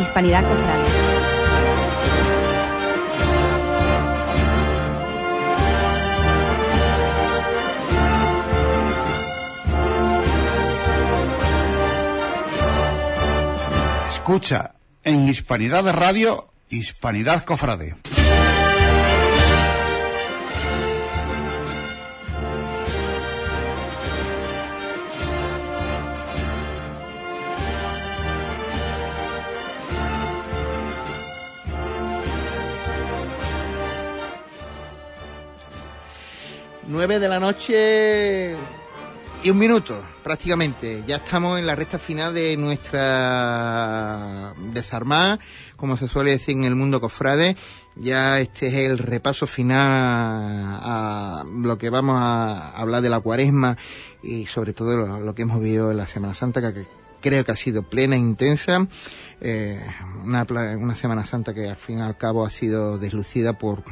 Hispanidad Cofrade. Escucha en Hispanidad Radio, Hispanidad Cofrade. Nueve de la noche y un minuto, prácticamente. Ya estamos en la recta final de nuestra desarmada, como se suele decir en el mundo cofrade. Ya este es el repaso final a lo que vamos a hablar de la cuaresma y sobre todo lo, que hemos vivido en la Semana Santa, que creo que ha sido plena e intensa. Eh, una, una Semana Santa que al fin y al cabo ha sido deslucida por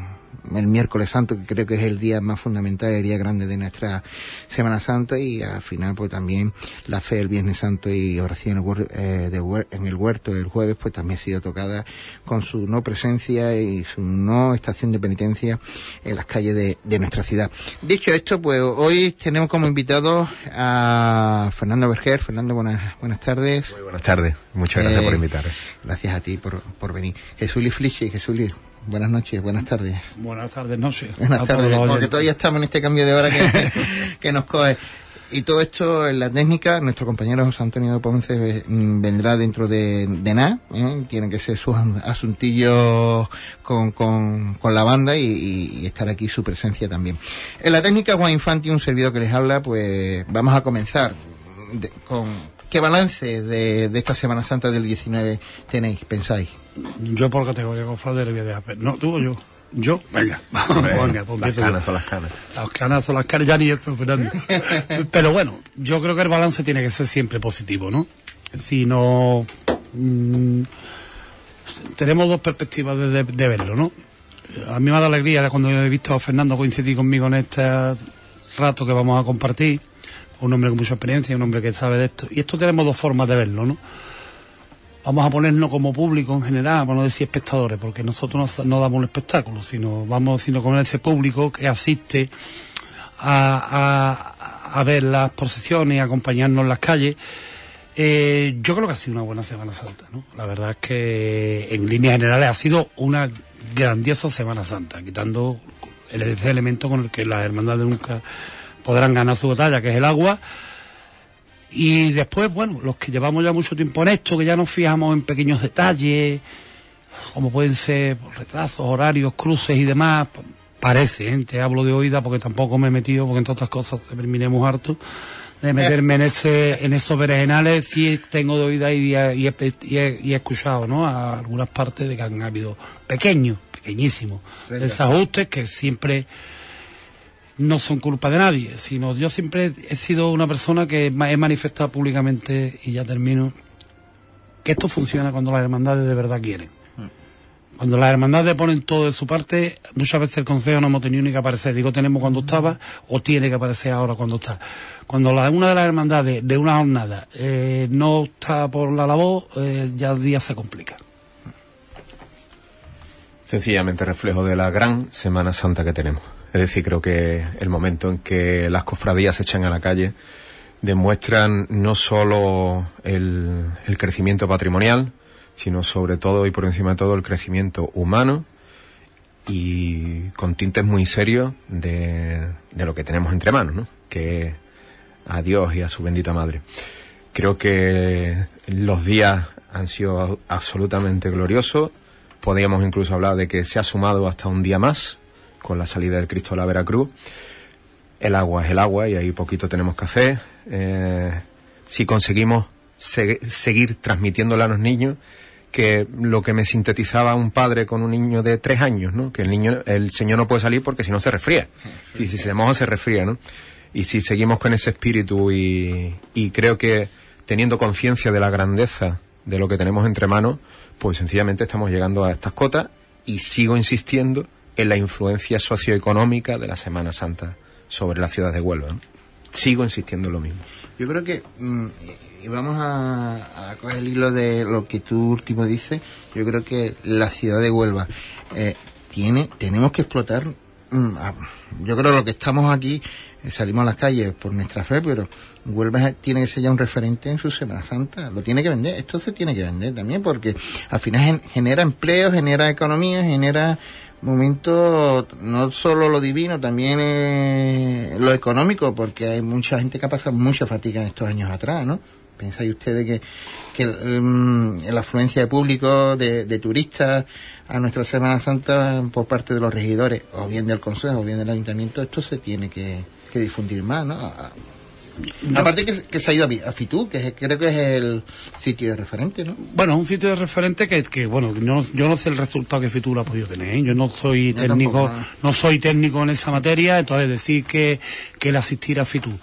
el miércoles santo, que creo que es el día más fundamental, el día grande de nuestra Semana Santa, y al final pues también la fe el Viernes Santo y oración eh, en el huerto el jueves pues también ha sido tocada con su no presencia y su no estación de penitencia en las calles de, nuestra ciudad. Dicho esto, pues hoy tenemos como invitado a Fernando Berger. Fernando, buenas, buenas tardes. Muy buenas tardes, muchas gracias por eh, invitar. Gracias a ti por, por venir. Jesús Fliche, Jesús Buenas noches, buenas tardes. Buenas tardes, no sé. Buenas tardes, porque todavía estamos en este cambio de hora que, nos coge. Y todo esto en la técnica, nuestro compañero José Antonio Ponce mm, vendrá dentro de, de nada, ¿eh? tiene que ser sus asuntillos con, con, con la banda y, estar aquí su presencia también. En la técnica Juan Infanti, un servidor que les habla, pues vamos a comenzar con qué balance de, de esta Semana Santa del 19 tenéis, pensáis. Yo por categoría cofrade le voy a dejar. No, tú o yo. Yo, venga, venga, pues las canas son las canas. Las canas son las canas, ya ni esto, Fernando. Pero bueno, yo creo que el balance tiene que ser siempre positivo, ¿no? Si no. Mm, tenemos dos perspectivas de, verlo, ¿no? A mí me da alegría cuando he visto a Fernando coincidir conmigo en este rato que vamos a compartir. Un hombre con mucha experiencia, un hombre que sabe de esto. Y esto tenemos dos formas de verlo, ¿no? Vamos a ponernos como público en general, vamos a decir espectadores, porque nosotros no, damos un espectáculo, sino vamos sino con ese público que asiste a, a, ver las procesiones y acompañarnos en las calles. Eh, yo creo que ha sido una buena Semana Santa, ¿no? La verdad es que en líneas generales ha sido una grandiosa Semana Santa, quitando el, ese elemento con el que las hermandades nunca podrán ganar su batalla, que es el agua y después, bueno, los que llevamos ya mucho tiempo en esto, que ya nos fijamos en pequeños detalles, como pueden ser retrasos, horarios, cruces y demás, parece, ¿eh? te hablo de oída porque tampoco me he metido, porque entre otras cosas terminemos harto de meterme en ese en esos berenjenales, sí tengo de oída y, y, he, escuchado, ¿no? A algunas partes de que han habido pequeños, pequeñísimos desajustes que siempre no son culpa de nadie, sino yo siempre he sido una persona que he manifestado públicamente, y ya termino, que esto funciona cuando las hermandades de verdad quieren. Cuando las hermandades ponen todo de su parte, muchas veces el consejo no hemos tenido ni que aparecer. Digo, tenemos cuando estaba o tiene que aparecer ahora cuando está. Cuando la, una de las hermandades de una jornada eh, no está por la labor, eh, ya el día se complica. Sencillamente reflejo de la gran Semana Santa que tenemos. Es decir, creo que el momento en que las cofradías se echan a la calle demuestran no solo el, crecimiento patrimonial, sino sobre todo y por encima de todo el crecimiento humano y con tintes muy serios de, de lo que tenemos entre manos, ¿no? que a Dios y a su bendita madre. Creo que los días han sido absolutamente gloriosos. Podríamos incluso hablar de que se ha sumado hasta un día más con la salida del Cristo a la Veracruz. El agua es el agua y ahí poquito tenemos que hacer. Eh, si conseguimos seguir transmitiéndole a los niños que lo que me sintetizaba un padre con un niño de tres años, ¿no? Que el niño, el señor no puede salir porque si no se resfría. Y si se moja se resfría, ¿no? Y si seguimos con ese espíritu y, y creo que teniendo conciencia de la grandeza de lo que tenemos entre manos, pues sencillamente estamos llegando a estas cotas y sigo insistiendo en la influencia socioeconómica de la Semana Santa sobre la ciudad de Huelva. Sigo insistiendo en lo mismo. Yo creo que mm, y vamos a, a coger el hilo de lo que tú último dices. Yo creo que la ciudad de Huelva eh, tiene, tenemos que explotar. mm, yo creo lo que estamos aquí, eh, salimos a las calles por nuestra fe, pero Huelva tiene que ser ya un referente en su Semana Santa. Lo tiene que vender. Esto se tiene que vender también porque al final gen- genera empleo, genera economía, genera momentos, no solo lo divino, también eh, lo económico, porque hay mucha gente que ha pasado mucha fatiga en estos años atrás, ¿no? ¿Pensáis ustedes que, que mm, la afluencia de público, de, de turistas a nuestra Semana Santa por parte de los regidores, o bien del Consejo, o bien del Ayuntamiento, esto se tiene que, que difundir más, ¿no? No. Aparte que, que se ha ido a, Fitur, que es- creo que es el sitio de referente, ¿no? Bueno, un sitio de referente que, que bueno, no- yo no sé el resultado que Fitur ha podido tener. ¿eh? Yo no soy Yo técnico, tampoco, no soy técnico en esa materia, entonces decir que, que el asistir a Fitur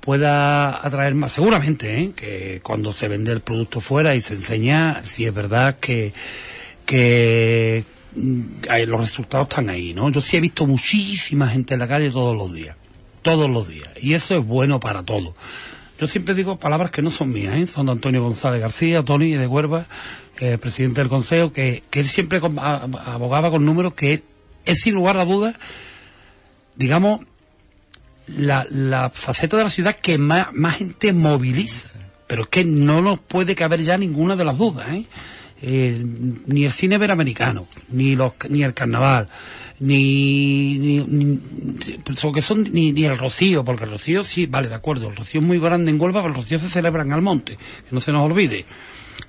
pueda atraer más, seguramente, ¿eh? que cuando se vende el producto fuera y se enseña, si es verdad que, que mm, los resultados están ahí, ¿no? Yo sí he visto muchísima gente en la calle todos los días, todos los días, y eso es bueno para todos. Yo siempre digo palabras que no son mías, ¿eh? son de Antonio González García, Tony de Huerva, eh, presidente del Consejo, que, que él siempre com- a- abogaba con números que es, sin lugar a dudas, digamos, la, la faceta de la ciudad que más, más gente moviliza. Pero es que no nos puede caber ya ninguna de las dudas, ¿eh? Eh, ni el cine iberoamericano, ni los ni el carnaval, ni, ni, ni- lo que son ni, ni el rocío, porque el rocío sí, vale, de acuerdo, el rocío es muy grande en Huelva, pero el rocío se celebra en Almonte, que no se nos olvide.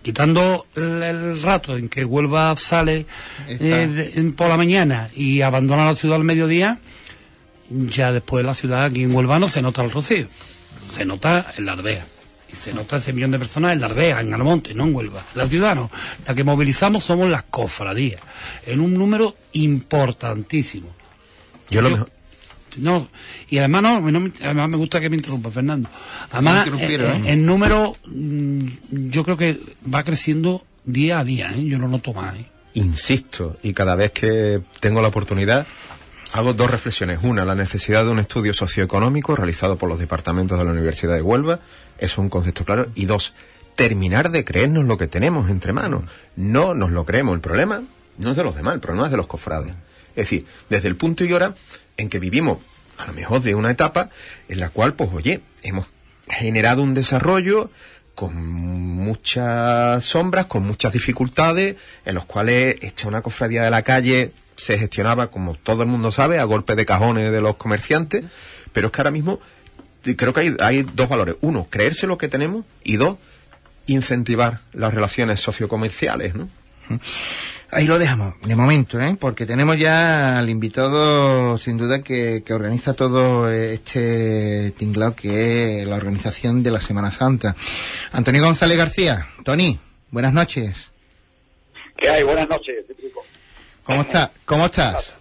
Quitando el, el rato en que Huelva sale eh, de- por la mañana y abandona la ciudad al mediodía, ya después la ciudad aquí en Huelva no se nota el rocío, se nota en la aldea. Y se nota ese millón de personas en la aldea, en Almonte, no en Huelva. La ciudad no. La que movilizamos somos las cofradías, en un número importantísimo. Yo lo mejor. No, y además no, no me- además me gusta que me interrumpa, Fernando. Además, interrumpieron, eh, ¿eh? el número, mm, yo creo que va creciendo día a día, ¿eh? yo no lo noto más. ¿eh? Insisto, y cada vez que tengo la oportunidad, hago dos reflexiones. Una, la necesidad de un estudio socioeconómico realizado por los departamentos de la Universidad de Huelva. Es un concepto claro. Y dos, terminar de creernos lo que tenemos entre manos. No nos lo creemos. El problema no es de los demás, el problema es de los cofrades. Es decir, desde el punto y hora en que vivimos, a lo mejor de una etapa en la cual, pues oye, hemos generado un desarrollo con muchas sombras, con muchas dificultades, en los cuales esta una cofradía de la calle se gestionaba, como todo el mundo sabe, a golpe de cajones de los comerciantes, pero es que ahora mismo creo que hay, hay dos valores. Uno, creerse lo que tenemos y dos, incentivar las relaciones sociocomerciales, ¿no? Ahí lo dejamos, de momento, ¿eh? porque tenemos ya al invitado, sin duda, que, que organiza todo este tinglao que es la organización de la Semana Santa. Antonio González García, Tony, buenas noches. ¿Qué hay? Buenas noches. ¿Cómo está? ¿Cómo estás?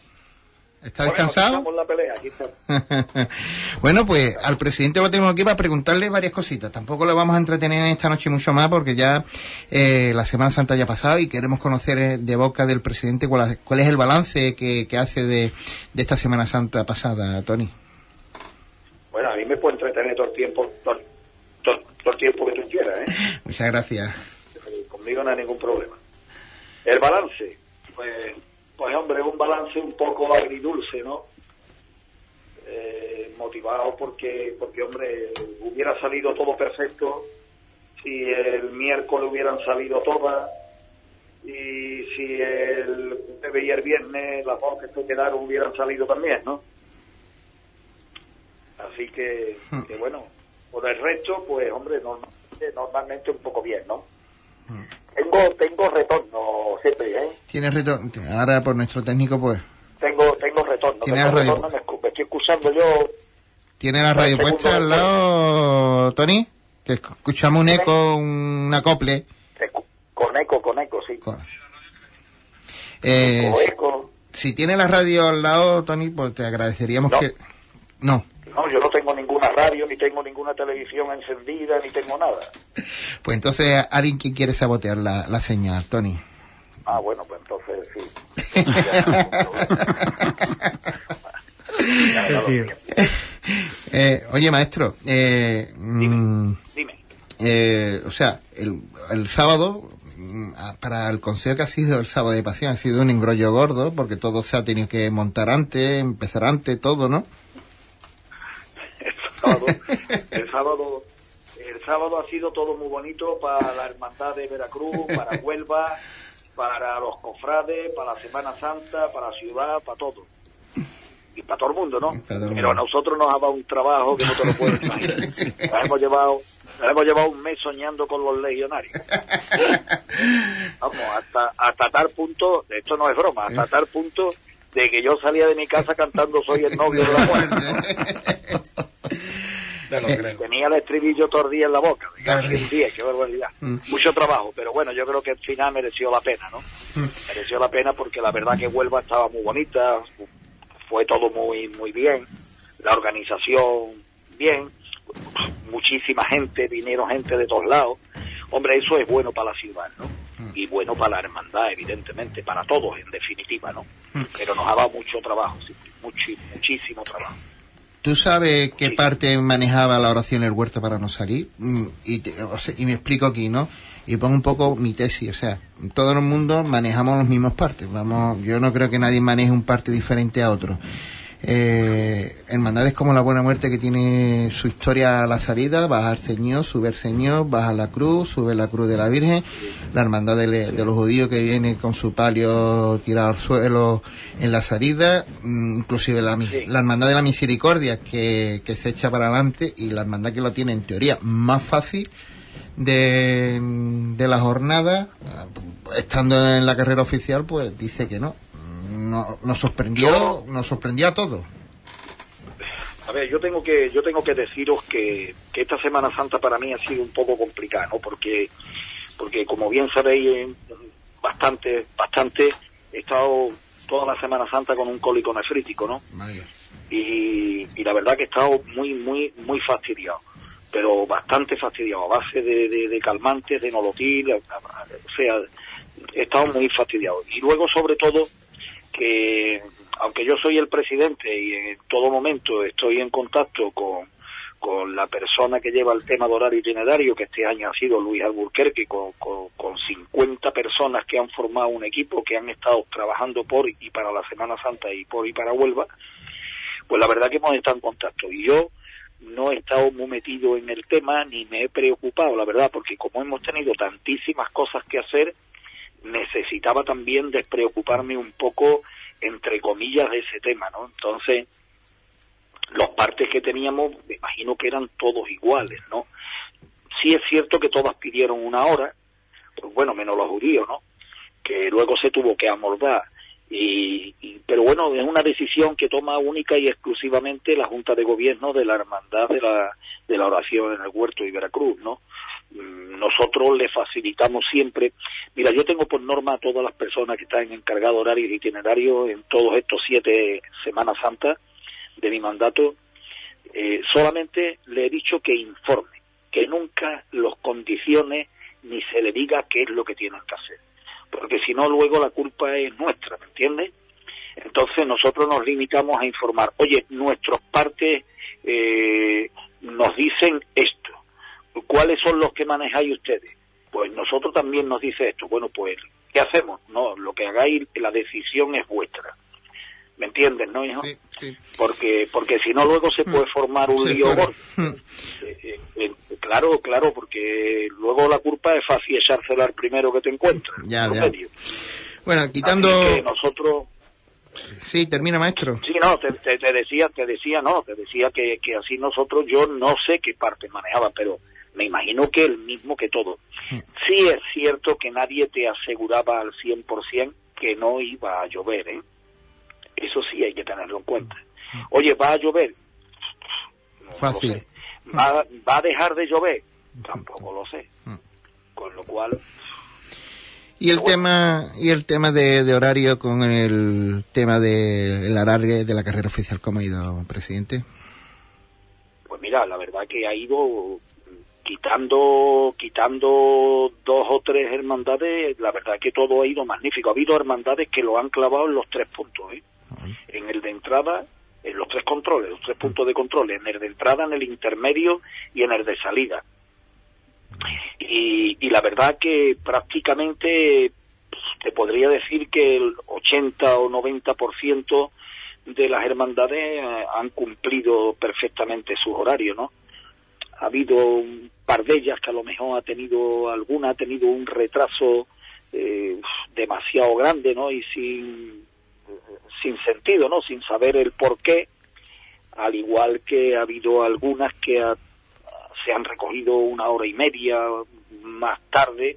¿Estás descansado? Estamos la pelea, aquí bueno, pues al presidente lo tenemos aquí para preguntarle varias cositas. Tampoco lo vamos a entretener esta noche mucho más porque ya eh, la Semana Santa ya ha pasado y queremos conocer eh, de boca del presidente cuál, cuál es el balance que, que hace de, de esta Semana Santa pasada, Tony. Bueno, a mí me puede entretener todo el tiempo, todo, todo- todo el tiempo que tú quieras, ¿eh? Muchas gracias. Conmigo no hay ningún problema. El balance, pues, pues hombre, un balance un poco agridulce, ¿no? Eh, motivado porque, porque, hombre, hubiera salido todo perfecto si el miércoles hubieran salido todas y si el jueves y el viernes las dos que se quedaron hubieran salido también, ¿no? Así que, que bueno, por el resto, pues hombre, normalmente, normalmente un poco bien, ¿no? Tengo, tengo retorno siempre, ¿eh? Tiene retorno. Ahora por nuestro técnico, pues, Tengo, tengo retorno. ¿Tiene tengo radio? retorno, me, escu- me estoy escuchando yo. ¿tiene la radio puesta al lado, Tony? Que escuchamos un eco, un acople. Con eco, con eco, sí. Co- Eh, Con eco. Si tiene la radio al lado, Tony, pues te agradeceríamos No. que... No. No, yo no tengo ninguna radio, ni tengo ninguna televisión encendida, ni tengo nada. Pues entonces alguien que quiere sabotear la, la señal, Tony. Ah, bueno, pues entonces sí. Eh, oye, maestro, eh, mm, Dime. eh, o sea, el, el sábado, mm, para el consejo que ha sido el sábado de pasión, ha sido un engrollo gordo, porque todo se ha tenido que montar antes, empezar antes, todo, ¿no? El sábado, el sábado, el sábado ha sido todo muy bonito para la hermandad de Veracruz, para Huelva, para los cofrades, para la Semana Santa, para la ciudad, para todo. Y para todo el mundo, ¿no? Pero a nosotros nos ha dado un trabajo que no te lo puedes imaginar. Nos hemos llevado, nos hemos llevado un mes soñando con los legionarios. Vamos, hasta, hasta tal punto, esto no es broma, hasta tal punto de que yo salía de mi casa cantando Soy el novio de la muerte. Creo. Tenía el estribillo todo el día en la boca. El día, qué barbaridad. Mm. Mucho trabajo, pero bueno, yo creo que al final mereció la pena, ¿no? Mereció la pena porque la verdad que Huelva estaba muy bonita, fue todo muy muy bien, la organización bien, muchísima gente, vinieron gente de todos lados. Hombre, eso es bueno para la ciudad, ¿no? Y bueno para la hermandad, evidentemente, para todos, en definitiva, ¿no? Pero nos ha dado mucho trabajo, sí, muchi- muchísimo trabajo. ¿Tú sabes qué Sí. parte manejaba la oración el huerto para no salir? Mm, Y, te- o sea, y me explico aquí, ¿no? Y pongo un poco mi tesis, o sea, todo el mundo manejamos los mismos partes. Vamos, yo no creo que nadie maneje un parte diferente a otro. Eh, hermandades como la Buena Muerte que tiene su historia a la salida, baja al Señor, sube el Señor, baja la cruz, sube la cruz de la Virgen, la hermandad de, los judíos que viene con su palio tirado al suelo en la salida, mm, inclusive la, hermandad de la misericordia que, que se echa para adelante y la hermandad que lo tiene en teoría más fácil de, de la jornada, estando en la carrera oficial, pues dice que no. No- nos sorprendió, Yo- nos sorprendió a todos. A ver, yo tengo que yo tengo que deciros que, que esta Semana Santa para mí ha sido un poco complicada, ¿no? Porque porque como bien sabéis, eh, bastante bastante he estado toda la Semana Santa con un cólico nefrítico, ¿no? Y, y la verdad que he estado muy muy muy fastidiado, pero bastante fastidiado a base de, de- de calmantes, de nolotil, o sea, he estado muy fastidiado. Y luego sobre todo que aunque yo soy el presidente y en todo momento estoy en contacto con, con la persona que lleva el tema de horario itinerario, que este año ha sido Luis Alburquerque, con, con, con 50 personas que han formado un equipo, que han estado trabajando por y para la Semana Santa y por y para Huelva, pues la verdad que hemos estado en contacto. Y yo no he estado muy metido en el tema ni me he preocupado, la verdad, porque como hemos tenido tantísimas cosas que hacer, necesitaba también despreocuparme un poco, entre comillas, de ese tema, ¿no? Entonces, los partes que teníamos, me imagino que eran todos iguales, ¿no? Sí es cierto que todas pidieron una hora, pues bueno, menos los judíos, ¿no? Que luego se tuvo que amoldar. Y, y- pero bueno, es una decisión que toma única y exclusivamente la Junta de Gobierno de la Hermandad de la, de la Oración en el Huerto y Veracruz, ¿no? Mm, Nosotros le facilitamos siempre. Mira, yo tengo por norma a todas las personas que están encargadas de horarios e itinerarios en todos estos siete Semanas Santas de mi mandato, eh, solamente le he dicho que informe, que nunca los condicione ni se le diga qué es lo que tienen que hacer. Porque si no, luego la culpa es nuestra, ¿me entiendes? Entonces nosotros nos limitamos a informar, oye, nuestros partes eh, nos dicen esto, ¿cuáles son los que manejáis ustedes? Pues nosotros también nos dice esto, bueno, pues, ¿qué hacemos? No, lo que hagáis, la decisión es vuestra. ¿Me entiendes, no, hijo? Sí, sí. Porque, porque si no, luego se puede formar un lío fuera. gordo. Eh, eh, claro, claro, porque luego la culpa es fácil echársela al primero que te encuentras. Ya, ya. medio. Bueno, quitando... Así que nosotros, Sí, termina, maestro. sí, no, te, te- te decía, te decía, no, te decía que, que así nosotros, yo no sé qué parte manejaba, pero me imagino que el mismo que todo. Sí es cierto que nadie te aseguraba al 100% que no iba a llover, ¿eh? Eso sí hay que tenerlo en cuenta. Oye, ¿va a llover? No lo Fácil. sé. ¿Va, ¿Va a dejar de llover? Tampoco lo sé. Con lo cual, Y el bueno. tema y el tema de, de horario con el tema del el alargue de la carrera oficial, ¿cómo ha ido, presidente? pues mira, la verdad que ha ido quitando quitando dos o tres hermandades, la verdad que todo ha ido magnífico. Ha habido hermandades que lo han clavado en los tres puntos, ¿eh? En el de entrada, en los tres controles, los tres puntos de control, en el de entrada, en el intermedio y en el de salida. Y, y la verdad que prácticamente pues, te podría decir que el 80 o 90% de las hermandades eh, han cumplido perfectamente sus horarios, ¿no? Ha habido un par de ellas que a lo mejor ha tenido, alguna ha tenido un retraso eh, demasiado grande, ¿no? Y sin, sin sentido, ¿no? Sin saber el por qué, al igual que ha habido algunas que ha- se han recogido una hora y media más tarde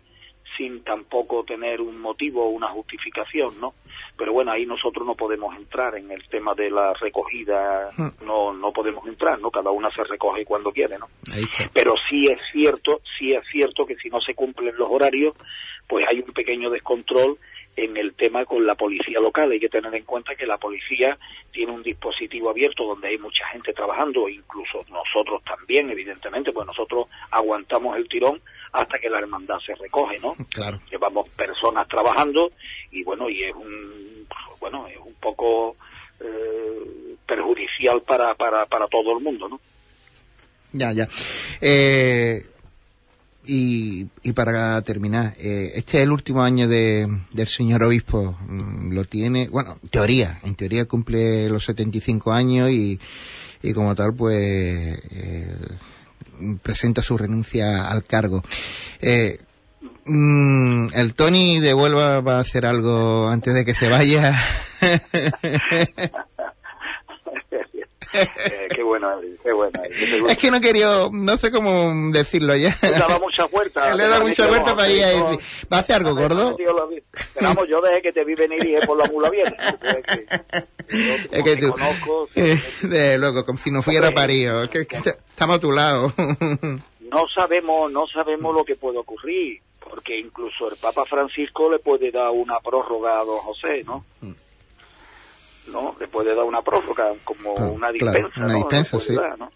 sin tampoco tener un motivo o una justificación, ¿no? Pero bueno, ahí nosotros no podemos entrar en el tema de la recogida, no no podemos entrar, ¿no? Cada una se recoge cuando quiere, ¿no? Pero sí es cierto, sí es cierto que si no se cumplen los horarios, pues hay un pequeño descontrol en el tema con la policía local. Hay que tener en cuenta que la policía tiene un dispositivo abierto donde hay mucha gente trabajando, incluso nosotros también, evidentemente, pues nosotros aguantamos el tirón hasta que la hermandad se recoge, ¿no? Claro. Llevamos personas trabajando y bueno, y es un, bueno, es un poco eh, perjudicial para, para, para todo el mundo, ¿no? Ya, ya. Eh, y, y para terminar, eh, este es el último año de, del señor obispo. Mm, Lo tiene, bueno, en teoría, en teoría cumple los 75 años y, y como tal, pues, eh, presenta su renuncia al cargo. Eh, mm, el Tony de Huelva va a hacer algo antes de que se vaya. Eh, qué bueno, qué es que no quería, no sé cómo decirlo ya. Le daba mucha vuelta. Le da mucha vuelta para ir a decir, ¿va a hacer algo gordo? Pero vamos, yo desde que te vi venir y dije por la mula bien. Es que tú, conozco, eh, de loco, como si no fuera parido, que, estamos a tu lado. no sabemos, no sabemos lo que puede ocurrir, porque incluso el Papa Francisco le puede dar una prórroga a don José, ¿no? ¿No? Le puede dar una prórroga como una claro, dispensa, una ¿no? dispensa, sí. dar, ¿no?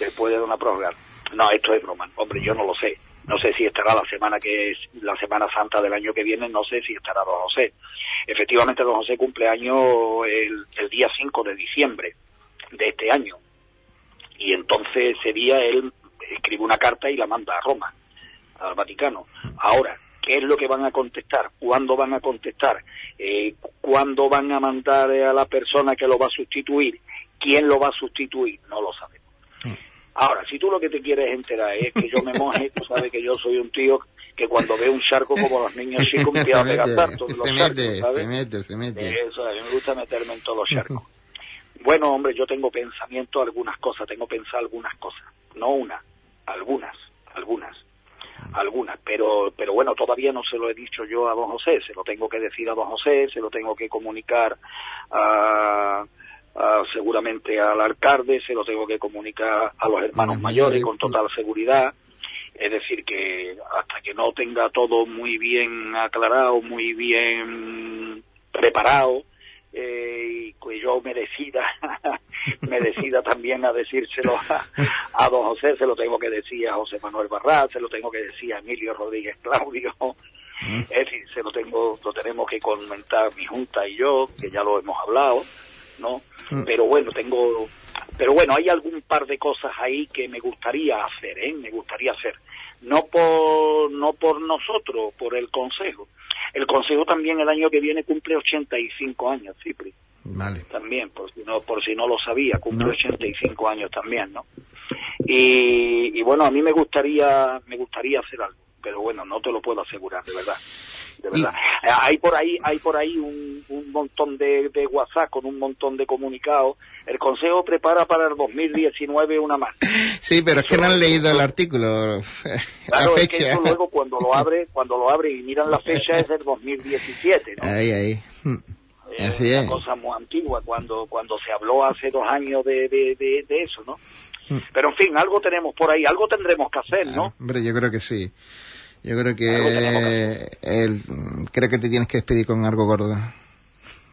Le puede dar una prórroga. No, esto es broma. Hombre, yo no lo sé. No sé si estará la semana que es la Semana Santa del año que viene, no sé si estará don José. Efectivamente, don José cumple año el, el día 5 de diciembre de este año. Y entonces ese día él escribe una carta y la manda a Roma, al Vaticano. Ahora, ¿qué es lo que van a contestar? ¿Cuándo van a contestar? Eh, ¿Cuándo van a mandar eh, a la persona que lo va a sustituir? ¿Quién lo va a sustituir? No lo sabemos. Ahora, si tú lo que te quieres enterar es que yo me moje, tú sabes que yo soy un tío que cuando ve un charco como los niños chicos empieza a se pegar tanto se charcos, mete, se mete, se mete. Eso, a mí me gusta meterme en todos los charcos. Bueno, hombre, yo tengo pensamiento algunas cosas, tengo pensado algunas cosas, no una, algunas, algunas, algunas, pero pero bueno, todavía no se lo he dicho yo a don José, se lo tengo que decir a don José, se lo tengo que comunicar a, a- seguramente al alcalde, se lo tengo que comunicar a los hermanos mayores, con total seguridad. Es decir, que hasta que no tenga todo muy bien aclarado, muy bien preparado, eh, y que yo me decida, me decida también a decírselo a, a don José, se lo tengo que decir a José Manuel Barral, se lo tengo que decir a Emilio Rodríguez Claudio, es decir, se lo tengo, lo tenemos que comentar mi junta y yo, que ya lo hemos hablado, ¿no? Mm. Pero bueno, tengo, pero bueno, hay algún par de cosas ahí que me gustaría hacer, ¿eh? Me gustaría hacer. No por, no por nosotros, por el Consejo. El Consejo también el año que viene cumple 85 años, Cipri Vale. también, por si no, por si no lo sabía, cumple No. 85 años también, ¿no? Y, y bueno, a mí me gustaría, me gustaría hacer algo, pero bueno, no te lo puedo asegurar, de verdad. De Y- verdad. Eh, Hay por ahí, hay por ahí un, un montón de, de WhatsApp con un montón de comunicados. El Consejo prepara para el 2019 una más. Sí, pero es que no han leído el artículo, la Claro, es que fecha. eso luego cuando lo abre, cuando lo abre y miran la fecha es del 2017, ¿no? Ahí, ahí. Mm. Es Así una es. cosa muy antigua cuando cuando se habló hace dos años de, de, de, de eso, ¿no? Mm. Pero en fin, algo tenemos por ahí, algo tendremos que hacer, ¿no? Ah, Hombre, yo creo que sí. Yo creo que el, creo que te tienes que despedir con algo gordo.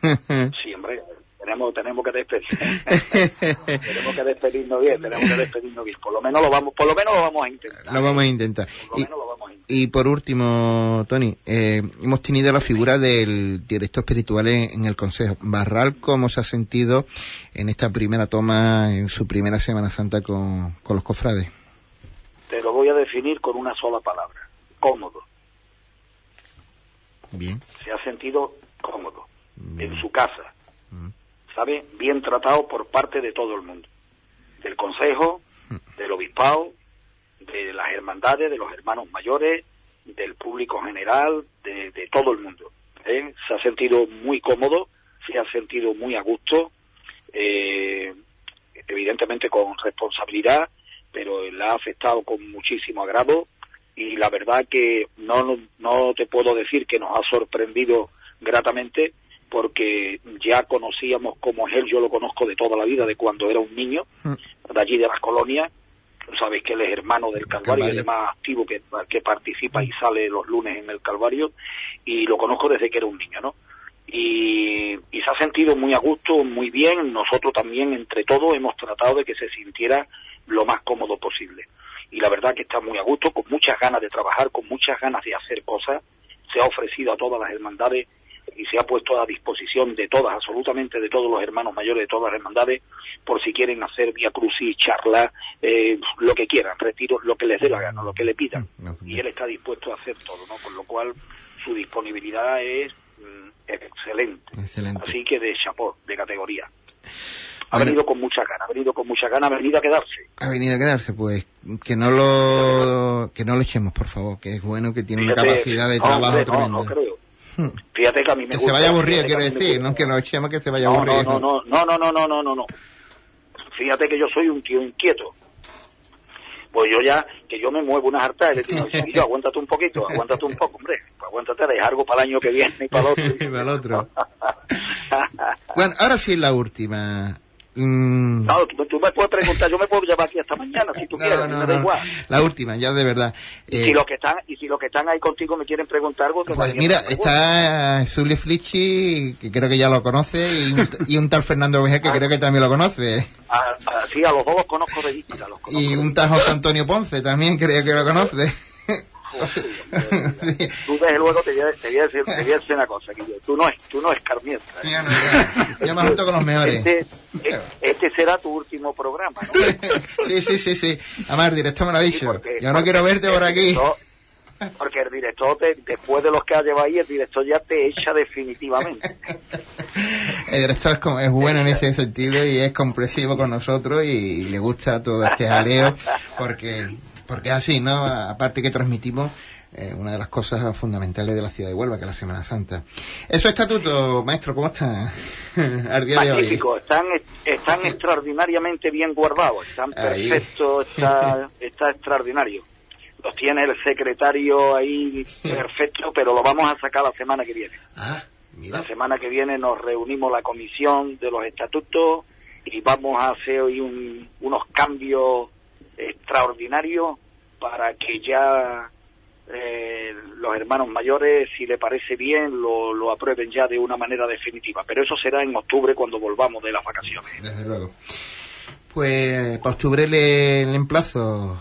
Sí, hombre, tenemos tenemos que despedir. tenemos que despedirnos bien, tenemos que despedirnos bien. Por lo menos lo vamos, por lo menos lo vamos a intentar. Lo vamos a intentar. Por lo Y, menos lo vamos a intentar. y por último, Tony, eh, hemos tenido la figura del director espiritual en, en el Consejo. Barral, ¿cómo se ha sentido en esta primera toma, en su primera Semana Santa con, con los cofrades? te lo voy a definir con una sola palabra, cómodo. Bien. Se ha sentido cómodo en su casa, ¿sabe? Bien tratado por parte de todo el mundo, del Consejo, del Obispado, de las hermandades, de los hermanos mayores, del público general, de, de todo el mundo. ¿eh? Se ha sentido muy cómodo, se ha sentido muy a gusto, eh, evidentemente con responsabilidad, pero le ha afectado con muchísimo agrado y la verdad que no, no te puedo decir que nos ha sorprendido gratamente porque ya conocíamos cómo es él, yo lo conozco de toda la vida, de cuando era un niño, de allí de las colonias, sabes que él es hermano del Calvario, Calvario. el más activo que, que participa y sale los lunes en el Calvario, y lo conozco desde que era un niño, ¿no? Y, y se ha sentido muy a gusto, muy bien, nosotros también entre todos hemos tratado de que se sintiera lo más cómodo posible. Y la verdad que está muy a gusto, con muchas ganas de trabajar, con muchas ganas de hacer cosas, se ha ofrecido a todas las hermandades y se ha puesto a disposición de todas, absolutamente de todos los hermanos mayores de todas las hermandades, por si quieren hacer vía crucis, charlas, eh, lo que quieran, retiros, lo que les dé la gana, lo que le pidan. No, Y él está dispuesto a hacer todo, ¿no? Con lo cual su disponibilidad es mm, excelente. Excelente. Así que de chapó, de categoría. Ha Bueno. venido con muchas ganas, ha venido con muchas ganas, ha venido a quedarse. Ha venido a quedarse, pues que no lo que no lo echemos, por favor, que es bueno que tiene una capacidad de no, trabajo hombre, no, tremenda. no creo. Hmm. Fíjate que a mí me Que se vaya aburrido, quiero decir, no que lo echemos que se vaya No, aburrido. no, no, no, no, no, no, no, no, no. Fíjate que yo soy un tío inquieto. Pues yo ya, que yo me muevo unas hartas y le digo, chiquillo, aguántate un poquito, aguántate un poco, hombre. Aguántate, deja algo para el año que viene y para el otro. Para el otro. Bueno, ahora sí es la última. Mm, No, tú, tú me puedes preguntar, yo me puedo llevar aquí hasta mañana si tú no, quieres, no, me da no. igual. La última, ya de verdad. Y Eh, si los que están y si los que están ahí contigo me quieren preguntar algo, que Pues mira, está Sully Flichi, que creo que ya lo conoce, y un, y un tal Fernando Vejer, que creo que también lo conoce. A, a- sí, a los dos los conozco de vista, los conozco Y un tal José Antonio Ponce también creo que lo conoce. Sí. Tú desde luego te voy a, te voy a decir, te voy a decir una cosa, que tú no es, tú no escarmientas. ¿eh? Ya no, ya- ya me junto con los mejores. Este, e- este será tu último programa, ¿no? Sí, sí, sí, sí. El director me lo ha Sí, dicho. porque- Yo no quiero verte por aquí. director- porque el director, te- después de los que ha llevado ahí, el director ya te echa definitivamente. El director es, como- es bueno en ese sentido y es comprensivo con nosotros y le gusta todo este jaleo porque, porque es así, ¿no? Aparte que transmitimos eh, una de las cosas fundamentales de la ciudad de Huelva, que es la Semana Santa. Eso estatuto, maestro, ¿cómo está? Magnífico, están, están extraordinariamente bien guardados, están perfectos, está, está extraordinario. Los tiene el secretario ahí perfecto, pero lo vamos a sacar la semana que viene. Ah, mira. La semana que viene nos reunimos la comisión de los estatutos y vamos a hacer hoy un- unos cambios extraordinarios para que ya eh, los hermanos mayores, si le parece bien, lo, lo aprueben ya de una manera definitiva. Pero eso será en octubre cuando volvamos de las vacaciones. Desde luego. Pues para octubre le, le emplazo,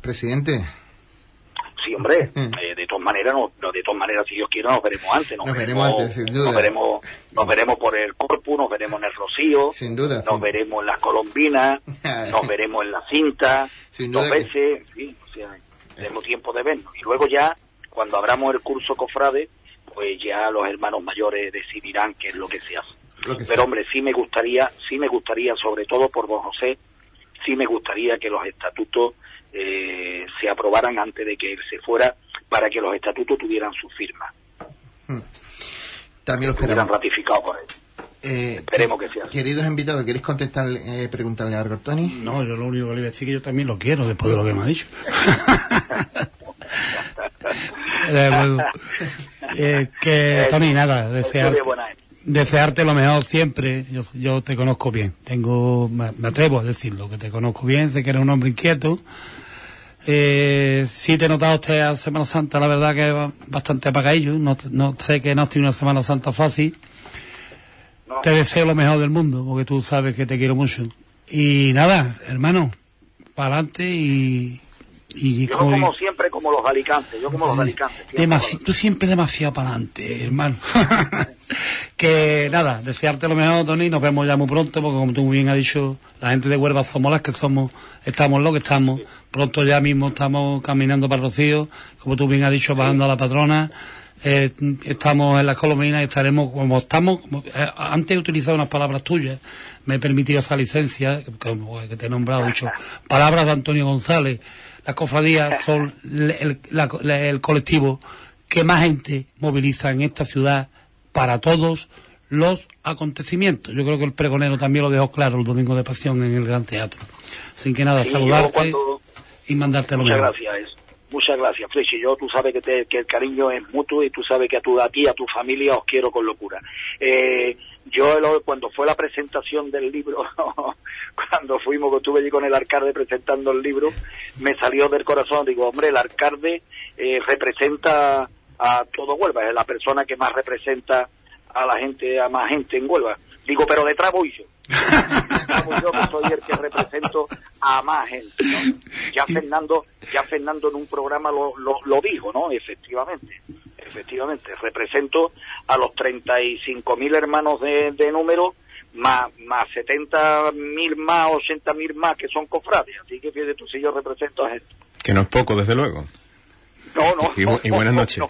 presidente. Sí, hombre, Mm. eh, de maneras, no, no, de todas maneras, si Dios quiere, nos veremos antes. Nos, Nos veremos antes, sin duda. Nos veremos, nos veremos por el Corpus, nos veremos en el Rocío, Sin duda, nos sí. veremos en las Colombinas, nos veremos en la cinta, Sin dos duda que- veces, en fin, o sea, tenemos tiempo de vernos. Y luego ya, cuando abramos el curso Cofrade, pues ya los hermanos mayores decidirán qué es lo que se hace. Que Pero sea. hombre, sí me gustaría, sí me gustaría, sobre todo por don José, sí me gustaría que los estatutos eh, se aprobaran antes de que él se fuera, para que los estatutos tuvieran su firma, También lo esperamos. ratificados por él. Eh, Esperemos que sea así. Queridos invitados, ¿queréis contestarle, eh, preguntarle algo a Tony? No, yo lo único que le voy a decir es que yo también lo quiero después de lo que me ha dicho. Eh, que, Tony, nada, Yo desear, de buena gente. desearte lo mejor siempre. Yo, yo te conozco bien. Tengo, me atrevo a decirlo, que te conozco bien, sé que eres un hombre inquieto. Eh, sí te he notado usted a Semana Santa, la verdad que es bastante apagadillo. No, no sé que no has tenido una Semana Santa fácil. No. Te deseo lo mejor del mundo, porque tú sabes que te quiero mucho. Y nada, hermano, para adelante y Y yo como, siempre como los alicantes, yo como los alicantes. tú siempre demasiado para adelante, hermano. que nada, desearte lo mejor, Tony, nos vemos ya muy pronto, porque como tú muy bien has dicho, la gente de Huelva somos las que somos, estamos lo que estamos. Pronto ya mismo estamos caminando para Rocío, como tú bien has dicho, bajando a la patrona. Eh, estamos en las colombinas y estaremos como estamos. Eh, antes he utilizado unas palabras tuyas, me he permitido esa licencia, que, te he nombrado, dicho, palabras de Antonio González las cofradías son el, colectivo que más gente moviliza en esta ciudad para todos los acontecimientos. Yo creo que el pregonero también lo dejó claro el domingo de pasión en el Gran Teatro. Sin que nada, saludarte y mandarte lo Muchas gracias. Muchas gracias, Flechi. Yo, tú sabes que, que, el cariño es mutuo y tú sabes que a, tu, a ti, a tu familia os quiero con locura. Eh, yo cuando fue la presentación del libro, cuando fuimos, que estuve allí con el alcalde presentando el libro, me salió del corazón, digo, hombre, el alcalde eh, representa a todo Huelva, es la persona que más representa a la gente, a más gente en Huelva. Digo, pero detrás voy yo. detrás yo que soy el que represento a más gente, Ya Fernando, ya Fernando en un programa lo, lo, lo dijo, ¿no? Efectivamente efectivamente, represento a los 35.000 hermanos de, número, más, más 70.000 más, 80.000 más que son cofrades. Así que fíjate tú si yo represento a gente. Que no es poco, desde luego. No, no. Y, buenas noches.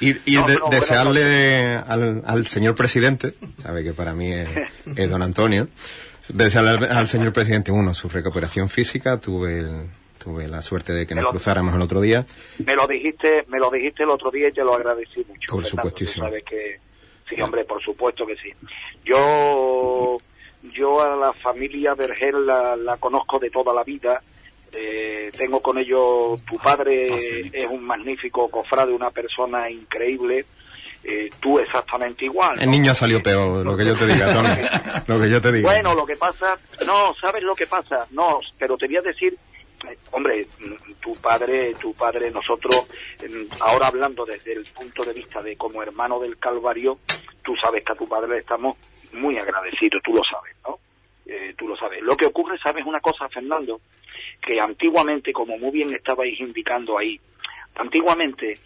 y, desearle al, señor presidente, sabe que para mí es, don Antonio, desearle al, al, señor presidente, uno, su recuperación física, tuve el, tuve la suerte de que nos cruzáramos el otro día. Me lo dijiste, me lo dijiste el otro día y te lo agradecí mucho. Por supuestísimo. Sabes que sí, hombre, por supuesto que sí. Yo yo a la familia Vergel la, la conozco de toda la vida. Eh, tengo con ellos, tu padre es un magnífico cofrade, una persona increíble. Eh, tú exactamente igual. El niño salió peor, lo que yo te diga, Tony. lo que yo te diga. Bueno, lo que pasa, no, ¿sabes lo que pasa? No, pero te voy a decir hombre, tu padre, tu padre, nosotros, ahora hablando desde el punto de vista de como hermano del Calvario, tú sabes que a tu padre le estamos muy agradecidos, tú lo sabes, ¿no? Eh, tú lo sabes. Lo que ocurre, ¿sabes una cosa, Fernando? Que antiguamente, como muy bien estabais indicando ahí, antiguamente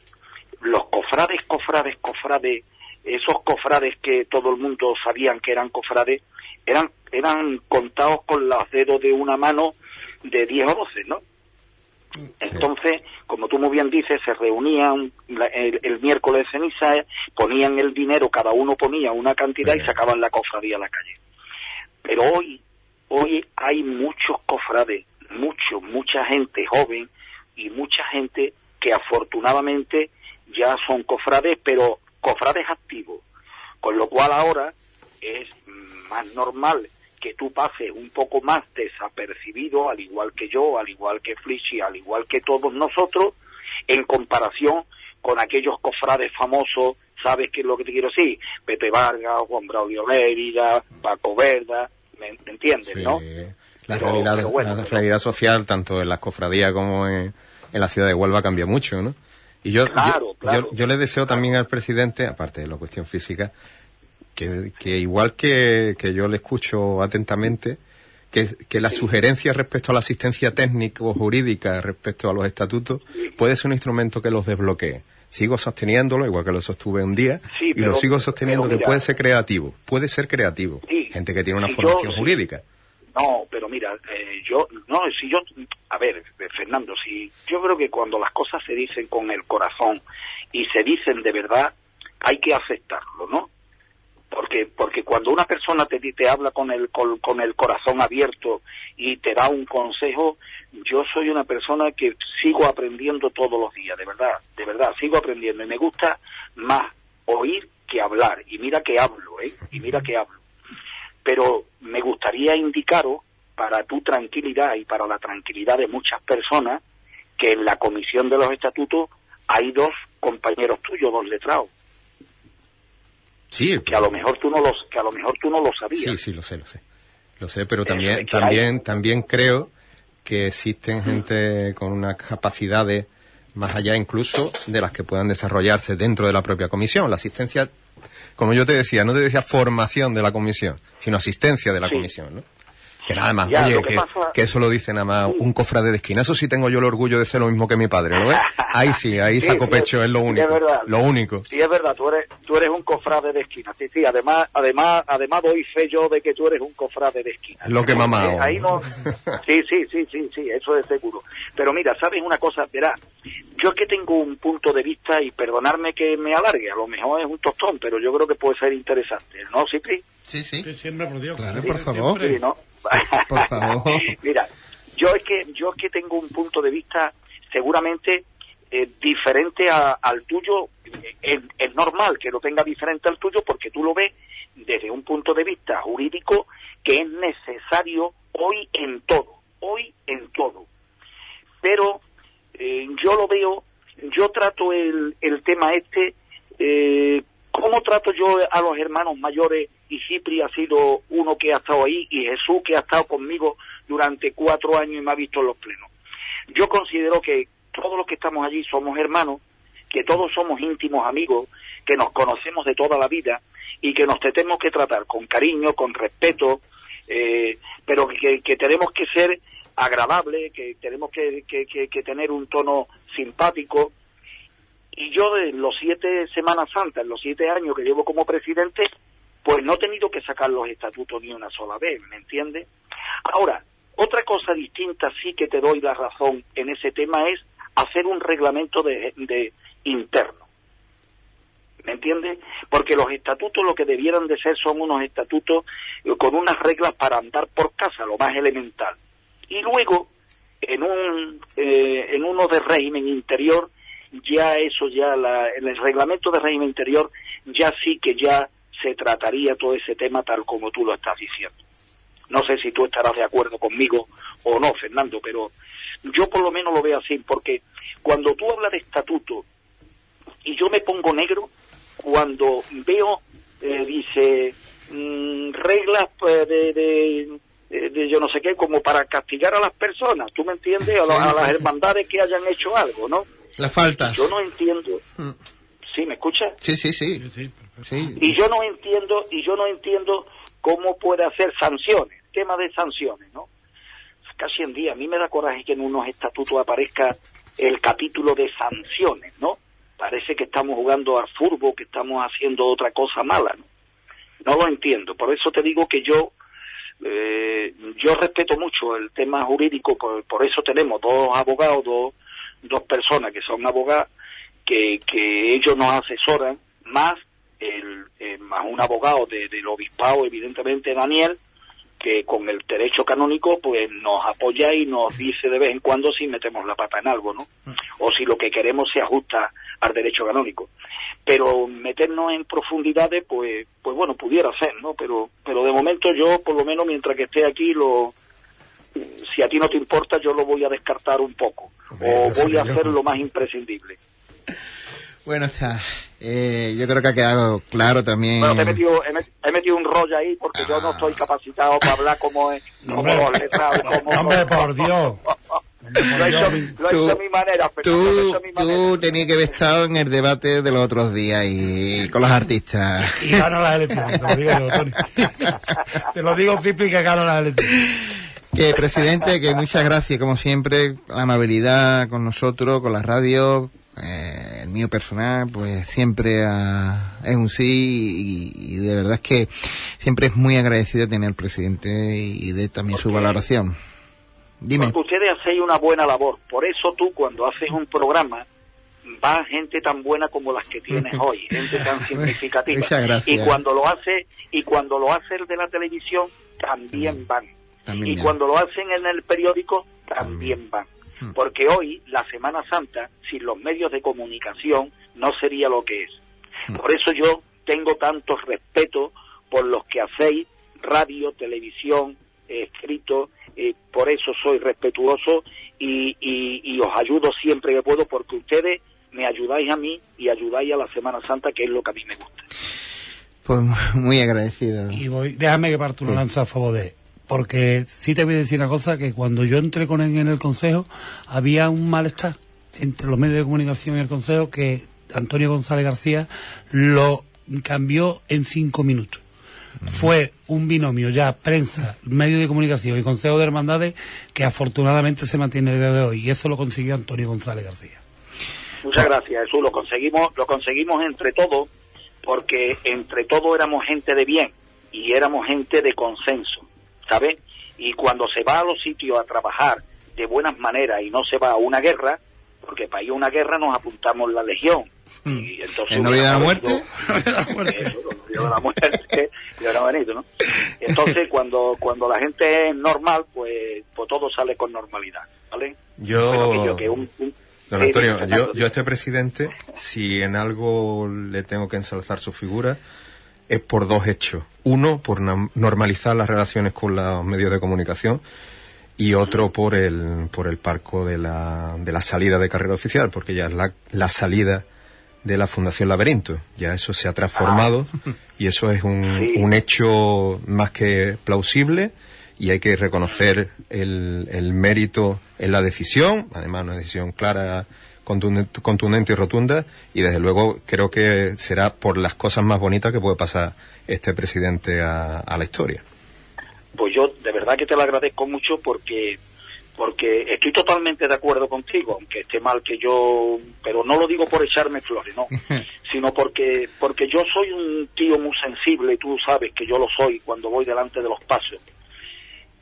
los cofrades, cofrades, cofrades, esos cofrades que todo el mundo sabían que eran cofrades, eran, eran contados con los dedos de una mano de 10 o 12, ¿no? Entonces, como tú muy bien dices, se reunían el, miércoles de ceniza, ponían el dinero, cada uno ponía una cantidad y sacaban la cofradía a la calle. Pero hoy, hoy hay muchos cofrades, mucho, mucha gente joven y mucha gente que afortunadamente ya son cofrades, pero cofrades activos. Con lo cual ahora es más normal que tú pases un poco más desapercibido, al igual que yo, al igual que Flichy, al igual que todos nosotros, en comparación con aquellos cofrades famosos, ¿sabes qué es lo que te quiero decir? Pepe Vargas, Juan Braulio Lérida, Paco Verda, ¿me, entiendes, no? La, realidad, la realidad social, tanto en las cofradías como en, la ciudad de Huelva, cambia mucho, ¿no? Y yo, yo, yo, le deseo también al presidente, aparte de la cuestión física, que, igual que, yo le escucho atentamente, que, que las sugerencias respecto a la asistencia técnica o jurídica respecto a los estatutos puede ser un instrumento que los desbloquee. Sigo sosteniéndolo, igual que lo sostuve un día, y lo sigo sosteniendo que puede ser creativo, puede ser creativo. Gente que tiene una formación jurídica. No, pero mira, eh, yo, no, si yo, a ver, Fernando, si yo creo que cuando las cosas se dicen con el corazón y se dicen de verdad, hay que aceptarlo, ¿no? Porque porque cuando una persona te, te habla con el con, el corazón abierto y te da un consejo yo soy una persona que sigo aprendiendo todos los días de verdad de verdad sigo aprendiendo y me gusta más oír que hablar. Y mira que hablo eh y mira que hablo. Pero me gustaría indicaros para tu tranquilidad y para la tranquilidad de muchas personas que en la comisión de los estatutos hay dos compañeros tuyos dos letrados Sí. Que a lo mejor tú no los, que a lo mejor tú no lo sabías. Sí, sí, lo sé, lo sé. Lo sé, pero también, también, también creo que existen mm. gente con unas capacidades más allá incluso de las que puedan desarrollarse dentro de la propia comisión. La asistencia, como yo te decía, no te decía formación de la comisión, sino asistencia de la comisión, ¿no? Que nada más, Ya, oye, que que, pasa- que eso lo dice nada más un cofrade de esquina. Eso sí tengo yo el orgullo de ser lo mismo que mi padre, ¿no ves? Ahí sí, ahí Sí, saco sí, pecho, es lo sí, único. es verdad. Lo único. Sí, es verdad, tú eres, tú eres un cofrade de esquina. Sí, sí, además, además, además doy fe yo de que tú eres un cofrade de esquina. Es lo que mamado. Eh, ahí no. Sí, sí, sí, sí, sí, eso es seguro. Pero mira, ¿sabes una cosa? Verá, yo es que tengo un punto de vista y perdonarme que me alargue, a lo mejor es un tostón, pero yo creo que puede ser interesante, ¿no, Cipri? Sí, sí. Sí, siempre, por Dios. Claro, por favor. siempre. Sí, ¿no? Por favor. Mira, yo es que yo es que tengo un punto de vista seguramente eh, diferente a- al tuyo. Es, es normal que lo tenga diferente al tuyo porque tú lo ves desde un punto de vista jurídico que es necesario hoy en todo, hoy en todo. Pero eh, yo lo veo, yo trato el, el tema este, eh, ¿cómo trato yo a los hermanos mayores? Y Cipri ha sido uno que ha estado ahí y Jesús que ha estado conmigo durante cuatro años y me ha visto en los plenos. Yo considero que todos los que estamos allí somos hermanos, que todos somos íntimos amigos, que nos conocemos de toda la vida y que nos tenemos que tratar con cariño, con respeto, eh, pero que, que tenemos que ser agradables, que tenemos que, que- que- tener un tono simpático. Y yo en los siete Semanas Santas, los siete años que llevo como presidente, pues no he tenido que sacar los estatutos ni una sola vez, ¿me entiendes? Ahora, otra cosa distinta sí que te doy la razón en ese tema es hacer un reglamento de, de interno. ¿Me entiendes? Porque los estatutos lo que debieran de ser son unos estatutos con unas reglas para andar por casa, lo más elemental. Y luego, en un eh, en uno de régimen interior, ya eso ya, la, en el reglamento de régimen interior, ya sí que ya se trataría todo ese tema tal como tú lo estás diciendo. No sé si tú estarás de acuerdo conmigo o no, Fernando, pero yo por lo menos lo veo así, porque cuando tú hablas de estatuto y yo me pongo negro, cuando veo, eh, dice, mm, reglas pues, de, de, de- yo no sé qué, como para castigar a las personas, ¿tú me entiendes? A, la- a las hermandades que hayan hecho algo, ¿no? Las faltas. Yo no entiendo. ¿Sí, me escuchas? Sí, sí, sí. Sí, sí, perfecto. sí. y yo no entiendo y yo no entiendo cómo puede hacer sanciones tema de sanciones no casi en día a mí me da coraje que en unos estatutos aparezca el capítulo de sanciones no parece que estamos jugando al furbo que estamos haciendo otra cosa mala no no lo entiendo por eso te digo que yo eh, yo respeto mucho el tema jurídico por, por eso tenemos dos abogados dos dos personas que son abogadas que, que ellos nos asesoran más el, eh, más un abogado de- del obispado evidentemente Daniel que con el derecho canónico pues nos apoya y nos dice de vez en cuando si metemos la pata en algo, ¿no? O si lo que queremos se ajusta al derecho canónico. Pero meternos en profundidades, pues, pues bueno, pudiera ser, ¿no? Pero, pero de momento yo, por lo menos mientras que esté aquí, lo, si a ti no te importa, yo lo voy a descartar un poco. Hombre, o voy a hacer lo más imprescindible. Bueno, está. Eh, yo creo que ha quedado claro también. Bueno, te he metido, he met- he metido un rollo ahí porque yo no Ah. estoy capacitado para hablar como, es- como Hombre. como- Hombre, por Dios. Lo he hecho, lo he hecho a mi manera, lo he Tú, hecho mi manera. tú tenías que haber estado en el debate de los otros días y con los artistas. Y gana las elecciones, te lo digo yo, Tony. te lo digo, Cipri, que gana las elecciones. Que presidente, que muchas gracias como siempre, la amabilidad con nosotros, con la radio, eh, el mío personal, pues siempre ah, es un sí y, y de verdad es que siempre es muy agradecido tener al presidente y de también su valoración. Dime. Porque ustedes hacéis una buena labor. Por eso tú, cuando haces un programa, va gente tan buena como las que tienes hoy, gente tan significativa. Muchas gracias. Y cuando lo hace, y cuando lo hace el de la televisión, también van. También y bien. cuando lo hacen en el periódico, también van. Mm. Porque hoy, la Semana Santa, sin los medios de comunicación, no sería lo que es. Mm. Por eso yo tengo tanto respeto por los que hacéis radio, televisión, eh, escrito, eh, por eso soy respetuoso y, y- y os ayudo siempre que puedo porque ustedes me ayudáis a mí y ayudáis a la Semana Santa, que es lo que a mí me gusta. Pues muy agradecido. Y voy, déjame que parto una Sí. lanza a favor de. Porque sí te voy a decir una cosa, que cuando yo entré con él en el Consejo, había un malestar entre los medios de comunicación y el Consejo que Antonio González García lo cambió en cinco minutos. fue un binomio ya prensa, medio de comunicación y consejo de hermandades que afortunadamente se mantiene el día de hoy y eso lo consiguió Antonio González García. Muchas gracias, Jesús. Lo conseguimos, lo conseguimos entre todos, porque entre todos éramos gente de bien y éramos gente de consenso, ¿sabes? Y cuando se va a los sitios a trabajar de buenas maneras y no se va a una guerra, porque para ir a una guerra nos apuntamos la legión. Mm. Y entonces ¿En no vida de la muerte? Entonces, cuando cuando la gente es normal, pues, pues todo sale con normalidad, ¿vale? Yo- Bueno, que yo que un- un- Don Antonio, yo, yo a este presidente, si en algo le tengo que ensalzar su figura, es por dos hechos. Uno, por normalizar las relaciones con los medios de comunicación y otro por el, por el parco de la, de la salida de carrera oficial, porque ya es la, la salida de la Fundación Laberinto. Ya eso se ha transformado y eso es un, Ah. Sí. un hecho más que plausible y hay que reconocer el, el mérito en la decisión, además una decisión clara, contundente, contundente y rotunda, y desde luego creo que será por las cosas más bonitas que puede pasar este presidente a, a la historia. pues yo de verdad que te lo agradezco mucho porque porque estoy totalmente de acuerdo contigo, aunque esté mal que yo, pero no lo digo por echarme flores, no, sino porque porque yo soy un tío muy sensible y tú sabes que yo lo soy cuando voy delante de los pasos.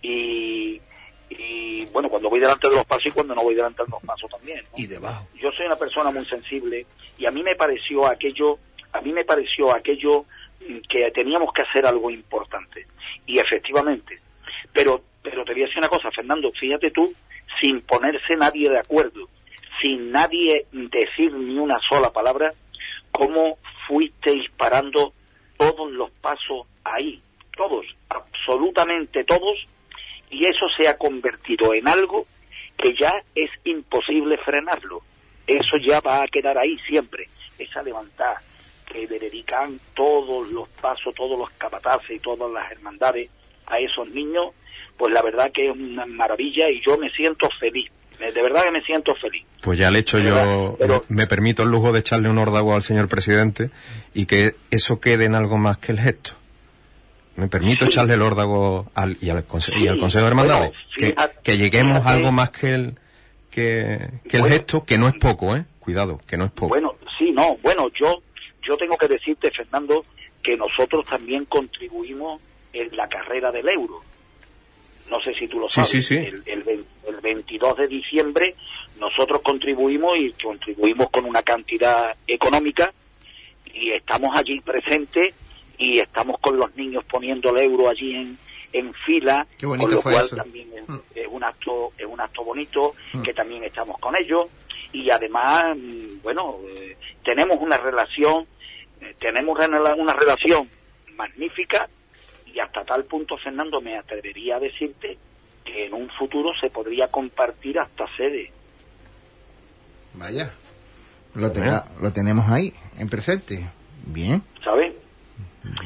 Y, y bueno, cuando voy delante de los pasos y cuando no voy delante de los pasos también. ¿no? Y debajo. yo soy una persona muy sensible y a mí me pareció aquello, a mí me pareció aquello mm, que teníamos que hacer algo importante. Y efectivamente, pero, pero te voy a decir una cosa, Fernando, fíjate tú, sin ponerse nadie de acuerdo, sin nadie decir ni una sola palabra, cómo fuisteis parando todos los pasos ahí, todos, absolutamente todos, y eso se ha convertido en algo que ya es imposible frenarlo. Eso ya va a quedar ahí siempre. Esa levantada que le dedican todos los pasos, todos los capataces y todas las hermandades a esos niños, pues la verdad que es una maravilla y yo me siento feliz. De verdad que me siento feliz. Pues ya le hecho yo, Pero- me permito el lujo de echarle un órdago al señor presidente y que eso quede en algo más que el gesto. Me permito Sí. echarle el órdago al, y, al conse- y al Sí, Consejo de Hermandades. bueno, que, lleguemos a algo más que el, que, que el Bueno. gesto, que no es poco, ¿eh? Cuidado, que no es poco. Bueno, sí, no, bueno, yo, yo tengo que decirte, Fernando, que nosotros también contribuimos en la carrera del euro. No sé si tú lo Sí, sabes. sí, sí. El, el, ve- el 22 de diciembre nosotros contribuimos y contribuimos con una cantidad económica y estamos allí presentes y estamos con los niños poniendo el euro allí en, en fila, Qué con lo fue cual eso. también es, Mm. es un acto es un acto bonito Mm. que también estamos con ellos y además mm, bueno eh, tenemos una relación eh, tenemos una, una relación magnífica y hasta tal punto Fernando me atrevería a decirte que en un futuro se podría compartir hasta sede Vaya. Lo, tenga- lo tenemos ahí, en presente. Bien, ¿sabes?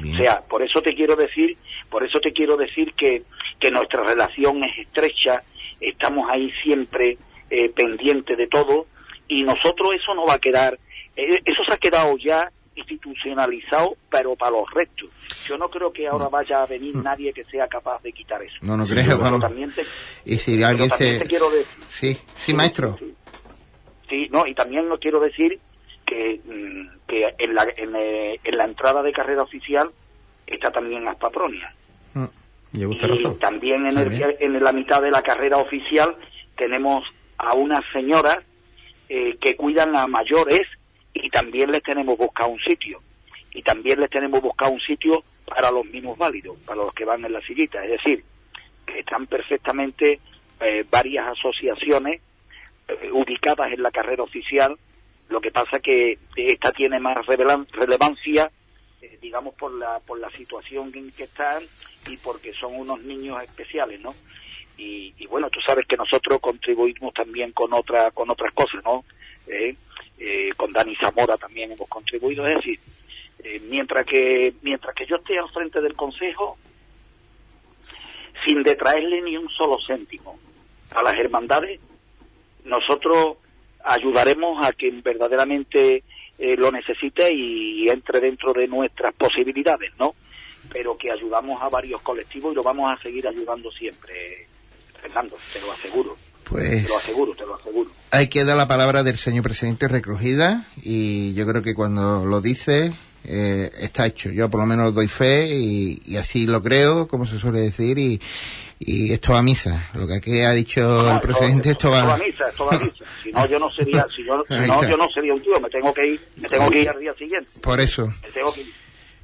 Bien. O sea, por eso te quiero decir, por eso te quiero decir que, que nuestra relación es estrecha, estamos ahí siempre eh, pendientes de todo y nosotros eso no va a quedar, eh, eso se ha quedado ya institucionalizado, pero para los restos. Yo no creo que ahora vaya a venir nadie que sea capaz de quitar eso. no, no creo, Pero también te, Y si alguien se... te quiero decir, Sí, sí, maestro. Sí, Sí, no, y también lo quiero decir que, mm, que en, la, en, eh, en la entrada de carrera oficial está también las patronias. Mm. Lleva usted Y razón. también en, el- en la mitad de la carrera oficial tenemos a unas señoras eh, que cuidan a mayores y también les tenemos buscado un sitio. Y también les tenemos buscado un sitio para los mismos válidos, para los que van en la sillita. Es decir, que están perfectamente eh, varias asociaciones eh, ubicadas en la carrera oficial. Lo que pasa que esta tiene más relevancia, eh, digamos, por la, por la situación en que están y porque son unos niños especiales, ¿no? Y, bueno, tú sabes que nosotros contribuimos también con otra, con otras cosas, ¿no? Eh, eh, con Dani Zamora también hemos contribuido, es decir, mientras que mientras que yo esté al frente del consejo, sin detraerle ni un solo céntimo a las hermandades, nosotros ayudaremos a quien verdaderamente eh, lo necesite y entre dentro de nuestras posibilidades, ¿no? pero que ayudamos a varios colectivos y lo vamos a seguir ayudando siempre, Fernando, te lo aseguro. Pues Te lo aseguro, te lo aseguro. ahí queda la palabra del señor presidente recogida y yo creo que cuando lo dice eh, está hecho. Yo por lo menos doy fe y, y así lo creo, como se suele decir, y, y esto va a misa. Lo que aquí ha dicho el presidente, esto Esto va a misa, esto va a misa. Si no, yo no sería, si yo, si no, yo no sería un tío, me tengo que ir, me tengo que ir al día siguiente. Por eso. Me tengo que ir.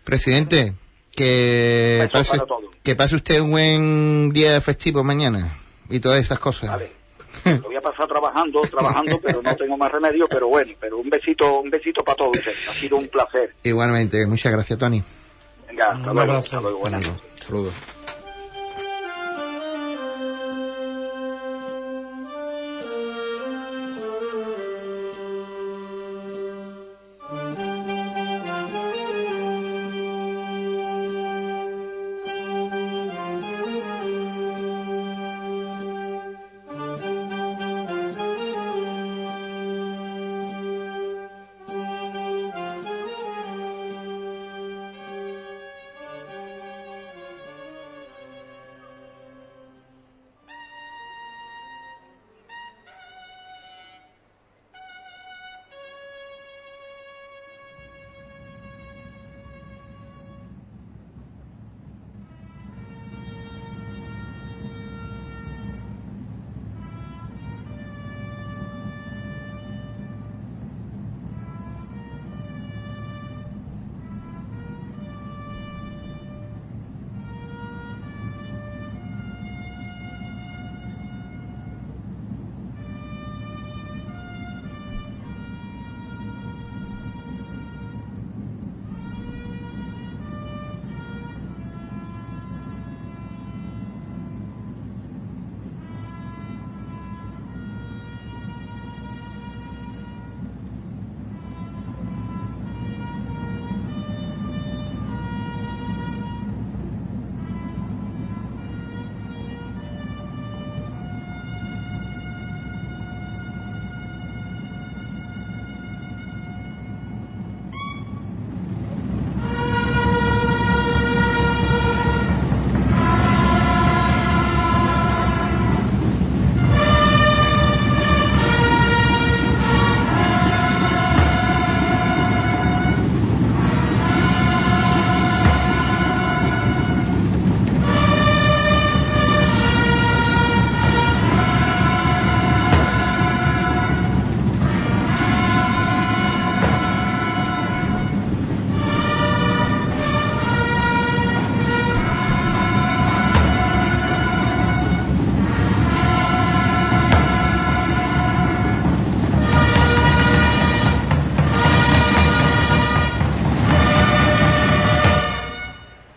Presidente, que pase, que pase usted un buen día festivo mañana y todas esas cosas. Vale. Lo voy a pasar trabajando, trabajando, pero no tengo más remedio, pero bueno, pero un besito, un besito para todos ustedes. Ha sido un placer. Igualmente, muchas gracias, Tony. Venga, hasta Un luego, abrazo. hasta luego, buenas. Saludos.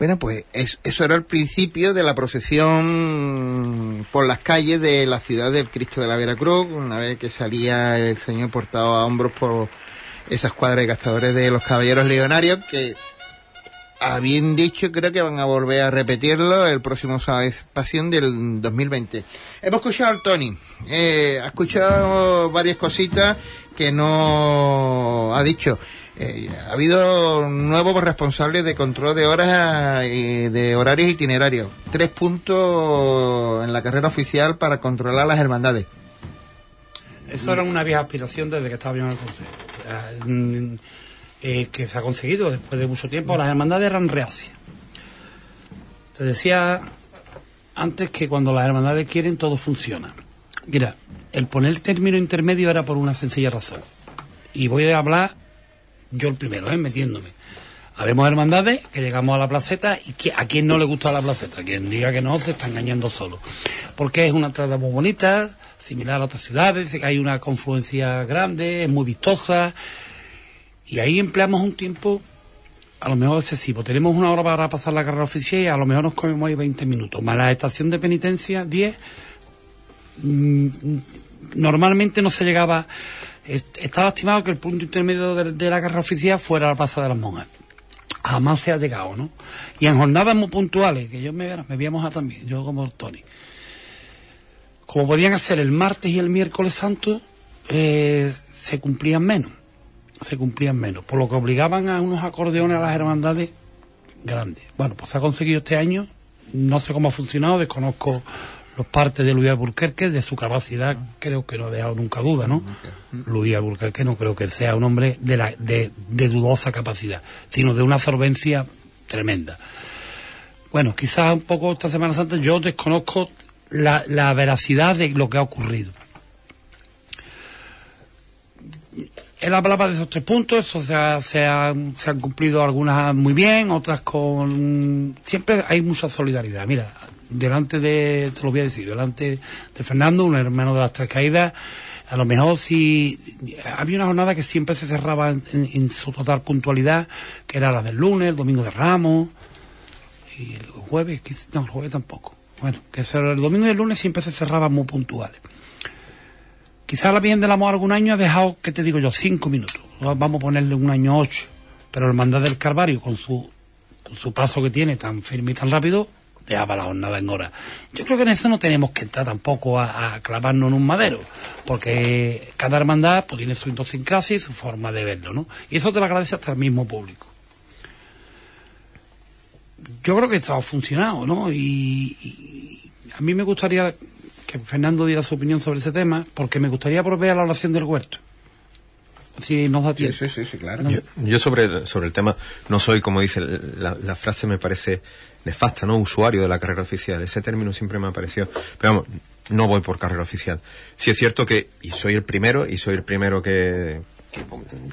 Bueno, pues es- eso era el principio de la procesión por las calles de la ciudad del Cristo de la Veracruz, una vez que salía el Señor portado a hombros por esa escuadra de gastadores de los caballeros legionarios, que, a bien dicho, creo que van a volver a repetirlo el próximo sábado Pasión del 2020. Hemos escuchado al Tony, eh, ha escuchado varias cositas que no ha dicho. Eh, ha habido nuevos responsables de control de horas y de horarios itinerarios. Tres puntos en la carrera oficial para controlar las hermandades. Eso era una vieja aspiración desde que estaba yo el consejo. Eh, que se ha conseguido después de mucho tiempo. Las hermandades eran reacias. Te decía antes que cuando las hermandades quieren todo funciona. Mira, el poner término intermedio era por una sencilla razón. Y voy a hablar yo el primero, ¿eh? metiéndome. Habemos hermandades que llegamos a la placeta y que, a quien no le gusta la placeta, quien diga que no se está engañando solo. Porque es una entrada muy bonita, similar a otras ciudades, hay una confluencia grande, es muy vistosa, y ahí empleamos un tiempo a lo mejor excesivo. Tenemos una hora para pasar la carrera oficial y a lo mejor nos comemos ahí 20 minutos. Más la estación de penitencia, 10. Mm, normalmente no se llegaba. Est- Estaba estimado que el punto intermedio de, la carrera oficial fuera la Plaza de las Monjas. Jamás se ha llegado, ¿no? Y en jornadas muy puntuales, que yo me, me voy a también, yo como Tony. Como podían hacer el martes y el miércoles santo, eh, se cumplían menos se cumplían menos, por lo que obligaban a unos acordeones a las hermandades grande. Bueno, pues se ha conseguido este año, no sé cómo ha funcionado, desconozco los partes de Luis Alburquerque, de su capacidad creo que no ha dejado nunca duda, ¿no? Luis Alburquerque no creo que sea un hombre de, la, de, de dudosa capacidad, sino de una solvencia tremenda. Bueno, quizás un poco esta Semana Santa yo desconozco la, la veracidad de lo que ha ocurrido. Él hablaba de esos tres puntos, eso se, ha- se han, se han cumplido algunas muy bien, otras con... Siempre hay mucha solidaridad. Mira, delante de, te lo voy a decir, delante de Fernando, un hermano de las tres caídas, a lo mejor si había una jornada que siempre se cerraba en, su total puntualidad, que era la del lunes, el domingo de Ramos, y el jueves, no, el jueves tampoco. Bueno, que el domingo y el lunes siempre se cerraban muy puntuales. Quizás la Virgen del Amor algún año ha dejado, ¿qué te digo yo?, cinco minutos. Vamos a ponerle un año ocho. Pero el Hermandad del Calvario, con su, con su paso que tiene tan firme y tan rápido, jornada en hora. Yo creo que en eso no tenemos que entrar tampoco a, a clavarnos en un madero, porque cada hermandad pues, tiene su idiosincrasia y su forma de verlo, ¿no? Y eso te lo agradece hasta el mismo público. Yo creo que esto ha funcionado, ¿no? Y, y a mí me gustaría que Fernando diera su opinión sobre ese tema, porque me gustaría volver a la oración del huerto. Si nos da Sí, tiempo. sí, sí, sí, claro. Yo, yo sobre, sobre el tema no soy, como dice, la, la frase me parece nefasta, ¿no? Usuario de la carrera oficial. Ese término siempre me ha parecido. Pero vamos, no voy por carrera oficial. Sí es cierto que, y soy el primero, y soy el primero que,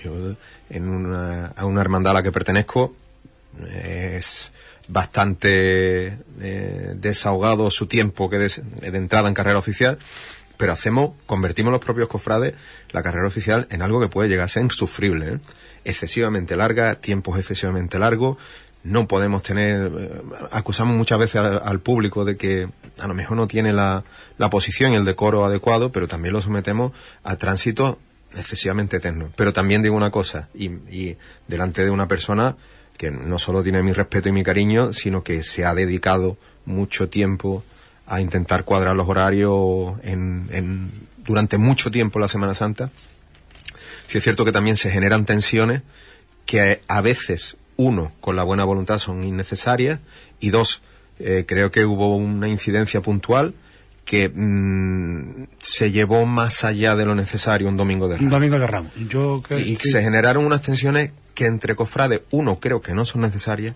yo en una, a una hermandad a la que pertenezco, es bastante eh, desahogado su tiempo que de entrada en carrera oficial, pero hacemos, convertimos los propios cofrades la carrera oficial en algo que puede llegar a ser insufrible, ¿eh? excesivamente larga, tiempos excesivamente largos, no podemos tener, eh, acusamos muchas veces al, al público de que a lo mejor no tiene la, la posición y el decoro adecuado, pero también lo sometemos a tránsito excesivamente eterno. Pero también digo una cosa, y, y delante de una persona que no solo tiene mi respeto y mi cariño, sino que se ha dedicado mucho tiempo a intentar cuadrar los horarios en, en- durante mucho tiempo la Semana Santa. Sí es cierto que también se generan tensiones que a veces, uno, con la buena voluntad son innecesarias y dos, eh, creo que hubo una incidencia puntual que mm, se llevó más allá de lo necesario un domingo de Un Ramos. domingo de Ramos. Yo creo Y sí. se generaron unas tensiones que entre cofrades, uno, creo que no son necesarias,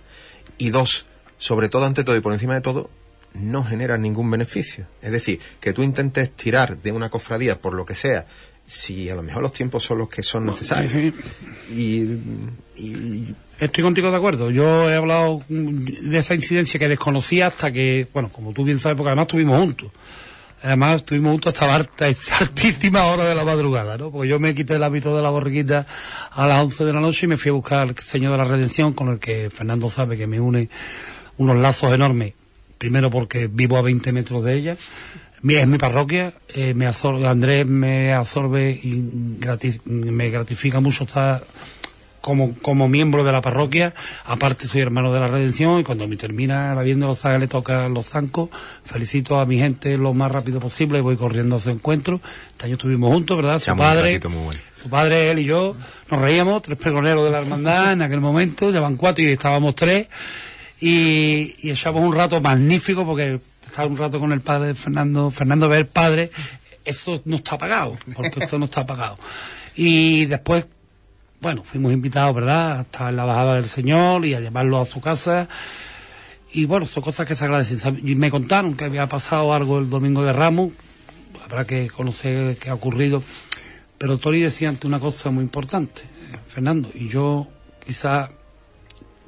y dos, sobre todo, ante todo y por encima de todo, no generan ningún beneficio. Es decir, que tú intentes tirar de una cofradía por lo que sea, si a lo mejor los tiempos son los que son necesarios. sí, Y, y- Estoy contigo de acuerdo. Yo he hablado de esa incidencia que desconocía hasta que, bueno, como tú bien sabes, porque además estuvimos juntos. Además estuvimos juntos hasta alta, altísima hora de la madrugada, ¿no? Porque yo me quité el hábito de la borriquita a las 11 de la noche y me fui a buscar al Señor de la Redención, con el que Fernando sabe que me une unos lazos enormes. Primero porque vivo a 20 metros de ella. Es mi parroquia, eh, me absorbe, Andrés me absorbe y me gratifica mucho estar como, como miembro de la parroquia, aparte soy hermano de la redención y cuando me termina la bien de los ángeles toca los zancos, felicito a mi gente lo más rápido posible y voy corriendo a su encuentro. Este año estuvimos juntos, ¿verdad? Su padre, bueno. su padre, él y yo, nos reíamos, tres pregoneros de la hermandad en aquel momento, llevan cuatro y estábamos tres, y, y echamos un rato magnífico porque estar un rato con el padre de Fernando, Fernando ver padre, eso no está pagado, porque eso no está pagado. Y después bueno, fuimos invitados, ¿verdad?, hasta en la bajada del Señor y a llevarlo a su casa. Y bueno, son cosas que se agradecen. Y me contaron que había pasado algo el domingo de Ramos, habrá que conocer qué ha ocurrido. Pero Tori decía ante una cosa muy importante, Fernando, y yo quizá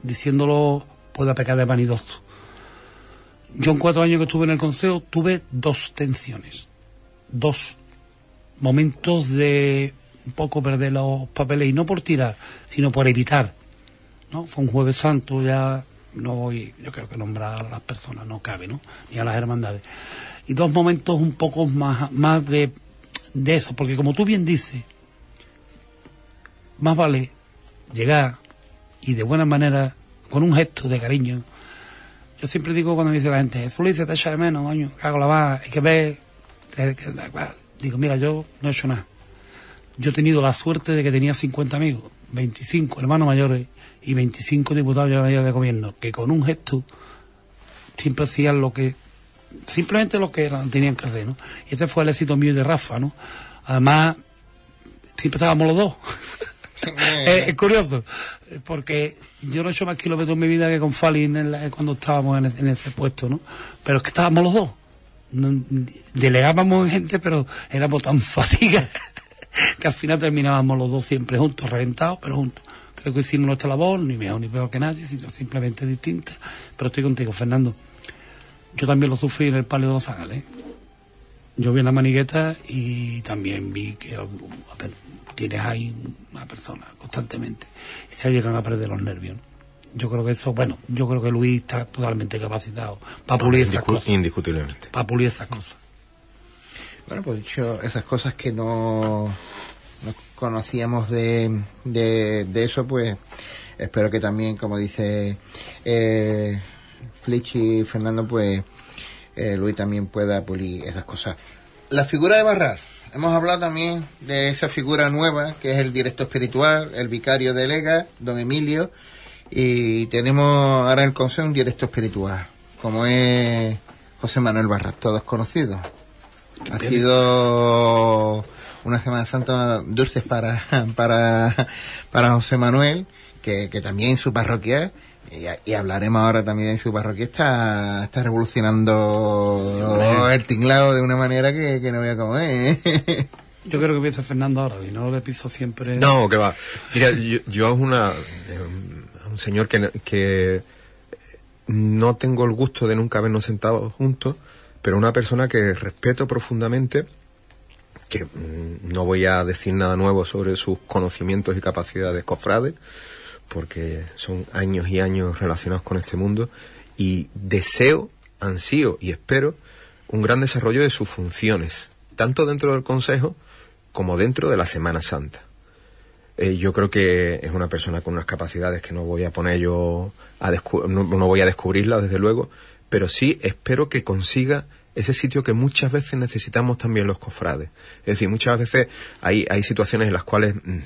diciéndolo pueda pecar de vanidoso. Yo en cuatro años que estuve en el consejo tuve dos tensiones, dos momentos de un poco perder los papeles y no por tirar, sino por evitar. ¿no? Fue un jueves santo, ya no voy, yo creo que nombrar a las personas no cabe, ¿no? Ni a las hermandades. Y dos momentos un poco más, más de, de eso, porque como tú bien dices, más vale llegar y de buena manera, con un gesto de cariño. Yo siempre digo cuando me dice la gente, Jesús te echa de menos, coño, cago la va, hay que ver. Digo, mira, yo no he hecho nada. Yo he tenido la suerte de que tenía 50 amigos, 25 hermanos mayores y 25 diputados ya de gobierno que con un gesto siempre hacían lo que simplemente lo que tenían que hacer, ¿no? Y este fue el éxito mío y de Rafa, ¿no? Además, siempre estábamos los dos. es, curioso, porque yo no he hecho más kilómetros en mi vida que con Fali cuando estábamos en, ese puesto, ¿no? Pero es que estábamos los dos. delegábamos gente, pero éramos tan fatigas que al final terminábamos los dos siempre juntos, reventados, pero juntos. Creo que hicimos nuestra labor, ni mejor ni peor que nadie, sino simplemente distinta. Pero estoy contigo, Fernando. Yo también lo sufrí en el Palio de los Ángeles. Yo vi en la manigueta y también vi que tienes ahí una persona constantemente y se llegan a perder los nervios. Yo creo que eso, bueno, yo creo que Luis está totalmente capacitado para pulir esas cosas. Indiscutiblemente. Para pulir esas cosas. Bueno, pues dicho esas cosas que no, conocíamos de, de, eso, pues espero que también, como dice eh, Flitch y Fernando, pues eh, Luis también pueda pulir esas cosas. La figura de Barral. Hemos hablado también de esa figura nueva, que es el directo espiritual, el vicario de Lega, don Emilio, y tenemos ahora en el consejo un directo espiritual, como es José Manuel Barras, todos conocidos. Ha sido una Semana Santa dulce para, para, para José Manuel, que, que también su parroquia y, hablaremos ahora también de su parroquia, está, está revolucionando el tinglado de una manera que, no voy a comer. Yo creo que empieza Fernando ahora y no le piso siempre. No, que va. Mira, yo, yo es una. un señor que, que no tengo el gusto de nunca habernos sentado juntos, pero una persona que respeto profundamente, que mm, no voy a decir nada nuevo sobre sus conocimientos y capacidades cofrades, porque son años y años relacionados con este mundo y deseo, ansío y espero un gran desarrollo de sus funciones, tanto dentro del Consejo como dentro de la Semana Santa. Eh, yo creo que es una persona con unas capacidades que no voy a poner yo a no, no voy a descubrirlas desde luego, pero sí espero que consiga ese sitio que muchas veces necesitamos también los cofrades. Es decir, muchas veces hay, hay situaciones en las cuales mm,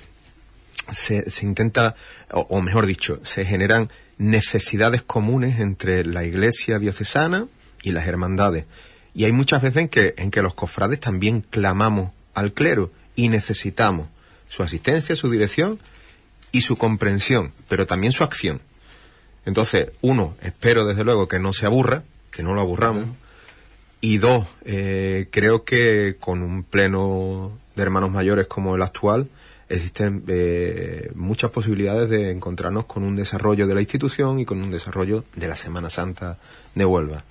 se, se intenta, o, mejor dicho, se generan necesidades comunes entre la iglesia diocesana y las hermandades. Y hay muchas veces en que, en que los cofrades también clamamos al clero y necesitamos su asistencia, su dirección y su comprensión, pero también su acción. Entonces, uno, espero desde luego que no se aburra, que no lo aburramos. Y dos, eh, creo que con un pleno de hermanos mayores como el actual, existen eh, muchas posibilidades de encontrarnos con un desarrollo de la institución y con un desarrollo de la Semana Santa de Huelva.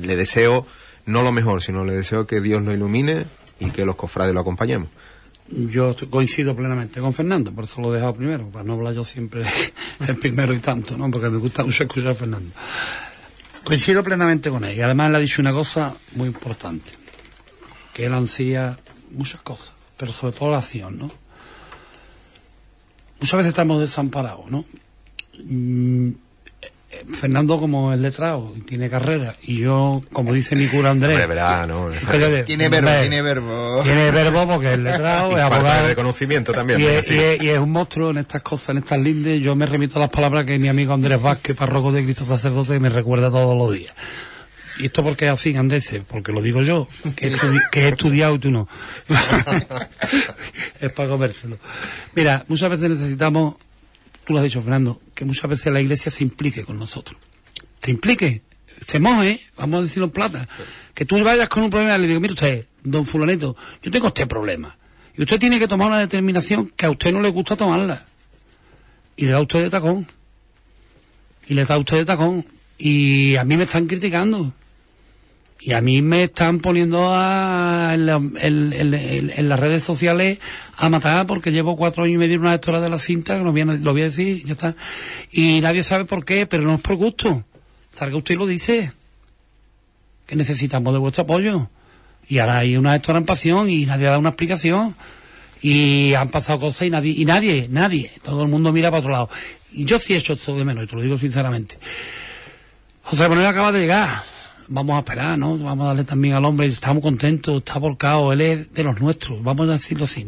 Le deseo no lo mejor, sino le deseo que Dios lo ilumine y que los cofrades lo acompañemos. Yo coincido plenamente con Fernando, por eso lo he dejado primero, para no hablar yo siempre el primero y tanto, ¿no? Porque me gusta mucho escuchar a Fernando. Coincido plenamente con él y además le ha dicho una cosa muy importante, que él ansía muchas cosas, pero sobre todo la acción, ¿no? Muchas veces estamos desamparados, ¿no? Mm, Fernando como el letrado tiene carrera y yo como dice mi cura Andrés no, tiene verbo tiene verbo. tiene verbo porque el letrado es abogado de conocimiento también y es, un monstruo en estas cosas en estas lindes. Yo me remito a las palabras que mi amigo Andrés Vázquez párroco de Cristo sacerdote me recuerda todos los días y esto porque es así, Andrés, porque lo digo yo, que he, estudiado y tú no. es para comérselo. Mira, muchas veces necesitamos, tú lo has dicho, Fernando, que muchas veces la iglesia se implique con nosotros. Se implique, se moje, vamos a decirlo en plata. Que tú vayas con un problema y le digo, mire usted, don fulanito, yo tengo este problema. Y usted tiene que tomar una determinación que a usted no le gusta tomarla. Y le da usted de tacón. Y le da usted de tacón. Y a mí me están criticando. Y a mí me están poniendo en, las redes sociales a matar porque llevo cuatro años y medio en una gestora de la cinta, que lo voy, a, lo voy a decir, ya está. Y nadie sabe por qué, pero no es por gusto. Salga usted y lo dice. Que necesitamos de vuestro apoyo. Y ahora hay una gestora en pasión y nadie ha dado una explicación. Y han pasado cosas y nadie, y nadie, nadie, todo el mundo mira para otro lado. Y yo sí he hecho esto de menos, y te lo digo sinceramente. José Manuel acaba de llegar vamos a esperar, ¿no? Vamos a darle también al hombre, estamos contentos, está volcado, él es de los nuestros, vamos a decirlo así,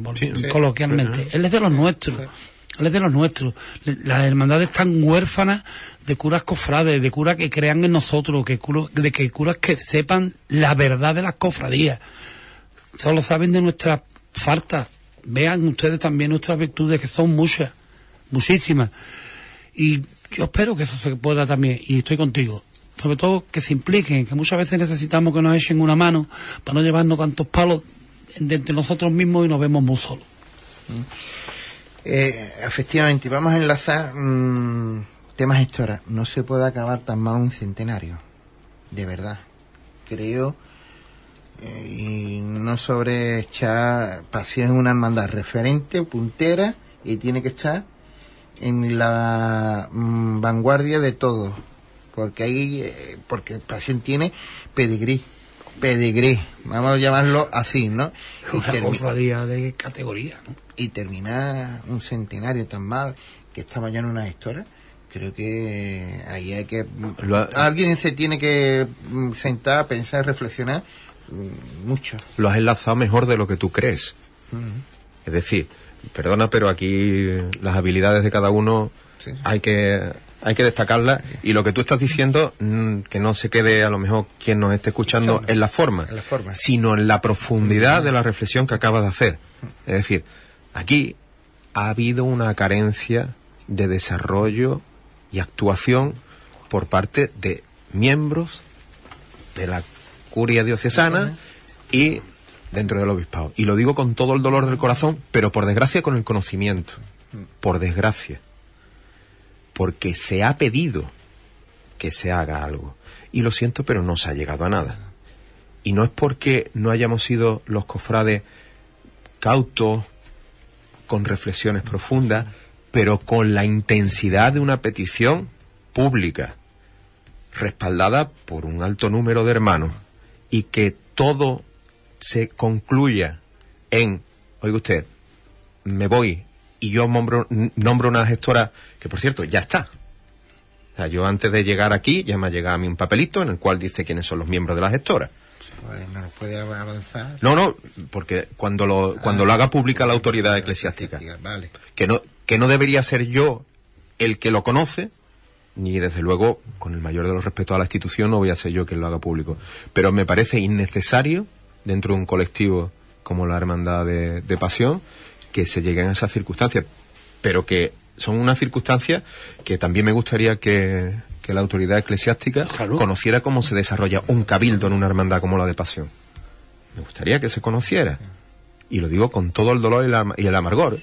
coloquialmente, él es de los nuestros. Él es de los nuestros. Las hermandades están huérfanas de curas cofrades, de curas que crean en nosotros, que curas, de que curas que sepan la verdad de las cofradías. Solo saben de nuestras faltas. Vean ustedes también nuestras virtudes, que son muchas, muchísimas. Y yo espero que eso se pueda también, y estoy contigo. Sobre todo que se impliquen, que muchas veces necesitamos que nos echen una mano para no llevarnos tantos palos de entre nosotros mismos y nos vemos muy solos. Eh, efectivamente, vamos a enlazar mm, temas historia. No se puede acabar tan mal un centenario, de verdad. Creo, eh, y no sobre echar en una hermandad referente, puntera, y tiene que estar en la mm, vanguardia de todo. Porque ahí, eh, porque pasión tiene pedigrí, pedigrí, vamos a llamarlo así, ¿no? Y Una termi- cofradía de categoría, ¿no? y terminar un centenario tan mal que estamos ya en una historia creo que ahí hay que ha- alguien se tiene que mm, sentar pensar reflexionar mm, mucho Lo has enlazado mejor de lo que tú crees. Es decir, perdona, pero aquí las habilidades de cada uno Sí. hay que hay que destacarlas y lo que tú estás diciendo mm, que no se quede a lo mejor quien nos esté escuchando en la forma, En la forma. sino en la profundidad de la reflexión que acabas de hacer. Es decir, aquí ha habido una carencia de desarrollo y actuación por parte de miembros de la curia diocesana y dentro del obispado. Y lo digo con todo el dolor del corazón, pero por desgracia con el conocimiento. Por desgracia. Porque se ha pedido que se haga algo. Y lo siento, pero no se ha llegado a nada. Y no es porque no hayamos sido los cofrades cautos, con reflexiones profundas, pero con la intensidad de una petición pública, respaldada por un alto número de hermanos, y que todo se concluya en, oiga usted, me voy y yo nombro, nombro una gestora que, por cierto, ya está. O sea, yo antes de llegar aquí ya me ha llegado a mí un papelito en el cual dice quiénes son los miembros de la gestora. pues no nos puede avanzar No, no, porque cuando lo, cuando lo haga pública la autoridad eclesiástica, vale que no, que no debería ser yo el que lo conoce, ni desde luego, con el mayor de los respetos a la institución, no voy a ser yo quien lo haga público. Pero me parece innecesario, dentro de un colectivo como la Hermandad de, de Pasión, que se lleguen a esas circunstancias. Pero que son unas circunstancias que también me gustaría que, que la autoridad eclesiástica Claro. conociera cómo se desarrolla un cabildo en una hermandad como la de Pasión. Me gustaría que se conociera. Y lo digo con todo el dolor y, la- y el amargor.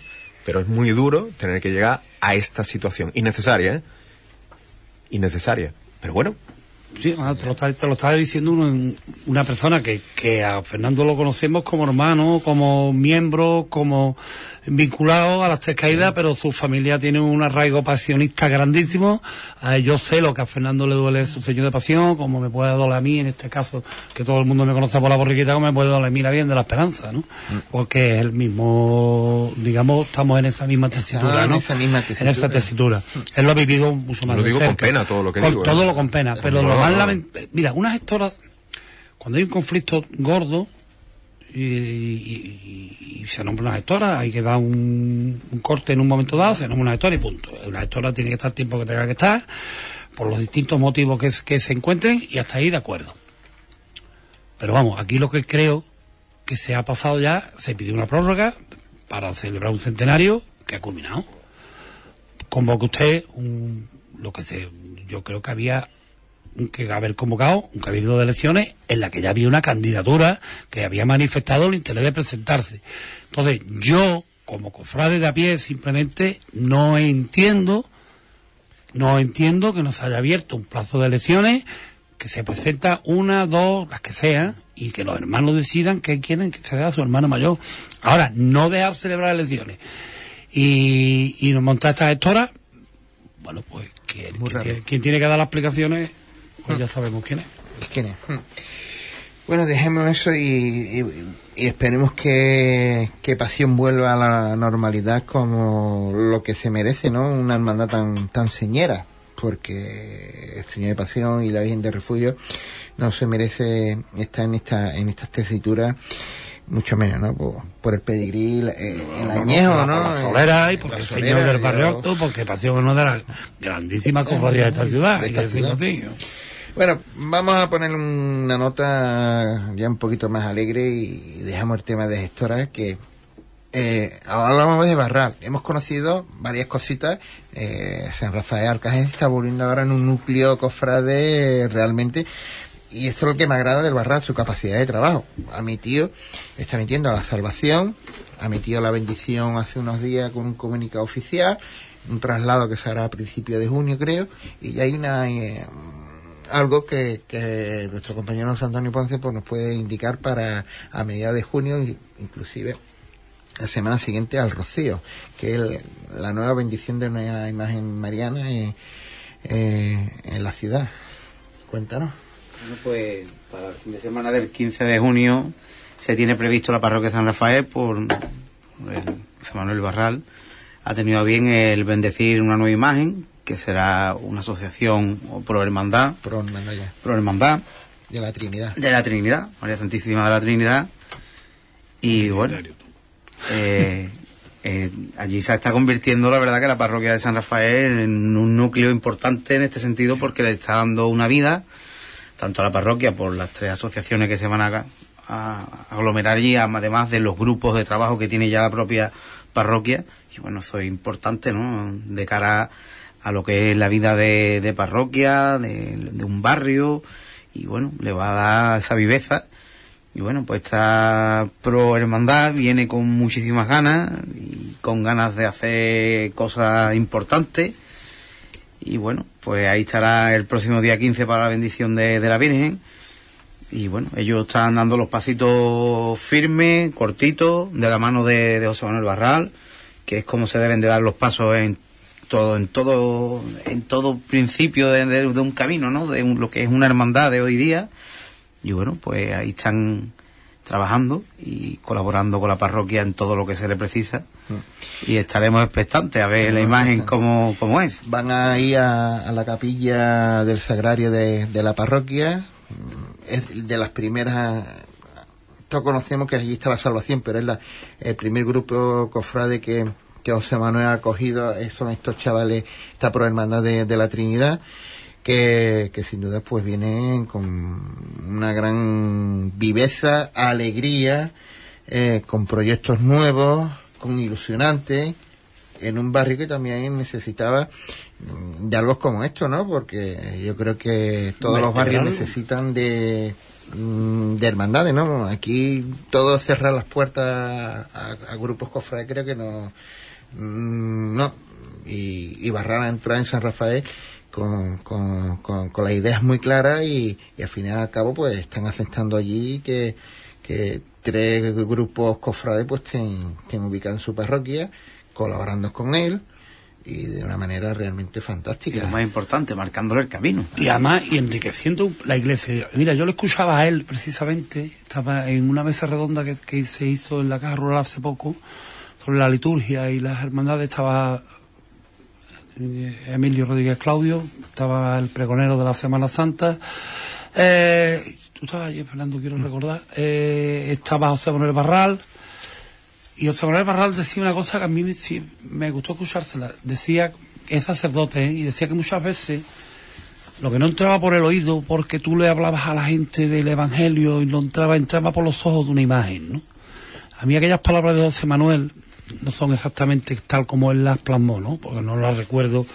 Pero es muy duro tener que llegar a esta situación. Innecesaria, ¿eh? Innecesaria. Pero bueno, Sí, te lo está, te lo está diciendo uno- una persona que, que a Fernando lo conocemos como hermano, como miembro, como vinculado a las tres caídas, pero su familia tiene un arraigo pasionista grandísimo. Eh, yo sé lo que a Fernando le duele su señor de pasión, como me puede doler a mí en este caso, que todo el mundo me conoce por la borriquita, como me puede doler a mí la bien de la esperanza, ¿no? Porque es el mismo, digamos, estamos en esa misma tesitura, Ah, en ¿no? esa misma En esa tesitura. Él lo ha vivido mucho más Lo de digo con pena todo lo que Con digo, ¿eh? Todo lo con pena, pero No, lo más no. lamentable... Mira, unas gestoras, cuando hay un conflicto gordo y, se nombra una gestora, hay que dar un, corte en un momento dado, se nombra una gestora y punto. Una gestora tiene que estar el tiempo que tenga que estar, por los distintos motivos que, que se encuentren y hasta ahí de acuerdo. Pero vamos, aquí lo que creo que se ha pasado ya, se pidió una prórroga para celebrar un centenario que ha culminado. Convoque usted un, lo que se, yo creo que había que haber convocado un cabildo de elecciones en la que ya había una candidatura que había manifestado el interés de presentarse. Entonces, yo, como cofrade de a pie, simplemente no entiendo, no entiendo que nos haya abierto un plazo de elecciones, que se presenta una, dos, las que sean, y que los hermanos decidan qué quieren que se dé a su hermano mayor. Ahora, no dejar celebrar elecciones y, y montar esta gestora, bueno, pues quien, quien tiene, quien tiene que dar las explicaciones, pues ya sabemos quién es. ¿Quién es? Hmm. Bueno, dejemos eso y, y- y esperemos que, que Pasión vuelva a la normalidad como lo que se merece, ¿no? Una hermandad tan, tan señera, porque el Señor de Pasión y la Virgen de Refugio no se merece estar en esta en estas tesituras mucho menos, ¿no? Por, por el pedigrí, eh, el añejo, ¿no? Por la solera y Eh, porque la el solera, señor del barrio alto, porque Pasión no de las grandísimas cofradías de esta ciudad. De esta ciudad. Bueno, vamos a poner una nota ya un poquito más alegre y dejamos el tema de gestora que eh, hablamos de Barral. Hemos conocido varias cositas. Eh, San Rafael Arcángel está volviendo ahora en un núcleo cofrade realmente. Y esto es lo que me agrada del Barral, su capacidad de trabajo. A mi tío está metiendo a la salvación, ha metido la bendición hace unos días con un comunicado oficial, un traslado que se hará a principios de junio creo, y ya hay una eh, algo que, que nuestro compañero José Antonio Ponce pues, nos puede indicar para a mediados de junio, inclusive la semana siguiente al Rocío, que es la nueva bendición de una imagen mariana eh, eh, en la ciudad. Cuéntanos. Bueno, pues para el fin de semana del 15 de junio se tiene previsto la parroquia San Rafael por el José Manuel Barral. Ha tenido bien el bendecir una nueva imagen, que será una asociación pro hermandad, Pro hermandad ya, pro hermandad de la Trinidad. de la Trinidad, María Santísima de la Trinidad. Y bueno, eh, eh, allí se está convirtiendo, la verdad, que la parroquia de San Rafael en un núcleo importante en este sentido porque le está dando una vida, tanto a la parroquia por las tres asociaciones que se van a, a aglomerar allí, además de los grupos de trabajo que tiene ya la propia parroquia. Y bueno, eso es importante, ¿no? De cara a lo que es la vida de, de parroquia, de, de un barrio, y bueno, le va a dar esa viveza. Y bueno, pues esta pro hermandad viene con muchísimas ganas y con ganas de hacer cosas importantes. Y bueno, pues ahí estará el próximo día 15 para la bendición de, de la Virgen. Y bueno, ellos están dando los pasitos firmes, cortitos, de la mano de, de José Manuel Barral, que es como se deben de dar los pasos en todo, en todo, en todo principio de, de- de un camino, ¿no? De un- lo que es una hermandad de hoy día. Y bueno, pues ahí están trabajando y colaborando con la parroquia en todo lo que se le precisa. Y estaremos expectantes a ver la imagen como, como es. Van a ir a, a la capilla del sagrario de, de la parroquia. Mm, Es de las primeras. Todos conocemos que allí está la salvación, pero es la, el primer grupo cofrade que, que José Manuel ha acogido. eh, Son estos chavales, esta pro hermandad de, de la Trinidad. Que, que sin duda pues vienen con una gran viveza, alegría, eh, con proyectos nuevos, con ilusionantes, en un barrio que también necesitaba mm, de algo como esto, ¿no? Porque yo creo que todos los barrios Vertebral. necesitan de, mm, de hermandades, ¿no? Aquí todo cerrar las puertas a, a grupos cofrades creo que no, mm, no. Y, y Barral ha entrado en San Rafael con, con, con, con las ideas muy claras y, y al final y al cabo pues están aceptando allí que, que tres grupos cofrades pues estén, estén ubicados en su parroquia, colaborando con él y de una manera realmente Y fantástica. lo más importante, marcándole el camino. Y además, y enriqueciendo la iglesia. Mira, yo lo escuchaba a él precisamente, estaba en una mesa redonda que, que se hizo en la Caja Rural hace poco, sobre la liturgia y las hermandades, estaba eh, Emilio Rodríguez Claudio, estaba el pregonero de la Semana Santa, eh, tú estabas allí, Fernando, quiero recordar, eh, estaba José Manuel Barral, y José Manuel Barral decía una cosa que a mí me, sí, me gustó escuchársela. Decía, es sacerdote, ¿eh? y decía que muchas veces lo que no entraba por el oído, porque tú le hablabas a la gente del Evangelio y no entraba, entraba por los ojos de una imagen, ¿no? A mí aquellas palabras de José Manuel no son exactamente tal como él las plasmó, ¿no? Porque no las recuerdo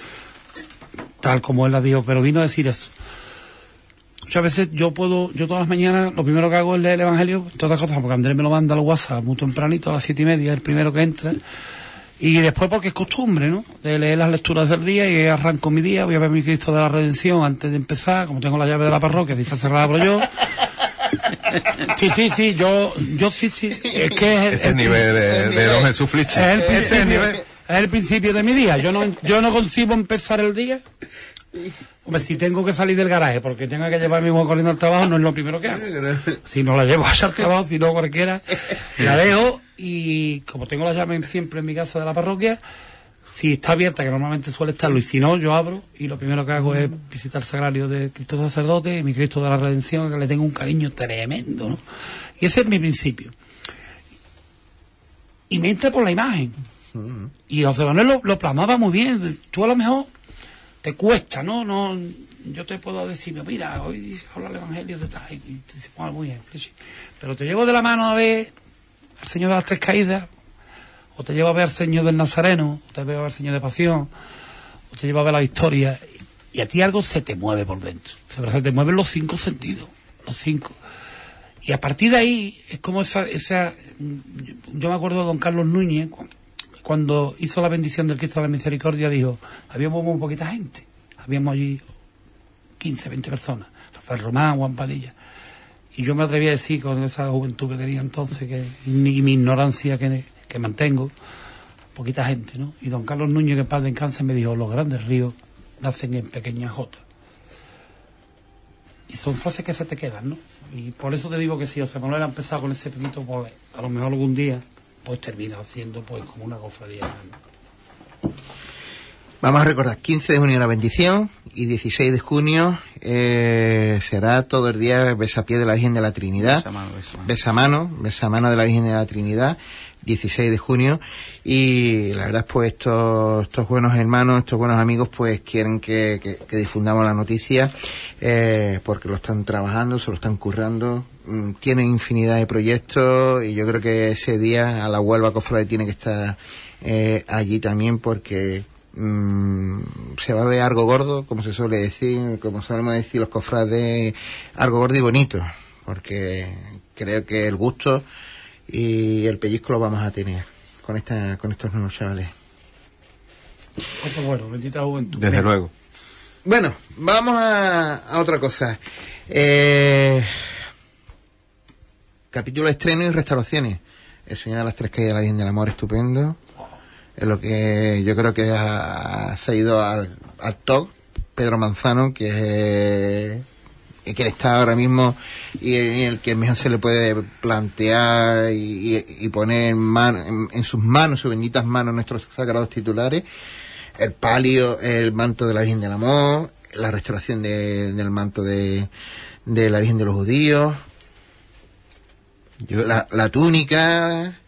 tal como él las dijo, pero vino a decir eso. Muchas veces yo puedo, yo todas las mañanas lo primero que hago es leer el Evangelio, entre otras cosas, porque Andrés me lo manda al WhatsApp muy tempranito, a las siete y media, el primero que entra. Y después porque es costumbre, ¿no? De leer las lecturas del día y arranco mi día, voy a ver mi Cristo de la Redención antes de empezar, como tengo la llave de la parroquia, está cerrada abro yo. Sí, sí, sí, yo, yo sí, sí, es que es el, Este el nivel de, de Don Jesús Flichi. es el Este es el principio, nivel. es el principio de mi día. Yo no, yo no concibo empezar el día. Hombre, si tengo que salir del garaje porque tenga que llevar mi corriendo al trabajo, no es lo primero que hago. Si no la llevo al trabajo, si no cualquiera, la dejo y como tengo la llave siempre en mi casa de la parroquia, si está abierta, que normalmente suele estarlo, y si no, yo abro y lo primero que hago es visitar el sagrario de Cristo Sacerdote y mi Cristo de la Redención, que le tengo un cariño tremendo, ¿no? Y ese es mi principio. y me entra por la imagen. Y José Manuel lo, lo plasmaba muy bien. Tú a lo mejor te cuesta, ¿no? no Yo te puedo decir, mira, hoy habla el Evangelio de tal, y te dice, muy bien, pero te llevo de la mano a ver al Señor de las Tres Caídas, te llevo a ver Señor del Nazareno, o te llevo a ver Señor de Pasión, o te llevo a ver la Victoria, y a ti algo se te mueve por dentro. Se te mueven los cinco sentidos, los cinco. Y a partir de ahí, es como esa, esa yo me acuerdo de don Carlos Núñez, cuando hizo la bendición del Cristo de la Misericordia, dijo, habíamos muy poquita gente, habíamos allí 15, 20 personas, Rafael Román, Juan Padilla. Y yo me atreví a decir, con esa juventud que tenía entonces, que, y mi ignorancia que, que mantengo, poquita gente, ¿no? Y don Carlos Núñez, que en paz de me dijo, los grandes ríos nacen en pequeñas jotas. Y son frases que se te quedan, ¿no? Y por eso te digo que si José Manuel ha empezado con ese poquito, pues a lo mejor algún día pues termina siendo pues como una cofradía. Vamos a recordar, 15 de junio la bendición y 16 de junio eh, será todo el día besapié de la Virgen de la Trinidad. Besamano, besamano. Besamano, de la Virgen de la Trinidad, 16 de junio. Y la verdad, pues estos, estos buenos hermanos, estos buenos amigos, pues quieren que, difundamos la noticia, eh, porque lo están trabajando, se lo están currando, Mm, tienen infinidad de proyectos y yo creo que ese día a la Huelva Cofrade tiene que estar eh, allí también porque mm, se va a ver algo gordo, como se suele decir, como solemos decir los cofrades, algo gordo y bonito, porque creo que el gusto y el pellizco lo vamos a tener con esta con estos nuevos chavales. bueno, bendita juventud. Desde luego. Bueno, vamos a, a otra cosa. Eh, capítulo de estreno y restauraciones. El Señor de las Tres Calles de la Virgen del Amor, estupendo. Es lo que yo creo que ha, ha ido al, al top Pedro Manzano, que es que está ahora mismo y en el que mejor se le puede plantear y, poner en, en, sus manos, sus benditas manos, nuestros sagrados titulares, el palio, el manto de la Virgen del Amor, la restauración del manto de, de la Virgen de los Judíos, la, la túnica,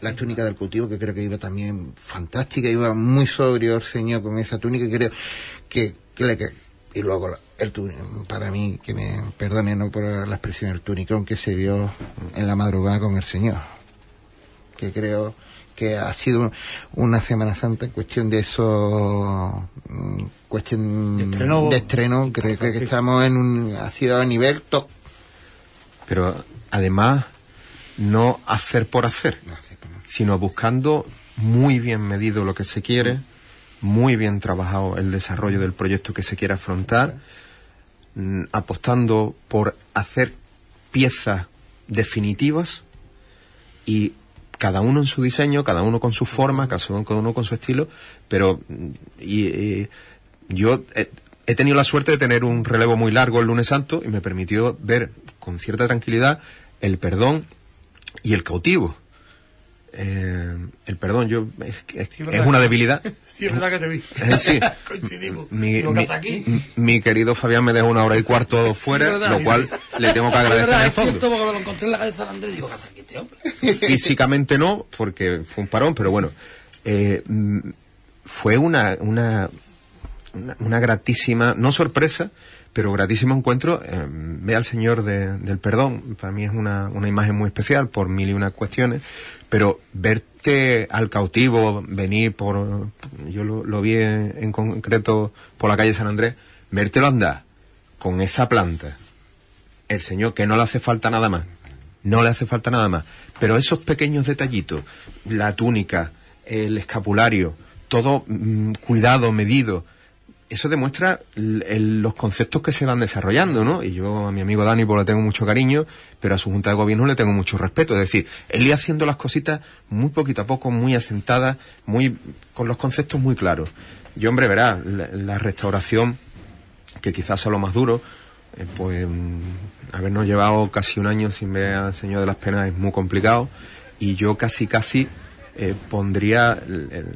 la túnica del cultivo que creo que iba también fantástica, iba muy sobrio el señor con esa túnica, creo que, que, le, que y luego el para mí, que me perdone no por la expresión, el túnico que se vio en la madrugada con el señor, que creo que ha sido una Semana Santa en cuestión de eso, mm, cuestión de estreno, creo que, estamos en un, ha sido a nivel top. Pero además no hacer por hacer, sino buscando muy bien medido lo que se quiere, muy bien trabajado el desarrollo del proyecto que se quiere afrontar, mm, apostando por hacer piezas definitivas y cada uno en su diseño, cada uno con su forma, cada uno con su estilo, pero mm, y, yo he, he, tenido la suerte de tener un relevo muy largo el lunes santo y me permitió ver con cierta tranquilidad el perdón y el cautivo. Eh, el perdón, yo es, es, una debilidad. Sí, es verdad que te vi. Eh, sí. Coincidimos. Mi, mi, querido Fabián me dejó una hora y cuarto fuera, lo cual le tengo que agradecer en el fondo. porque me lo encontré en la cabeza de digo, aquí este hombre? Físicamente no, porque fue un parón, pero bueno. Eh, mm, fue una, una, una, una gratísima, no sorpresa, pero gratísimo encuentro. Eh, ve al Señor del Perdón, para mí es una, una imagen muy especial por mil y una cuestiones, pero verte al cautivo venir por, yo lo, vi en, concreto por la calle San Andrés, vértelo andar con esa planta, el Señor que no le hace falta nada más, no le hace falta nada más, pero esos pequeños detallitos, la túnica, el escapulario, todo mm, cuidado, medido, eso demuestra los conceptos que se van desarrollando, ¿no? Y yo a mi amigo Dani pues le tengo mucho cariño, pero a su Junta de Gobierno le tengo mucho respeto. Es decir, él iba haciendo las cositas muy poquito a poco, muy asentadas, muy con los conceptos muy claros. Yo, hombre, verá, la, restauración, que quizás sea lo más duro, eh, pues mm, habernos llevado casi un año sin ver al Señor de las Penas es muy complicado y yo casi, casi eh, pondría el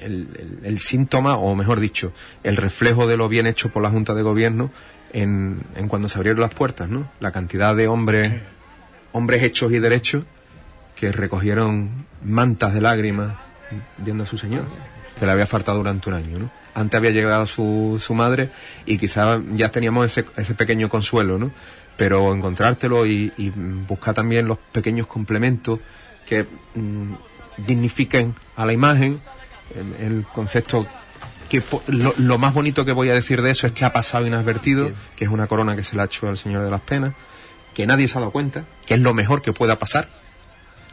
el, síntoma, o mejor dicho, el reflejo de lo bien hecho por la Junta de Gobierno en, cuando se abrieron las puertas, ¿no? La cantidad de hombres, hombres hechos y derechos que recogieron mantas de lágrimas viendo a su señor, que le había faltado durante un año, ¿no? Antes había llegado su, su madre y quizás ya teníamos ese, ese pequeño consuelo, ¿no? Pero encontrártelo y, y buscar también los pequeños complementos que mm, dignifiquen a la imagen, el, el concepto que lo, lo más bonito que voy a decir de eso es que ha pasado inadvertido, que es una corona que se le ha hecho al Señor de las Penas, que nadie se ha dado cuenta, que es lo mejor que pueda pasar,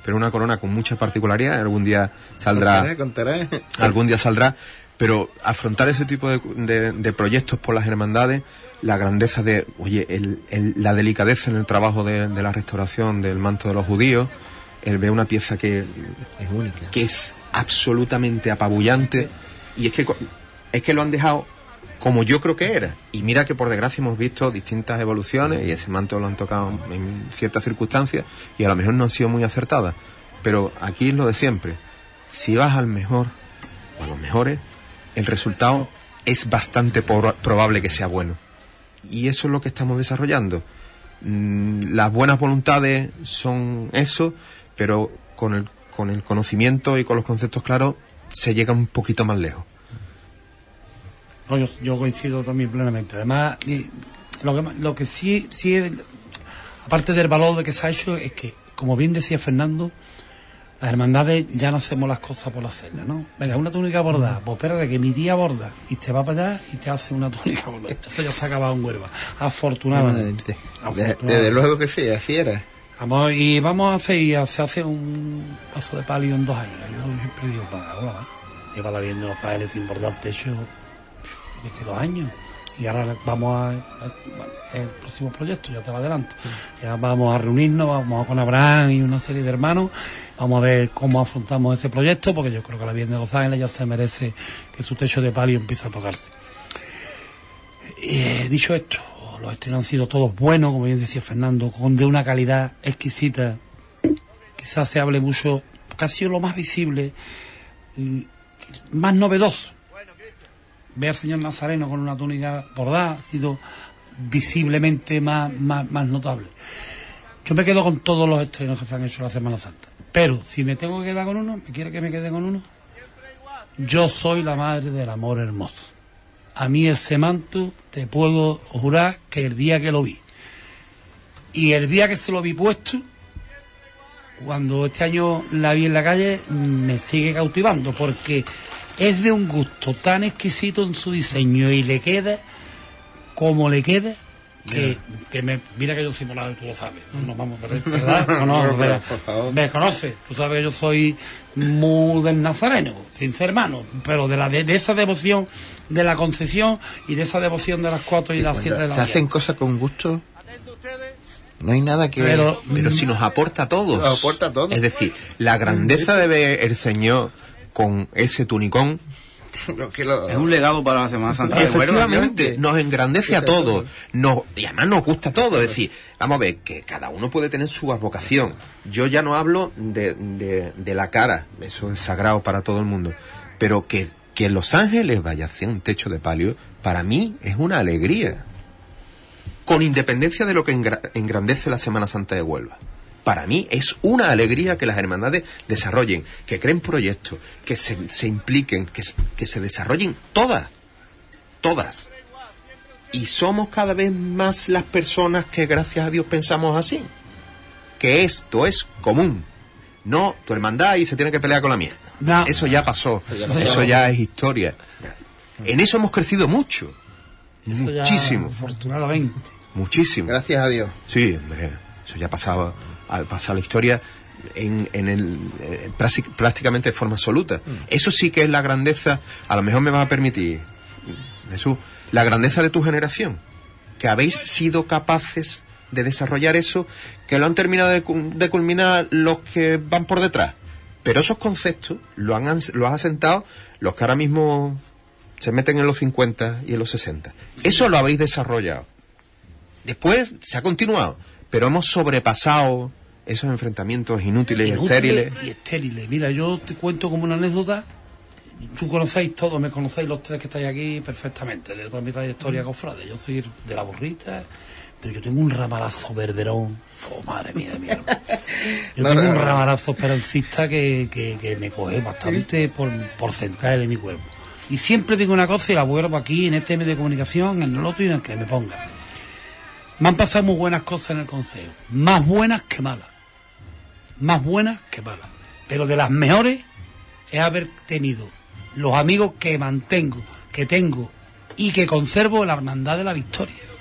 pero una corona con mucha particularidad, algún día saldrá, Contaré, contaré. algún día saldrá, pero afrontar ese tipo de, de- de proyectos por las hermandades, la grandeza de, oye, el- el- la delicadeza en el trabajo de, de la restauración del manto de los judíos, el ver una pieza que, Es única. que es absolutamente apabullante y es que es que lo han dejado como yo creo que era. Y mira que por desgracia hemos visto distintas evoluciones y ese manto lo han tocado en ciertas circunstancias y a lo mejor no han sido muy acertadas. Pero aquí es lo de siempre. Si vas al mejor o a los mejores el resultado es bastante probable que sea bueno. Y eso es lo que estamos desarrollando. Mm, las buenas voluntades son eso, pero con el, con el conocimiento y con los conceptos claros se llega un poquito más lejos. No, yo, yo coincido también plenamente. Además, lo que, lo que sí, sí es- aparte del valor de que se ha hecho, es que, como bien decía Fernando, las hermandades ya no hacemos las cosas por hacerlas, ¿no? Venga, una túnica bordada, pues espérate que mi tía borda y te va para allá y te hace una túnica bordada. Eso ya está acabado en Huelva, afortunadamente. De- Afortunadamente. Desde luego que sí, así era. Vamos, y vamos a hacer, se hace un paso de palio en dos años. Yo siempre digo, para ahora, lleva la bien de los ángeles sin bordar techo desde dos años. Y ahora vamos a- el próximo proyecto, ya te lo adelanto. Ya vamos a reunirnos, vamos con Abraham y una serie de hermanos, vamos a ver cómo afrontamos ese proyecto, porque yo creo que la bien de los ángeles ya se merece que su techo de palio empiece a tocarse. Eh, dicho esto, los estrenos han sido todos buenos, como bien decía Fernando, con de una calidad exquisita. Quizás se hable mucho, que ha sido lo más visible, más novedoso. Ve al señor Nazareno con una túnica bordada, ha sido visiblemente más, más, más notable. Yo me quedo con todos los estrenos que se han hecho la Semana Santa. Pero si me tengo que quedar con uno, ¿me quiere que me quede con uno? Yo soy la madre del amor hermoso. A mí ese manto te puedo jurar que el día que lo vi y el día que se lo vi puesto, cuando este año la vi en la calle, me sigue cautivando porque es de un gusto tan exquisito en su diseño y le queda como le queda. Que, que me, mira que yo soy morado y tú lo sabes, no nos vamos a perder, ¿verdad? No, no, No, ¿verdad? por favor. Me conoces, tú sabes que yo soy muy del nazareno, sin ser hermano, pero de la de, de esa devoción de la concesión y de esa devoción de las cuatro y las siete de la se mañana. hacen cosas con gusto. No hay nada que Pero, Pero si nos aporta a todos. Nos aporta a todos. Es decir, la grandeza de ver el Señor con ese tunicón, Es un legado para la Semana Santa efectivamente, nos engrandece a todos. Nos, y además nos gusta a todos. Es decir, vamos a ver, que cada uno puede tener su vocación. Yo ya no hablo de, de- de la cara, eso es sagrado para todo el mundo. Pero que, que Los Ángeles vaya hacia un techo de palio, para mí es una alegría. Con independencia de lo que engra- engrandece la Semana Santa de Huelva. Para mí es una alegría que las hermandades desarrollen, que creen proyectos, que se, impliquen, que, que se desarrollen todas. Todas. Y somos cada vez más las personas que gracias a Dios pensamos así. Que esto es común. No tu hermandad y se tiene que pelear con la mía. No. Eso ya pasó. Eso ya es historia. En eso hemos crecido mucho. Eso ya, Muchísimo. afortunadamente. Muchísimo. Gracias a Dios. Sí, hombre, eso ya pasaba al pasar la historia en, en el, eh, prácti- prácticamente de forma absoluta. Eso sí que es la grandeza, a lo mejor me vas a permitir, Jesús, la grandeza de tu generación, que habéis sido capaces de desarrollar eso, que lo han terminado de, de culminar los que van por detrás. Pero esos conceptos lo han, lo han asentado los que ahora mismo se meten en los 50 y en los 60. Eso lo habéis desarrollado. Después se ha continuado, pero hemos sobrepasado esos enfrentamientos inútiles y estériles. Y estériles. Mira, yo te cuento como una anécdota. Tú conocéis todos, me conocéis los tres que estáis aquí perfectamente, de toda mi trayectoria cofrade. Yo soy de la borrita, pero yo tengo un ramalazo verderón. Oh, madre mía, mía. Yo tengo un ramalazo esperancista que, que, que me coge bastante por porcentaje de mi cuerpo. Y siempre digo una cosa y la vuelvo aquí en este medio de comunicación, en el otro y en el que me ponga. Me han pasado muy buenas cosas en el consejo, más buenas que malas. Más buenas que malas. Pero de las mejores es haber tenido los amigos que mantengo, que tengo y que conservo la hermandad de la victoria.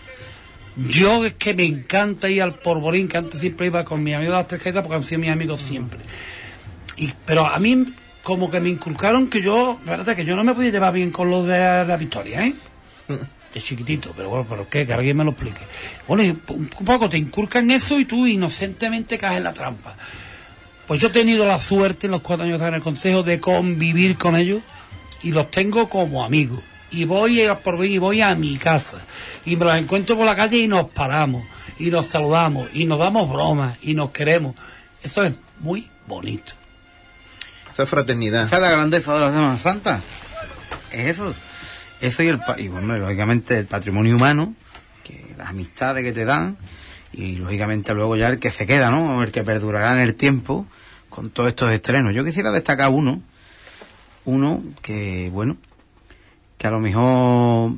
Yo es que me encanta ir al Porborín, que antes siempre iba con mis amigos de las tres Caídas porque han sido mis amigos siempre. Y, pero a mí como que me inculcaron que yo, verdad que yo no me podía llevar bien con los de la victoria, ¿eh? De chiquitito, pero bueno, pero qué, que alguien me lo explique. Bueno, un poco te inculcan eso y tú inocentemente caes en la trampa. Pues yo he tenido la suerte en los cuatro años que en el consejo de convivir con ellos y los tengo como amigos. Y voy a por y voy a mi casa. Y me los encuentro por la calle y nos paramos. Y nos saludamos. Y nos damos bromas. Y nos queremos. Eso es muy bonito. Esa es fraternidad. Esa es la grandeza de la Semana Santa. Es eso. Eso y el pa- y bueno, lógicamente el patrimonio humano, que las amistades que te dan, y lógicamente luego ya el que se queda, ¿no? El que perdurará en el tiempo con todos estos estrenos. Yo quisiera destacar uno, uno que, bueno, que a lo mejor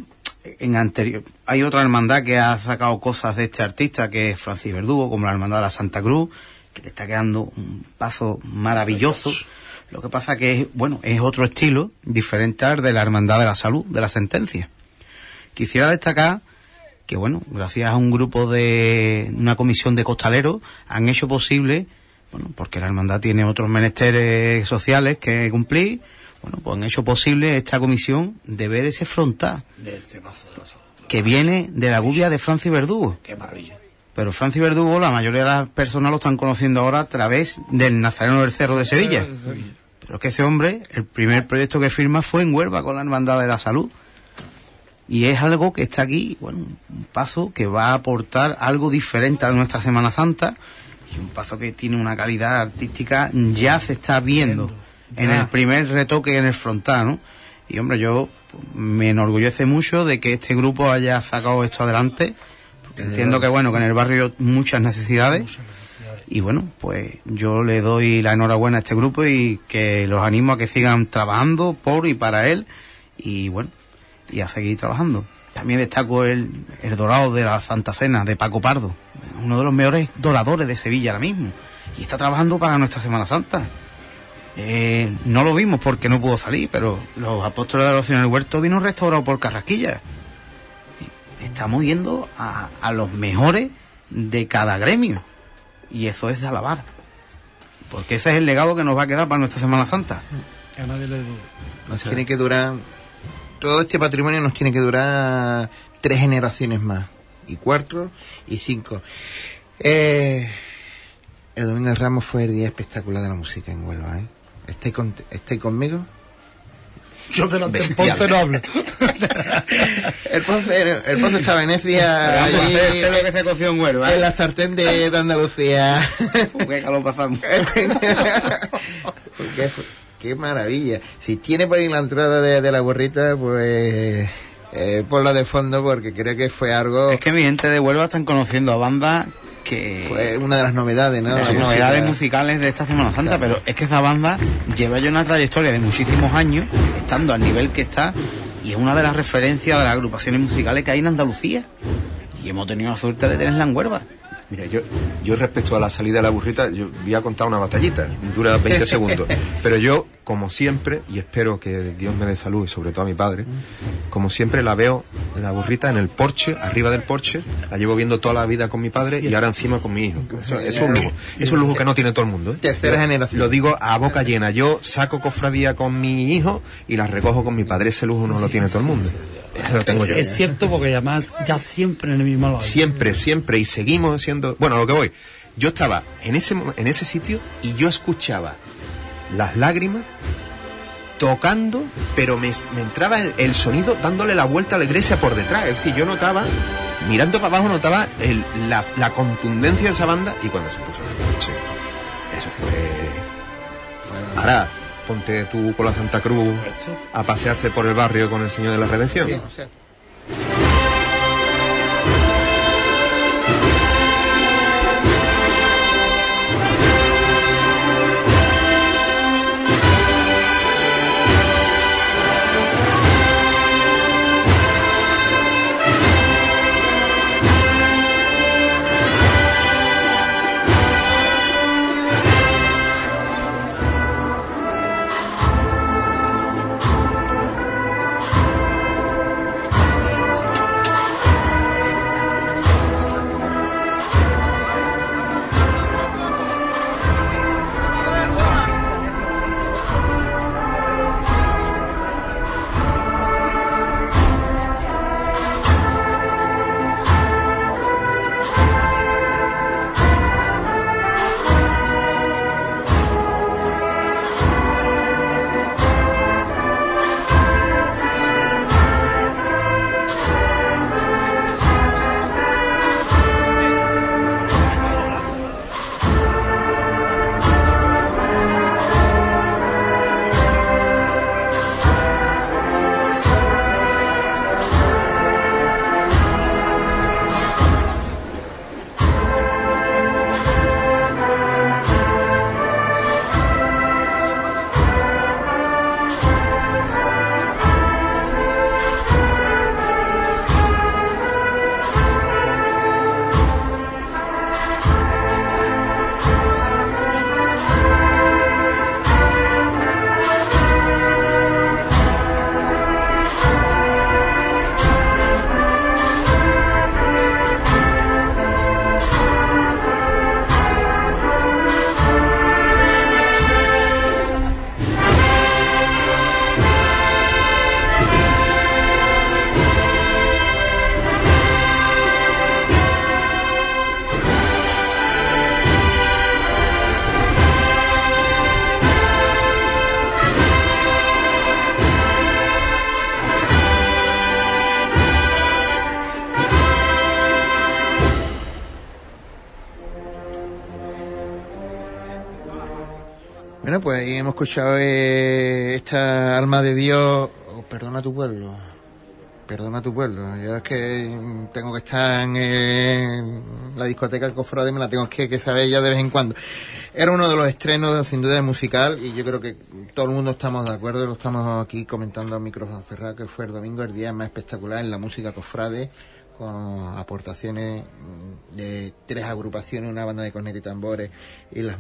en anterior hay otra hermandad que ha sacado cosas de este artista que es Francis Verdugo, como la hermandad de la Santa Cruz, que le está quedando un paso maravilloso. Lo que pasa que es, bueno, es otro estilo diferente al de la hermandad de la salud, de la sentencia. Quisiera destacar que, bueno, gracias a un grupo de una comisión de costaleros han hecho posible, bueno, porque la hermandad tiene otros menesteres sociales que cumplir, bueno, pues han hecho posible esta comisión de ver ese frontal este que viene de la gubia de Francis Verdugo. Qué maravilla. Pero Francis Verdugo, la mayoría de las personas lo están conociendo ahora a través del Nazareno del Cerro de Sevilla. Pero es que ese hombre, el primer proyecto que firma fue en Huelva con la Hermandad de la Salud. Y es algo que está aquí, bueno, un paso que va a aportar algo diferente a nuestra Semana Santa y un paso que tiene una calidad artística, ya se está viendo en el primer retoque en el frontal, ¿no? Y hombre, yo me enorgullece mucho de que este grupo haya sacado esto adelante, porque entiendo que bueno, que en el barrio hay muchas necesidades. Y bueno, pues yo le doy la enhorabuena a este grupo y que los animo a que sigan trabajando por y para él y bueno, y a seguir trabajando. También destaco el, el dorado de la Santa Cena de Paco Pardo, uno de los mejores doradores de Sevilla ahora mismo. Y está trabajando para nuestra Semana Santa. Eh, no lo vimos porque no pudo salir, pero los apóstoles de la oración en el huerto vino restaurado por Carrasquilla. Estamos yendo a, a los mejores de cada gremio. Y eso es de alabar. Porque ese es el legado que nos va a quedar para nuestra Semana Santa. A nadie le. Nos tiene que durar. Todo este patrimonio nos tiene que durar tres generaciones más. Y cuatro y cinco. Eh, el Domingo de Ramos fue el día espectacular de la música en Huelva, ¿eh? ¿Estáis, con- ¿estáis conmigo? Yo delante del. Ponce no hablo. El Ponce, el Ponce está en Venecia, allí, Este es lo que se coció en Huelva. en la sartén de, de Andalucía. Qué calor pasamos. qué, qué maravilla. Si tiene por ahí la entrada de, de la gorrita, pues eh, ponla de fondo porque creo que fue algo, Es que mi gente de Huelva están conociendo a bandas que... fue una de las novedades, ¿no? de las novedades musicales de esta Semana Santa, pero es que esa banda lleva ya una trayectoria de muchísimos años, estando al nivel que está, y es una de las referencias de las agrupaciones musicales que hay en Andalucía. Y hemos tenido la suerte de tenerla en Huelva. Mira, yo, yo respecto a la salida de la burrita, yo voy a contar una batallita, dura 20 segundos. Pero yo, como siempre, y espero que Dios me dé salud y sobre todo a mi padre, como siempre la veo, la burrita en el porche, arriba del porche, la llevo viendo toda la vida con mi padre y ahora encima con mi hijo. Eso, eso es un lujo, es un lujo que no tiene todo el mundo. ¿eh? Tercera generación. Lo digo a boca llena, yo saco cofradía con mi hijo y la recojo con mi padre, ese lujo no lo tiene todo el mundo. Lo tengo yo. Es cierto porque además ya siempre en el mismo lado. Siempre, siempre, y seguimos siendo... Bueno, a lo que voy. Yo estaba en ese, en ese sitio y yo escuchaba las lágrimas tocando, pero me, me entraba el, el sonido dándole la vuelta a la iglesia por detrás. Es decir, yo notaba, mirando para abajo, notaba el- la, la contundencia de esa banda y cuando se puso el coche, eso fue... Ahora, ponte tú con la Santa Cruz a pasearse por el barrio con el Señor de la Redención. Sí, o sea, escuchado eh, esta alma de Dios, oh, perdona tu pueblo, perdona tu pueblo. Yo es que tengo que estar en, la discoteca Cofrade, me la tengo que, saber ya de vez en cuando. Era uno de los estrenos, sin duda, musical, y yo creo que todo el mundo estamos de acuerdo, lo estamos aquí comentando a micrófono cerrado, que fue el domingo, el día más espectacular en la música Cofrade con aportaciones de tres agrupaciones, una banda de cornet y tambores y las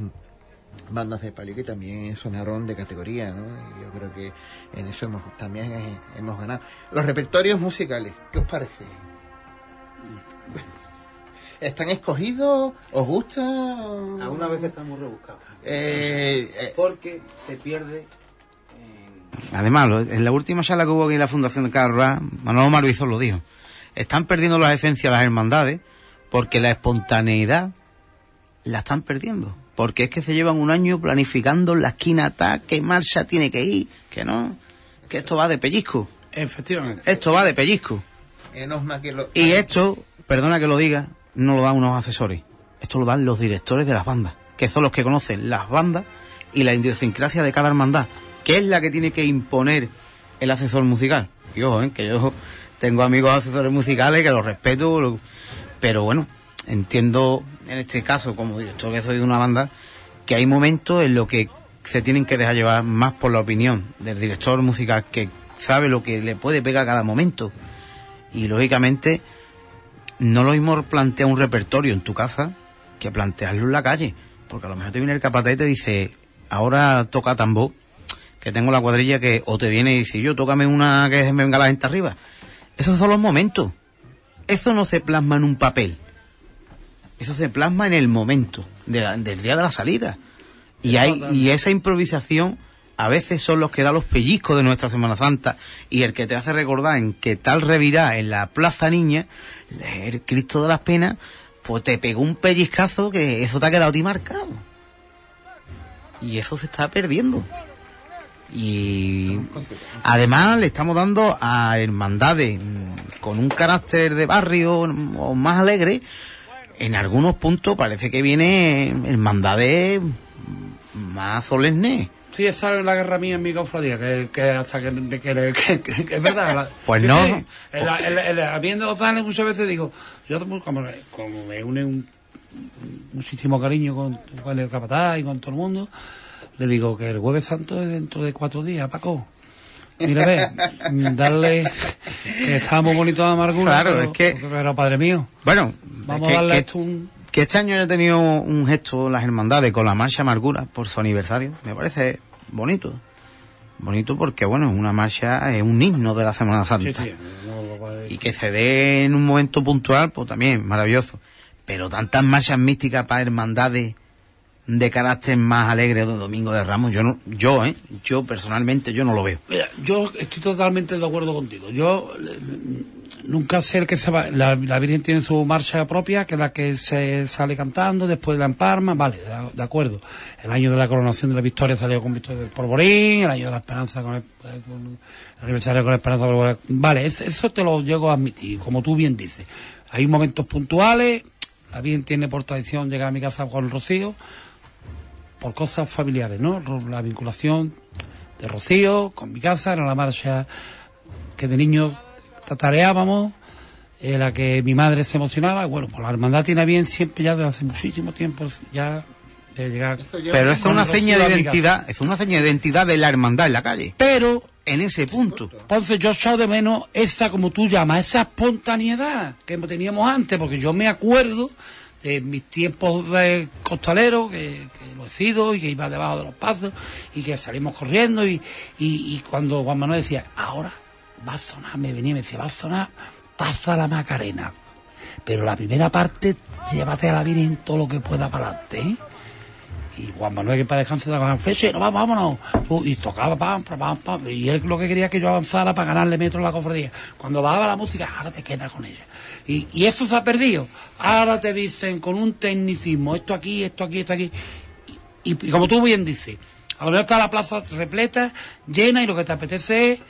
bandas de palio que también sonaron de categoría, ¿no? yo creo que en eso hemos, también hemos ganado. Los repertorios musicales, ¿qué os parece? ¿Están escogidos? ¿Os gusta? Algunas veces estamos rebuscados. Eh, eh, porque se pierde. Además, en la última charla que hubo aquí en la Fundación de Carlos Manuel Maruizo lo dijo. Están perdiendo la esencia de las hermandades porque la espontaneidad la están perdiendo porque es que se llevan un año planificando la esquina tal, qué marcha tiene que ir, que no, que esto va de pellizco. Efectivamente. Esto va de pellizco. Y esto, perdona que lo diga, no lo dan unos asesores. Esto lo dan los directores de las bandas, que son los que conocen las bandas y la idiosincrasia de cada hermandad, que es la que tiene que imponer el asesor musical. Y ojo, ¿eh? que yo tengo amigos asesores musicales que los respeto, pero bueno, entiendo en este caso, como director que soy de una banda, que hay momentos en los que se tienen que dejar llevar más por la opinión del director musical que sabe lo que le puede pegar a cada momento. Y lógicamente, no lo mismo plantear un repertorio en tu casa que plantearlo en la calle. Porque a lo mejor te viene el capataz y te dice, ahora toca tambor, que tengo la cuadrilla que o te viene y dice, yo tócame una que me venga la gente arriba. Esos son los momentos. Eso no se plasma en un papel eso se plasma en el momento del día de la salida. Y, hay, y esa improvisación a veces son los que da los pellizcos de nuestra Semana Santa y el que te hace recordar en que tal revirá en la Plaza Niña, el Cristo de las Penas, pues te pegó un pellizcazo que eso te ha quedado a ti marcado. Y eso se está perdiendo. Y además le estamos dando a hermandades con un carácter de barrio o más alegre, en algunos puntos parece que viene hermandades más solemne. Sí, esa es la guerra mía en mi cofradía, que, que hasta que, que, es verdad. pues no. a mí en los Danes muchas veces digo, yo como, como me une un, muchísimo cariño con, con el capataz y con todo el mundo, le digo que el jueves santo es dentro de cuatro días, Paco. Mira, ve, darle. Que está muy bonito de amargura. Claro, es que. Pero, padre mío. Bueno, vamos a darle esto un. Que este año haya tenido un gesto las hermandades con la marcha amargura por su aniversario, me parece bonito. Bonito porque, bueno, es una marcha, es un himno de la Semana Santa. Sí, sí. y que se dé en un momento puntual, pues también, maravilloso. Pero tantas marchas místicas para hermandades de carácter más alegre de Domingo de Ramos, yo no, yo, ¿eh? yo personalmente yo no lo veo. Mira, yo estoy totalmente de acuerdo contigo. Yo eh, nunca sé el que se va, la, Virgen tiene su marcha propia, que es la que se sale cantando, después la empalma, vale, de, acuerdo. El año de la coronación de la victoria salió con Victoria del Porborín, el año de la esperanza con el, aniversario con la esperanza, vale, eso te lo llego a admitir, como tú bien dices. Hay momentos puntuales, la Virgen tiene por tradición llegar a mi casa con el rocío, por cosas familiares, ¿no? La vinculación de Rocío con mi casa, era la marcha que de niños tatareábamos, en la que mi madre se emocionaba, bueno, pues la hermandad tiene bien siempre ya desde hace muchísimo tiempo ya de llegar. Pero es una seña de identidad, es una seña de identidad de la hermandad en la calle. Pero en ese punto. Entonces yo echado de menos esa, como tú llamas, esa espontaneidad que teníamos antes, porque yo me acuerdo de mis tiempos de costalero, que, lo he sido y que iba debajo de los pasos y que salimos corriendo y, y, cuando Juan Manuel decía, ahora va a sonar, me venía y me decía, va a sonar, pasa la Macarena. Pero la primera parte, llévate a la Virgen todo lo que pueda para adelante, ¿eh? Y Juan Manuel, que para descansar, sacaba flecha y no, vámonos. Y tocaba pam, pam, pam. Y él lo que quería que yo avanzara para ganarle metro a la cofradía. Cuando bajaba la música, ahora te quedas con ella. Y, y eso se ha perdido. Ahora te dicen con un tecnicismo, esto aquí, esto aquí, esto aquí. Y, como tú bien dices, a lo mejor está la plaza repleta, llena, y lo que te apetece es,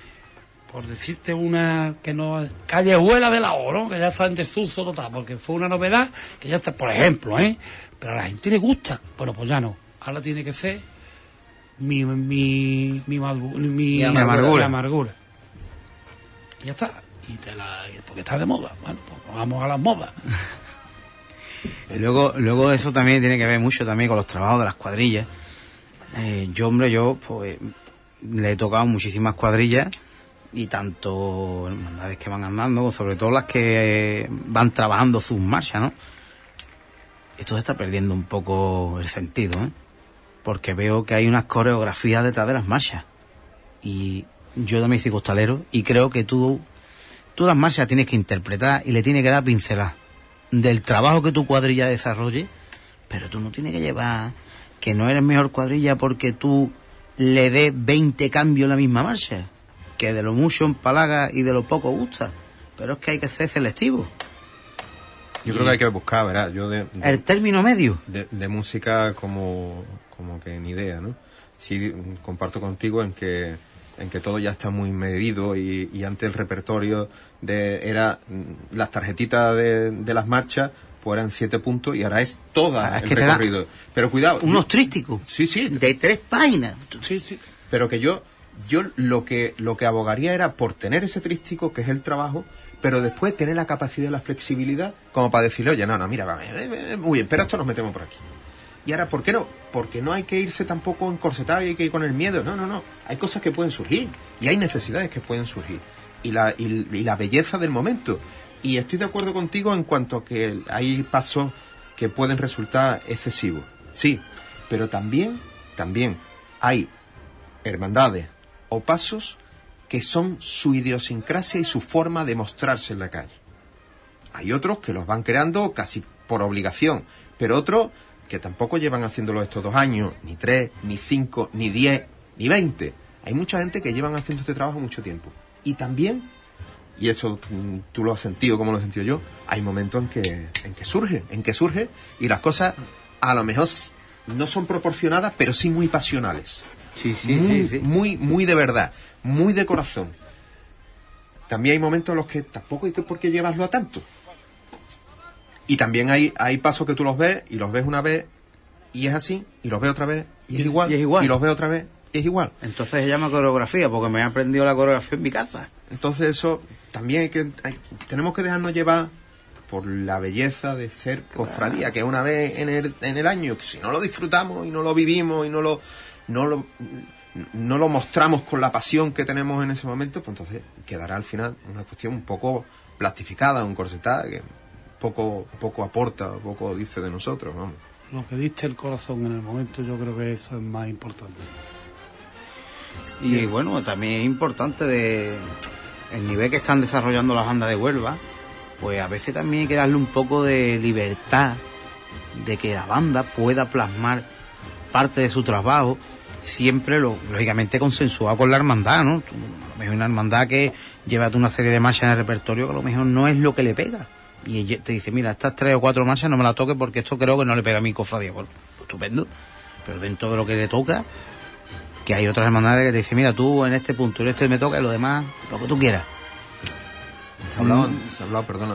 por decirte una que no. callejuela de la oro, que ya está en desuso total, porque fue una novedad que ya está, por ejemplo, ¿eh? Pero a la gente le gusta. Bueno, pues ya no. Ahora tiene que ser mi, mi, mi, mi- Mi mi amargura. amargura. Y ya está. Y te la, porque está de moda. Bueno, pues vamos a las modas. Y luego, luego eso también tiene que ver mucho también con los trabajos de las cuadrillas. Eh, yo, hombre, yo pues le he tocado muchísimas cuadrillas y tanto hermandades que van andando, sobre todo las que van trabajando sus marchas, ¿no? Esto se está perdiendo un poco el sentido, ¿eh? Porque veo que hay unas coreografías detrás de las marchas. Y yo también soy costalero y creo que tú, tú las marchas tienes que interpretar y le tienes que dar pincelar del trabajo que tu cuadrilla desarrolle, pero tú no tienes que llevar que no eres mejor cuadrilla porque tú le des 20 cambios en la misma marcha, que de lo mucho empalaga y de lo poco gusta, pero es que hay que ser selectivo. Yo creo que hay que buscar, ¿verdad? Yo de, de- El término medio. de, de música como, como que ni idea, ¿no? Sí, comparto contigo en que en que todo ya está muy medido y, y antes el repertorio de era mm, las tarjetitas de, de las marchas pues eran siete puntos y ahora es toda Ah, el que recorrido. Pero cuidado, Unos trísticos. Sí, sí. De tres páginas. Sí, sí. pero que yo yo lo que lo que abogaría era por tener ese trístico que es el trabajo pero después tener la capacidad y la flexibilidad como para decirle oye no no mira va, eh, eh, muy bien pero esto nos metemos por aquí y ahora por qué no porque no hay que irse tampoco encorsetado y hay que ir con el miedo. No no no. Hay cosas que pueden surgir y hay necesidades que pueden surgir. Y la y, la belleza del momento. Y estoy de acuerdo contigo en cuanto a que hay pasos que pueden resultar excesivos. Sí pero también también hay hermandades o pasos que son su idiosincrasia y su forma de mostrarse en la calle. Hay otros que los van creando casi por obligación, pero otros que tampoco llevan haciéndolo estos dos años, ni tres, ni cinco, ni diez, ni veinte. Hay mucha gente que llevan haciendo este trabajo mucho tiempo. Y también, y eso mm, tú lo has sentido como lo he sentido yo, hay momentos en que, en que surge, en que surge y las cosas a lo mejor no son proporcionadas, pero sí muy pasionales Sí, sí, muy, sí, sí. muy, muy de verdad, muy de corazón. También hay momentos en los que tampoco hay que por qué llevarlo a tanto. Y también hay, hay pasos que tú los ves y los ves una vez y es así, y los ves otra vez y es igual, y es igual. los ves otra vez y es igual. Entonces se llama coreografía, porque me he aprendido la coreografía en mi casa. Entonces eso también hay que, hay- tenemos que dejarnos llevar por la belleza de ser cofradía, que es una vez en el, en el año, que si no lo disfrutamos y no lo vivimos y no lo, no lo, no lo mostramos con la pasión que tenemos en ese momento, pues entonces quedará al final una cuestión un poco plastificada, un corsetada, que poco, poco aporta, poco dice de nosotros, vamos. Lo que diste el corazón en el momento, yo creo que eso es más importante. Y bueno, también es importante de el nivel que están desarrollando las bandas de Huelva, pues a veces también hay que darle un poco de libertad de que la banda pueda plasmar parte de su trabajo, siempre lo, lógicamente consensuado con la hermandad, ¿no? Tú, a lo mejor una hermandad que lleva una serie de marchas en el repertorio que a lo mejor no es lo que le pega. Y te dice, mira, estas tres o cuatro marchas no me las toque porque esto creo que no le pega a mi cofradía. Bueno, estupendo. Pero dentro de lo que le toca, que hay otras hermandades que te dicen, mira, tú en este punto, en este me toca y lo demás, lo que tú quieras. Se ha hablado, se ha hablado, perdona,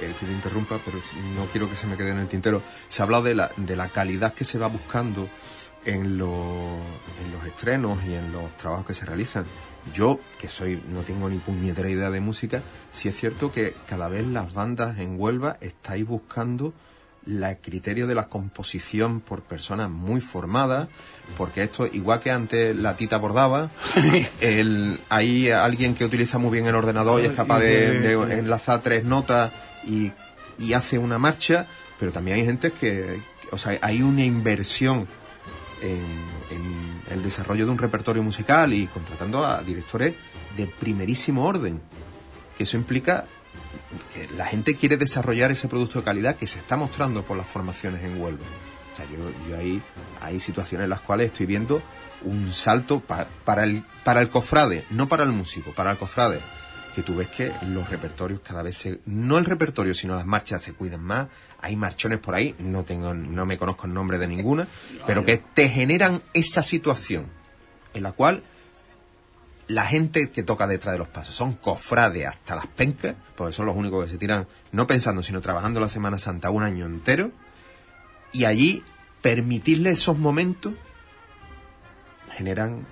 eh, que te interrumpa, pero no quiero que se me quede en el tintero. Se ha hablado de la, de la calidad que se va buscando en, lo- en los estrenos y en los trabajos que se realizan. Yo, que soy, no tengo ni puñetera idea de música, sí es cierto que cada vez las bandas en Huelva estáis buscando la criterio de la composición por personas muy formadas, porque esto, igual que antes la tita bordaba, el, hay alguien que utiliza muy bien el ordenador y es capaz de, de enlazar tres notas y, y hace una marcha, pero también hay gente que, o sea, hay una inversión en, en el desarrollo de un repertorio musical y contratando a directores de primerísimo orden, que eso implica que la gente quiere desarrollar ese producto de calidad que se está mostrando por las formaciones en Huelva. O sea, yo, ahí hay situaciones en las cuales estoy viendo un salto pa- para, el, para el cofrade, no para el músico, para el cofrade. Que tú ves que los repertorios cada vez se, no el repertorio, sino las marchas se cuidan más. Hay marchones por ahí, no tengo, no me conozco el nombre de ninguna, pero que te generan esa situación en la cual la gente que toca detrás de los pasos son cofrades hasta las pencas, porque son los únicos que se tiran, no pensando, sino trabajando la Semana Santa un año entero, y allí permitirle esos momentos, generan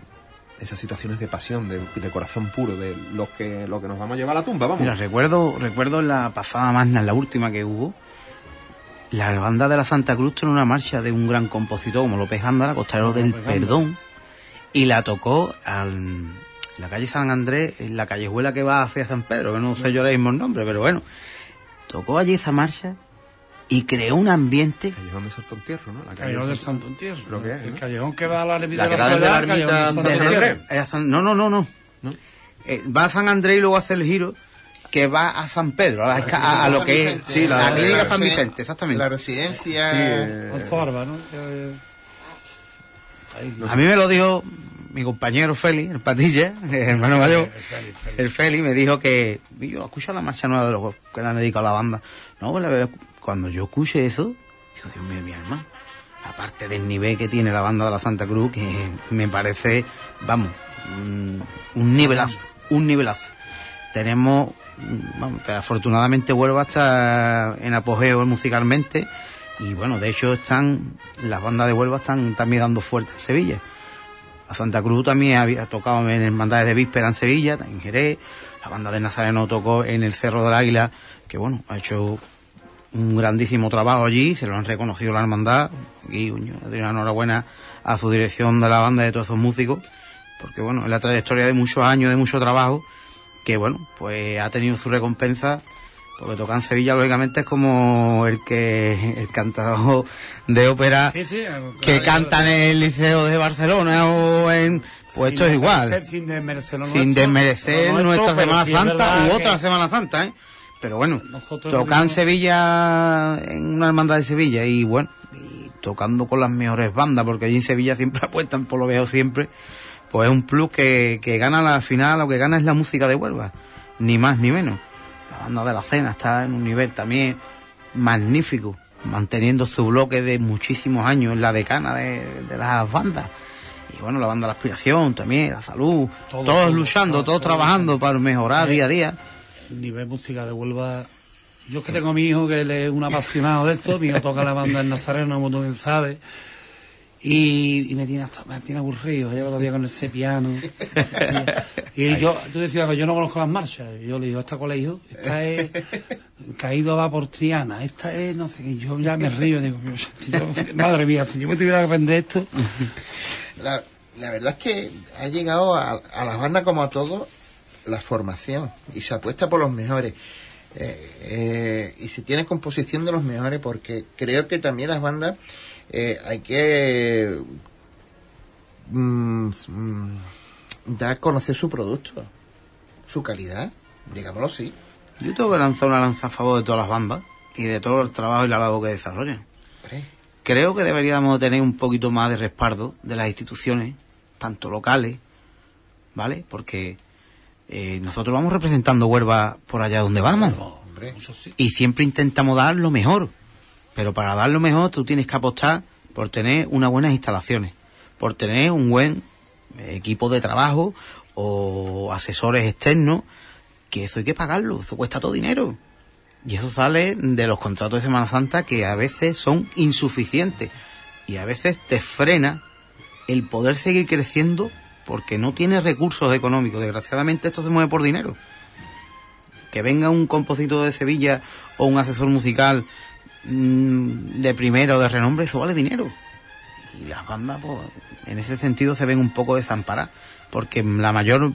esas situaciones de pasión, de, corazón puro, de los que, lo que nos vamos a llevar a la tumba, vamos. Mira, recuerdo, recuerdo la pasada magna, la última que hubo, la banda de la Santa Cruz en una marcha de un gran compositor como López Ándara, Costero del Perdón, y la tocó al, la calle San Andrés, en la callejuela que va hacia San Pedro, que no sé yo ahora mismo el nombre, pero bueno, tocó allí esa marcha y creó un ambiente. Callejón de Santo Entierro, ¿no? La calle Callejón del Santo- Entierro. Creo que es, El ¿no? callejón que va a la ermita La de la ermita de San. Andrés. no, no, no, no. ¿No? Eh, va a San Andrés y luego hace el giro que va a San Pedro, a, a- a lo que es sí, la, la- clínica la San Vicente, exactamente. La residencia. Sí, eh, ¿no? Ahí. A mí me lo dijo mi compañero Félix, el Patilla, el hermano mayor. El Félix me dijo que yo escucho la marcha nueva de los que le han dedicado a la banda. No, pues cuando yo escuché eso, digo, Dios mío, mi alma. Aparte del nivel que tiene la banda de la Santa Cruz, que me parece, vamos, un, un nivelazo, un nivelazo. Tenemos, mm, vamos, afortunadamente Huelva está en apogeo musicalmente y bueno, de hecho están, las bandas de Huelva están también dando fuerte en Sevilla. A Santa Cruz también había tocado en hermandades de víspera en Sevilla, en Jerez. La banda de Nazareno tocó en el Cerro del Águila, que bueno, ha hecho un grandísimo trabajo allí, se lo han reconocido la hermandad. Y le doy una enhorabuena a su dirección de la banda de todos esos músicos, porque bueno, es la trayectoria de muchos años, de mucho trabajo, que bueno, pues ha tenido su recompensa. Porque tocar en Sevilla, lógicamente, es como el que el cantador de ópera Sí, sí, que claro, cantan en el Liceo de Barcelona o en... Pues sin esto es igual. Sin desmerecer, Sin nuestro, desmerecer nuestra Semana Santa u que- otra Semana Santa, ¿eh? Pero bueno, Nosotros mismos- Sevilla, en una hermandad de Sevilla y bueno, y tocando con las mejores bandas, porque allí en Sevilla siempre apuestan por lo veo siempre, pues es un plus que, que gana la final, lo que gana es la música de Huelva, ni más ni menos. La banda de la cena está en un nivel también magnífico, manteniendo su bloque de muchísimos años en la decana de, de las bandas. Y bueno, la banda de la aspiración también, la salud, Todo, todos todo, luchando, todo, todos todo. trabajando para mejorar día a día. el nivel música de Huelva. Yo es que tengo a mi hijo que él es un apasionado de esto, mi hijo toca la banda en Nazareno, como tú bien sabes, y, y me tiene hasta me tiene aburrido, el día con ese piano. y yo, tú decías yo no conozco las marchas, y yo le digo, esta colegio, esta es Caído va por Triana, esta es, no sé qué, yo ya me río, digo, yo- madre mía, si yo me tuviera que aprender esto, La, la verdad es que ha llegado a, a las bandas como a todos la formación y se apuesta por los mejores. Eh, eh, y se tiene composición de los mejores porque creo que también las bandas eh, hay que mm, mm, dar a conocer su producto, su calidad, digámoslo así. Yo tengo que lanzar una lanza a favor de todas las bandas y de todo el trabajo y la labor que desarrollan. Creo que deberíamos tener un poquito más de respaldo de las instituciones, tanto locales, ¿vale? Porque eh, nosotros vamos representando Huelva por allá donde vamos. hombre. eso sí. Y siempre intentamos dar lo mejor. Pero para dar lo mejor tú tienes que apostar por tener unas buenas instalaciones, por tener un buen equipo de trabajo o asesores externos, que eso hay que pagarlo, eso cuesta todo dinero. Y eso sale de los contratos de Semana Santa que a veces son insuficientes y a veces te frena el poder seguir creciendo porque no tienes recursos económicos. Desgraciadamente esto se mueve por dinero. Que venga un compositor de Sevilla o un asesor musical de primero de renombre, eso vale dinero. Y las bandas, pues, en ese sentido se ven un poco desamparadas, porque la mayor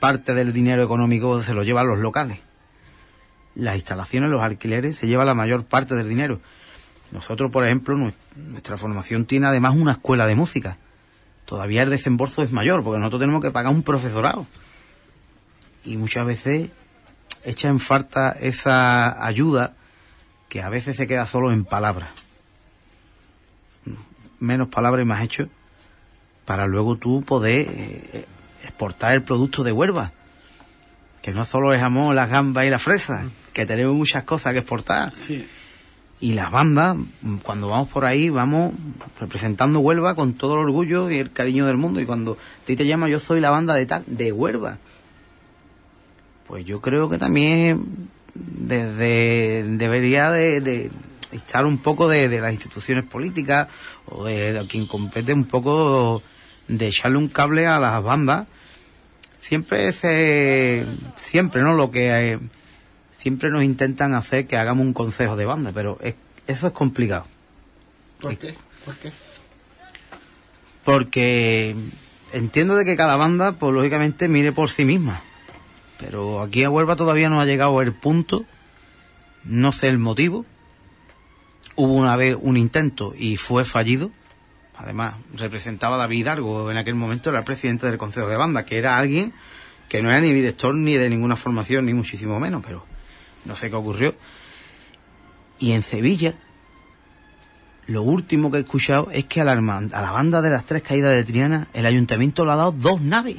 parte del dinero económico se lo llevan los locales. Las instalaciones, los alquileres, se lleva la mayor parte del dinero. Nosotros, por ejemplo, nues- nuestra formación tiene además una escuela de música. Todavía el desembolso es mayor, porque nosotros tenemos que pagar un profesorado. Y muchas veces echa en falta esa ayuda que a veces se queda solo en palabras. Menos palabras y más hechos para luego tú poder eh, exportar el producto de Huelva. Que no solo es jamón, las gambas y la fresa, que tenemos muchas cosas que exportar. Sí. Y las bandas, mm, cuando vamos por ahí, vamos representando Huelva con todo el orgullo y el cariño del mundo. Y cuando a ti te llama, yo soy la banda de tal, de Huelva. Pues yo creo que también desde debería de, de estar un poco de, de las instituciones políticas o de, de quien compete un poco de echarle un cable a las bandas. Siempre se, siempre, ¿no? Lo que eh, siempre nos intentan hacer que hagamos un consejo de banda, pero es- eso es complicado. ¿Por qué? ¿Por qué? Porque entiendo de que cada banda, pues lógicamente mire por sí misma. Pero aquí a Huelva todavía no ha llegado el punto, no sé el motivo. Hubo una vez un intento y fue fallido. Además, representaba a David Hidalgo, en aquel momento era el presidente del Consejo de Banda, que era alguien que no era ni director ni de ninguna formación, ni muchísimo menos, pero no sé qué ocurrió. Y en Sevilla, lo último que he escuchado es que a la, a la banda de las tres caídas de Triana, el ayuntamiento le ha dado dos naves.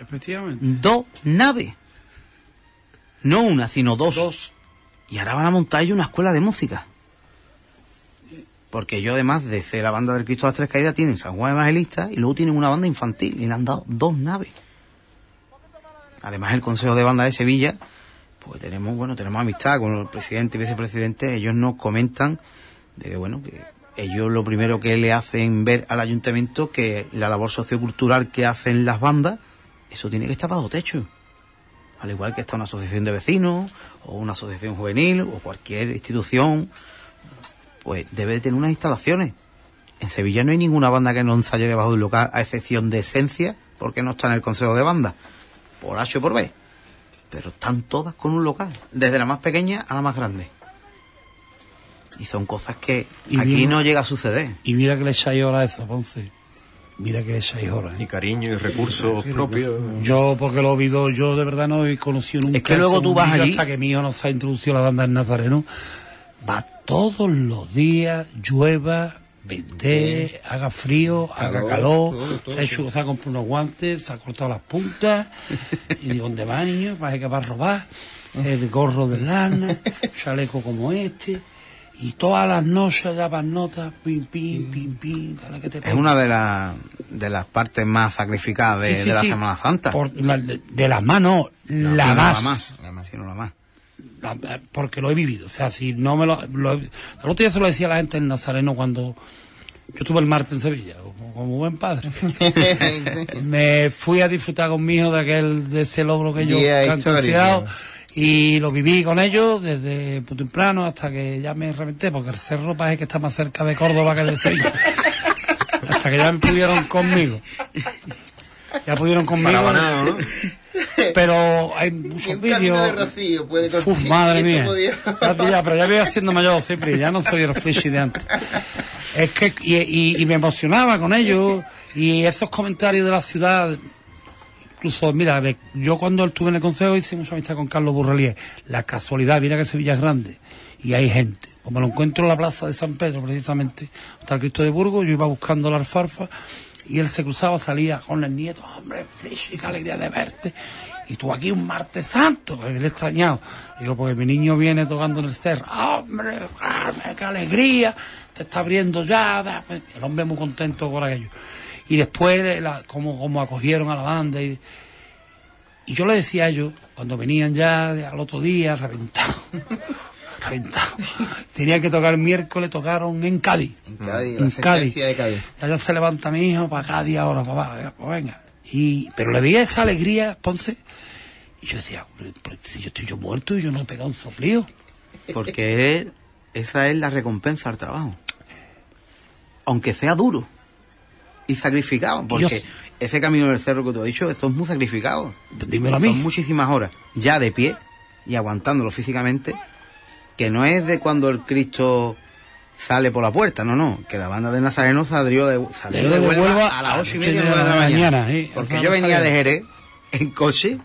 Efectivamente. Dos naves. No una, sino dos. Dos. Y ahora van a montar ellos una escuela de música. Porque yo, además de ser la banda del Cristo de las Tres Caídas, tienen San Juan Evangelista y luego tienen una banda infantil y le han dado dos naves. Además, el Consejo de Banda de Sevilla, pues tenemos, bueno, tenemos amistad con el presidente y vicepresidente. Ellos nos comentan de que, bueno, que ellos lo primero que le hacen ver al ayuntamiento que la labor sociocultural que hacen las bandas, eso tiene que estar bajo techo. Al igual que está una asociación de vecinos, o una asociación juvenil, o cualquier institución, pues debe de tener unas instalaciones. En Sevilla no hay ninguna banda que no ensaye debajo de un local, a excepción de Esencia, porque no está en el consejo de banda, por H o por B. Pero están todas con un local, desde la más pequeña a la más grande. Y son cosas que Y aquí no llega a suceder. Y mira que le echáis hora a eso, Ponce. Mira que le echáis hora. Y ¿eh? cariño y recursos propios. Yo, porque lo he vivido, yo de verdad no he conocido nunca. Es que luego tú vas allí- Hasta que mi hijo nos ha introducido la banda en Nazareno. Va todos los días, llueva, vente, haga frío, haga Calor, calor. todo, todo, se, ha hecho- se ha comprado unos guantes, se ha cortado las puntas. y digo, ¿dónde va, niño? Parece que va a robar. El gorro de lana, chaleco como este. Y todas las noches daban notas, pim, pim, pim, pim, dale que te Es una de, las de las partes más sacrificadas de, Sí, sí, de la sí. Semana Santa. Por la- de, de las manos, No, la sino más. más. sino la más. La- la- porque lo he vivido. O sea, si no me lo. lo el otro día se lo decía a la gente en Nazareno cuando. Yo estuve el martes en Sevilla, como, como buen padre. me fui a disfrutar con mi hijo de aquel de ese logro que histórico. considerado y lo viví con ellos desde temprano hasta que ya me reventé porque el cerro parece que está más cerca de Córdoba que de Sevilla hasta que ya me pudieron conmigo ya pudieron conmigo Parabanado, ¿no? pero hay muchos vídeos rocío puede Uf, madre mía. podía- Ya, ya, pero ya voy haciendo mayor siempre, ya no soy el flishy de antes. Es que, y, y- y me emocionaba con ellos, y esos comentarios de la ciudad, incluso, mira, yo cuando estuve en el consejo hice mucha amistad con Carlos Burrelier. La casualidad, mira que Sevilla es grande, y hay gente. Como lo encuentro en la plaza de San Pedro, precisamente, está el Cristo de Burgos, yo iba buscando la alfarfa, y él se cruzaba, salía con el nieto, hombre, Flishy, qué alegría de verte. Y tú aquí un martes santo, he extrañado. Digo, porque mi niño viene tocando en el cerro. ¡Hombre, qué alegría! Te está abriendo ya. El hombre muy contento por aquello. Y después, la- como, como acogieron a la banda. Y, y yo le decía a ellos, cuando venían ya al otro día, reventados. reventados. Tenían que tocar el miércoles, tocaron en Cádiz. En Cádiz, la En Cádiz. sentencia de Cádiz. Ya, ya se levanta mi hijo para Cádiz ahora, papá, venga, pues venga. Y, pero le veía esa alegría, Ponce, y yo decía, "Pero, pero si yo estoy yo muerto y yo no he pegado un soplío. Porque esa es la recompensa al trabajo. Aunque sea duro y sacrificado. Porque ese camino del cerro que tú has dicho, eso es muy sacrificado. Dímelo a mí. Son muchísimas horas, ya de pie y aguantándolo físicamente, que no es de cuando el Cristo sale por la puerta, no, no, que la banda de Nazareno salió de, salió de de Huelva, Huelva a las ocho y media de la mañana. sí, porque yo venía de Jerez en coche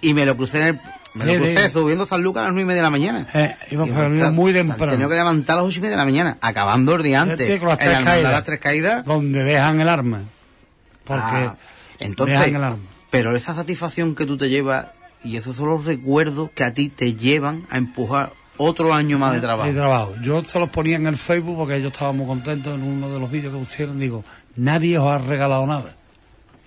y me lo crucé en el, me lo Eh, crucé subiendo San Lucas a las nueve y media de la mañana. Eh, para hemos muy temprano. Tenía que levantar a las ocho y media de la mañana, acabando el día antes. Este, con las tres caídas. las tres caídas. Donde dejan el arma. Porque Ah, entonces, dejan el arma. pero esa satisfacción que tú te llevas y esos son los recuerdos que a ti te llevan a empujar otro año más de trabajo. De trabajo. Yo se los ponía en el Facebook porque ellos estaban muy contentos en uno de los vídeos que pusieron. Digo, nadie os ha regalado nada.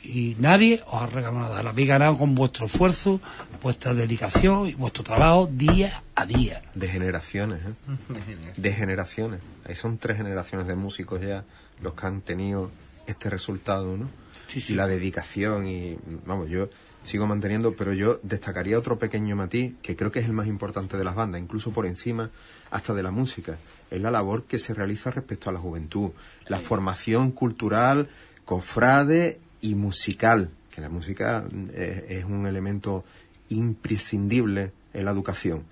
Y nadie os ha regalado nada. La habéis ganado con vuestro esfuerzo, vuestra dedicación y vuestro trabajo día a día. De generaciones, ¿eh? De generaciones. Ahí son tres generaciones de músicos ya los que han tenido este resultado, ¿no? y la dedicación y vamos, yo sigo manteniendo, pero yo destacaría otro pequeño matiz que creo que es el más importante de las bandas, incluso por encima hasta de la música, es la labor que se realiza respecto a la juventud, la formación cultural, cofrade y musical, que la música eh, es un elemento imprescindible en la educación.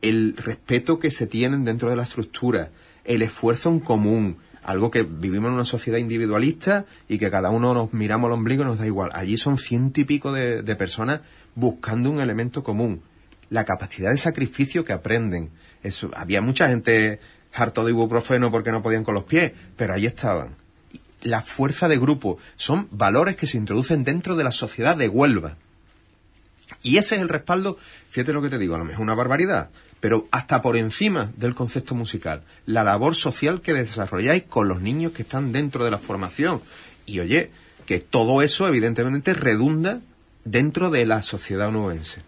El respeto que se tienen dentro de la estructura, el esfuerzo en común, algo que vivimos en una sociedad individualista y que cada uno nos miramos al ombligo y nos da igual. Allí son ciento y pico de, personas buscando un elemento común. La capacidad de sacrificio que aprenden. Eso, había mucha gente harto de ibuprofeno porque no podían con los pies, pero ahí estaban. La fuerza de grupo son valores que se introducen dentro de la sociedad de Huelva. Y ese es el respaldo, fíjate lo que te digo, a lo mejor una barbaridad, pero hasta por encima del concepto musical, la labor social que desarrolláis con los niños que están dentro de la formación. Y oye, que todo eso evidentemente redunda dentro de la sociedad onubense.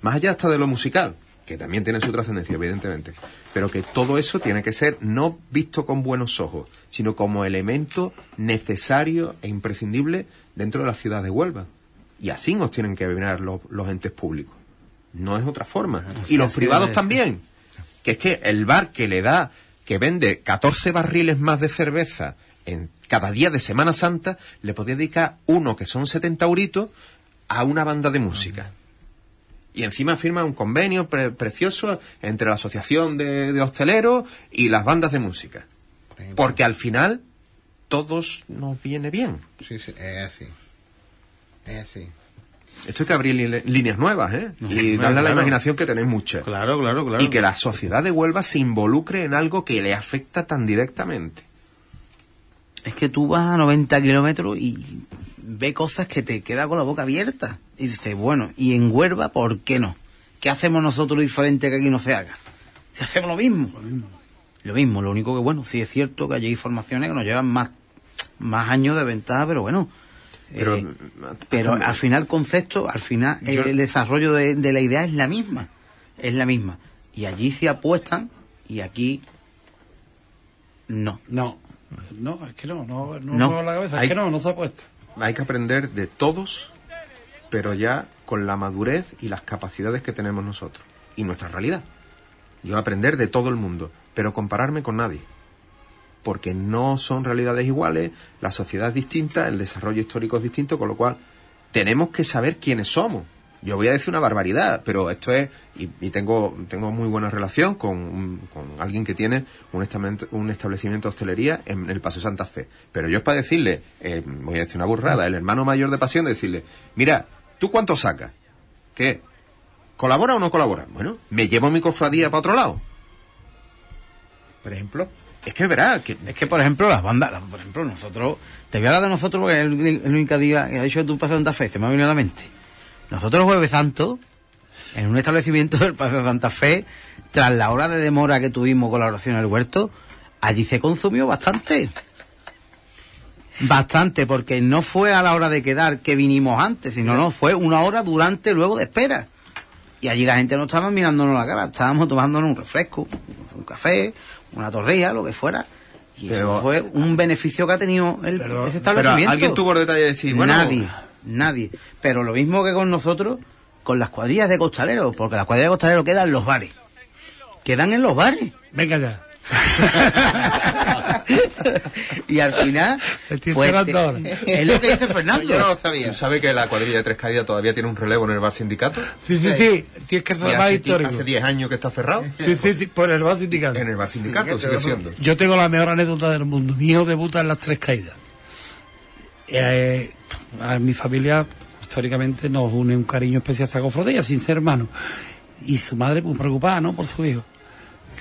Más allá hasta de lo musical, que también tiene su trascendencia, evidentemente. Pero que todo eso tiene que ser no visto con buenos ojos, sino como elemento necesario e imprescindible dentro de la ciudad de Huelva. Y así nos tienen que venir los, entes públicos. No es otra forma. y los privados también. Que es que el bar que le da, que vende 14 barriles más de cerveza en cada día de Semana Santa, le podía dedicar uno, que son 70 euritos, a una banda de música. Y encima firma un convenio precioso entre la Asociación de, de Hosteleros y las bandas de música. Porque al final todos nos viene bien. Sí, sí, es así. Eh, Esto hay que abrir líneas nuevas, ¿eh? y darle a la imaginación que tenéis muchas. Claro, claro, claro. Y que la sociedad de Huelva se involucre en algo que le afecta tan directamente. Es que tú vas a 90 kilómetros y ve cosas que te queda con la boca abierta. Y dices, bueno, ¿y en Huelva por qué no? ¿Qué hacemos nosotros diferente que aquí no se haga? Si hacemos lo mismo. Lo mismo. Lo mismo, lo único que, bueno, sí es cierto que hay informaciones que nos llevan más, más años de ventaja, pero bueno, pero, eh, pero al final concepto, al final el desarrollo de, la idea es la misma, es la misma. Y allí se apuestan y aquí no. No, no, es que no, no, no, la cabeza, es que no, no se apuesta. Hay que aprender de todos, pero ya con la madurez y las capacidades que tenemos nosotros y nuestra realidad. Yo aprender de todo el mundo, pero compararme con nadie porque no son realidades iguales, la sociedad es distinta, el desarrollo histórico es distinto, con lo cual tenemos que saber quiénes somos. Yo voy a decir una barbaridad, pero esto es, y, tengo, tengo muy buena relación con, alguien que tiene un establecimiento, un establecimiento de hostelería en el Paso Santa Fe. Pero yo es para decirle, eh, voy a decir una burrada, el hermano mayor de Pasión, decirle, mira, ¿tú cuánto sacas? ¿Qué? ¿Colabora o no colabora? Bueno, me llevo mi cofradía para otro lado. Por ejemplo. Es que verás, que, es que por ejemplo las bandas, por ejemplo nosotros, te voy a hablar de nosotros porque es el, único día que ha dicho tú Paseo Santa Fe, se me ha venido a la mente. Nosotros jueves santo, en un establecimiento del Paseo Santa Fe, tras la hora de demora que tuvimos con la oración en el huerto, allí se consumió bastante. Bastante, porque no fue a la hora de quedar que vinimos antes, sino no, fue una hora durante, luego de espera. Y allí la gente no estaba mirándonos la cara, estábamos tomándonos un refresco, un café, una torrilla, lo que fuera. Y eso fue un beneficio que ha tenido el, ese establecimiento. ¿Alguien tuvo el detalle de decir, bueno... Nadie, nadie. Pero lo mismo que con nosotros, con las cuadrillas de costaleros, porque las cuadrillas de costaleros quedan en los bares. Quedan en los bares. Venga ya. y al final pues, es lo que dice Fernando yo no lo sabía ¿Tú sabes que la cuadrilla de Tres Caídas todavía tiene un relevo en el bar sindicato? sí sí sí, sí es que es más histórico hace 10 años que está cerrado sí sí sí por el bar sindicato en el bar sindicato sigue siendo yo tengo la mejor anécdota del mundo mi hijo debuta en las Tres Caídas eh, a mi familia históricamente nos une un cariño especial a Cofrodilla sin ser hermano y su madre muy preocupada ¿no? por su hijo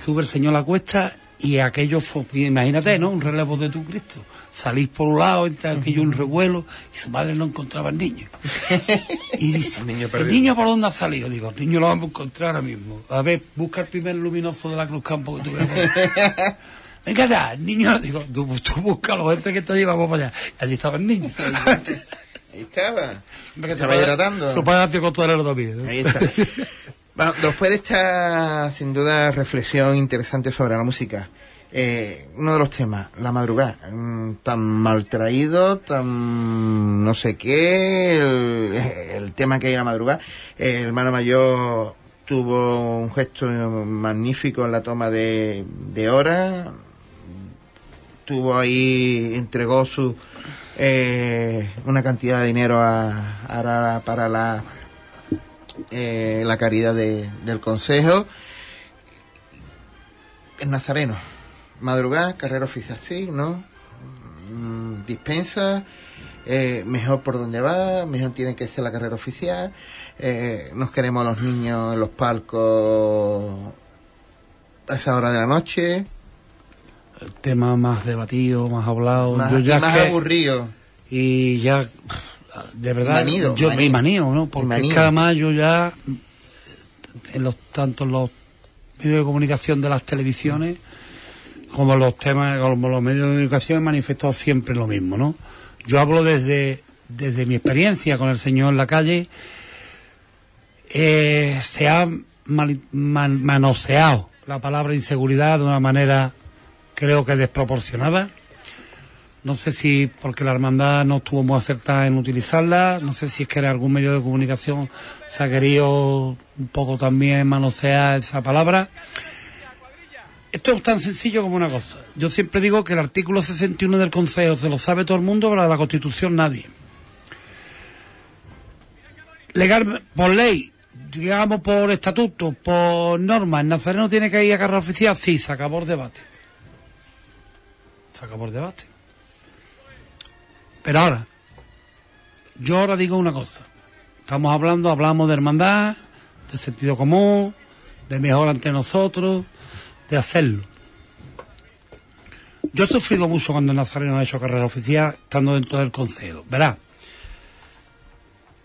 sube el señor la cuesta y aquello fue, imagínate, ¿no? Un relevo de tu Cristo. Salís por un lado, entra aquello un revuelo y su madre no encontraba al niño. Y dice, ¿el niño, ¿el niño por dónde ha salido? Digo, el niño lo vamos a encontrar ahora mismo. A ver, busca el primer luminoso de la Cruz Campo que tú veas. Venga el niño, digo, tú, tú búscalo, este que te llevamos para allá. Y allí estaba el niño. Ahí estaba. Estaba hidratando. Su padre hacía costalero también. Ahí está. Bueno, después de esta, sin duda, reflexión interesante sobre la música, Eh, uno de los temas, la madrugada, mm, tan mal traído, tan no sé qué, el, el tema que hay en la madrugada. El hermano mayor tuvo un gesto magnífico en la toma de, de hora, tuvo ahí, entregó su eh, una cantidad de dinero a, para la eh, la caridad de- del consejo. El nazareno, madrugada, carrera oficial, sí, ¿no? Mm, dispensa, eh, mejor por donde va, mejor tiene que ser la carrera oficial. Eh, nos queremos a los niños en los palcos a esa hora de la noche. El tema más debatido, más hablado. Más, yo ya y más que- aburrido. y ya de verdad Manido, yo manido. y manío, no porque Manío. es que además yo ya en los tanto en los medios de comunicación de las televisiones como los temas como los medios de comunicación he manifestado siempre lo mismo no yo hablo desde desde mi experiencia con el señor en la calle eh, se ha mal- man- manoseado la palabra inseguridad de una manera creo que desproporcionada no sé si porque la hermandad no estuvo muy acertada en utilizarla, no sé si es que algún medio de comunicación se ha querido un poco también manosear esa palabra. Esto es tan sencillo como una cosa. Yo siempre digo que el artículo 61 del Consejo se lo sabe todo el mundo, pero de la Constitución nadie. Legal, por ley, digamos por estatuto, por norma, el nazareno tiene que ir a carrera oficial, sí, se acabó el debate. Acabó el debate. Pero ahora, yo ahora digo una cosa. Estamos hablando, hablamos de hermandad, de sentido común, de mejor ante nosotros, de hacerlo. Yo he sufrido mucho cuando Nazareno ha hecho carrera oficial, estando dentro del consejo. Verá,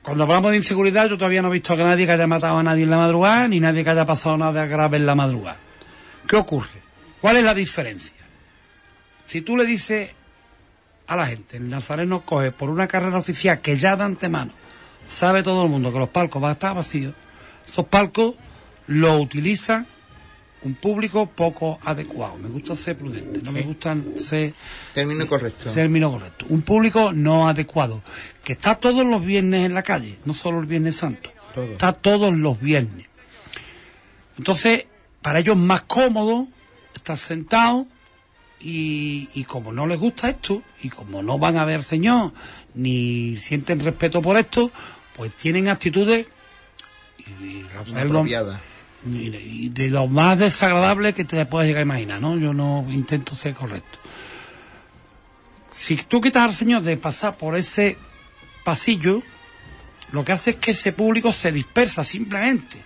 cuando hablamos de inseguridad, yo todavía no he visto que nadie haya matado a nadie en la madrugada, ni nadie que haya pasado nada grave en la madrugada. ¿Qué ocurre? ¿Cuál es la diferencia? Si tú le dices a la gente, el nazareno coge por una carrera oficial que ya de antemano sabe todo el mundo que los palcos van a estar vacíos, esos palcos los utiliza un público poco adecuado. Me gusta ser prudente, no me gustan ser Término correcto. término correcto. Un público no adecuado, que está todos los viernes en la calle, no solo el Viernes Santo, Todo. está todos los viernes. Entonces, para ellos es más cómodo estar sentado y, y como no les gusta esto, y como no van a ver al Señor, ni sienten respeto por esto, pues tienen actitudes y, y- y de lo más desagradable que te puedas llegar a imaginar, ¿no? Yo no intento ser correcto. Si tú quitas al Señor de pasar por ese pasillo, lo que hace es que ese público se dispersa simplemente.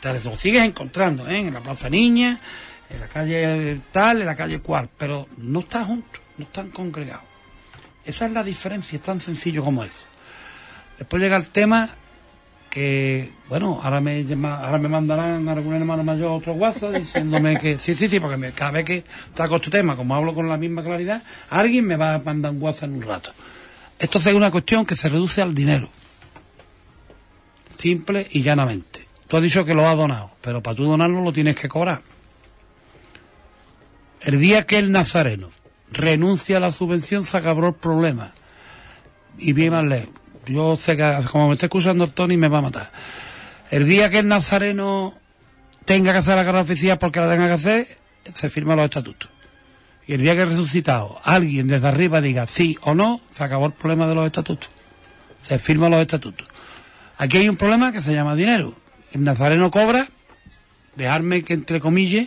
Te lo sigues encontrando, ¿eh? En la Plaza Niña, en la calle tal, en la calle cual, pero no están juntos, no están congregados. Esa es la diferencia, es tan sencillo como eso. Después llega el tema que, bueno, ahora me ahora me mandarán algún hermano mayor otro WhatsApp diciéndome que, sí, sí, sí, porque me- cada vez que saco este tema, como hablo con la misma claridad, alguien me va a mandar un WhatsApp en un rato. Esto es una cuestión que se reduce al dinero. Simple y llanamente. Tú has dicho que lo has donado, pero para tú donarlo lo tienes que cobrar. El día que el nazareno renuncia a la subvención se acabó el problema. Y bien más lejos. Yo sé que como me está escuchando el Tony me va a matar. El día que el nazareno tenga que hacer la carrera oficial porque la tenga que hacer, se firman los estatutos. Y el día que resucitado alguien desde arriba diga sí o no, se acabó el problema de los estatutos. Se firman los estatutos. Aquí hay un problema que se llama dinero. El nazareno cobra, dejarme que entre comillas,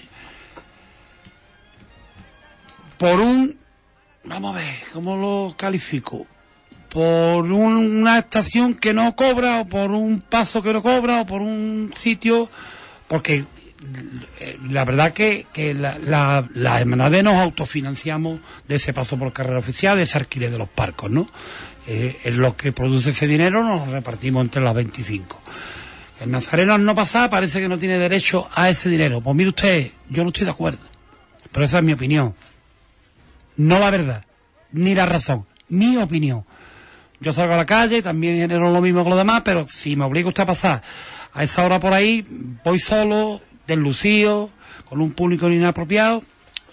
por un, vamos a ver, ¿cómo lo califico? Por un- una estación que no cobra, o por un paso que no cobra, o por un sitio, porque eh, la verdad que, que la, la, las nos autofinanciamos de ese paso por carrera oficial, de ese alquiler de los parcos, ¿no? Eh, es lo que produce ese dinero, nos repartimos entre las 25. El nazareno al no pasar parece que no tiene derecho a ese dinero. Pues mire usted, yo no estoy de acuerdo. Pero esa es mi opinión. No la verdad, ni la razón, mi opinión. Yo salgo a la calle, también genero lo mismo que los demás, pero si me obliga usted a pasar a esa hora por ahí, voy solo, deslucido, con un público inapropiado,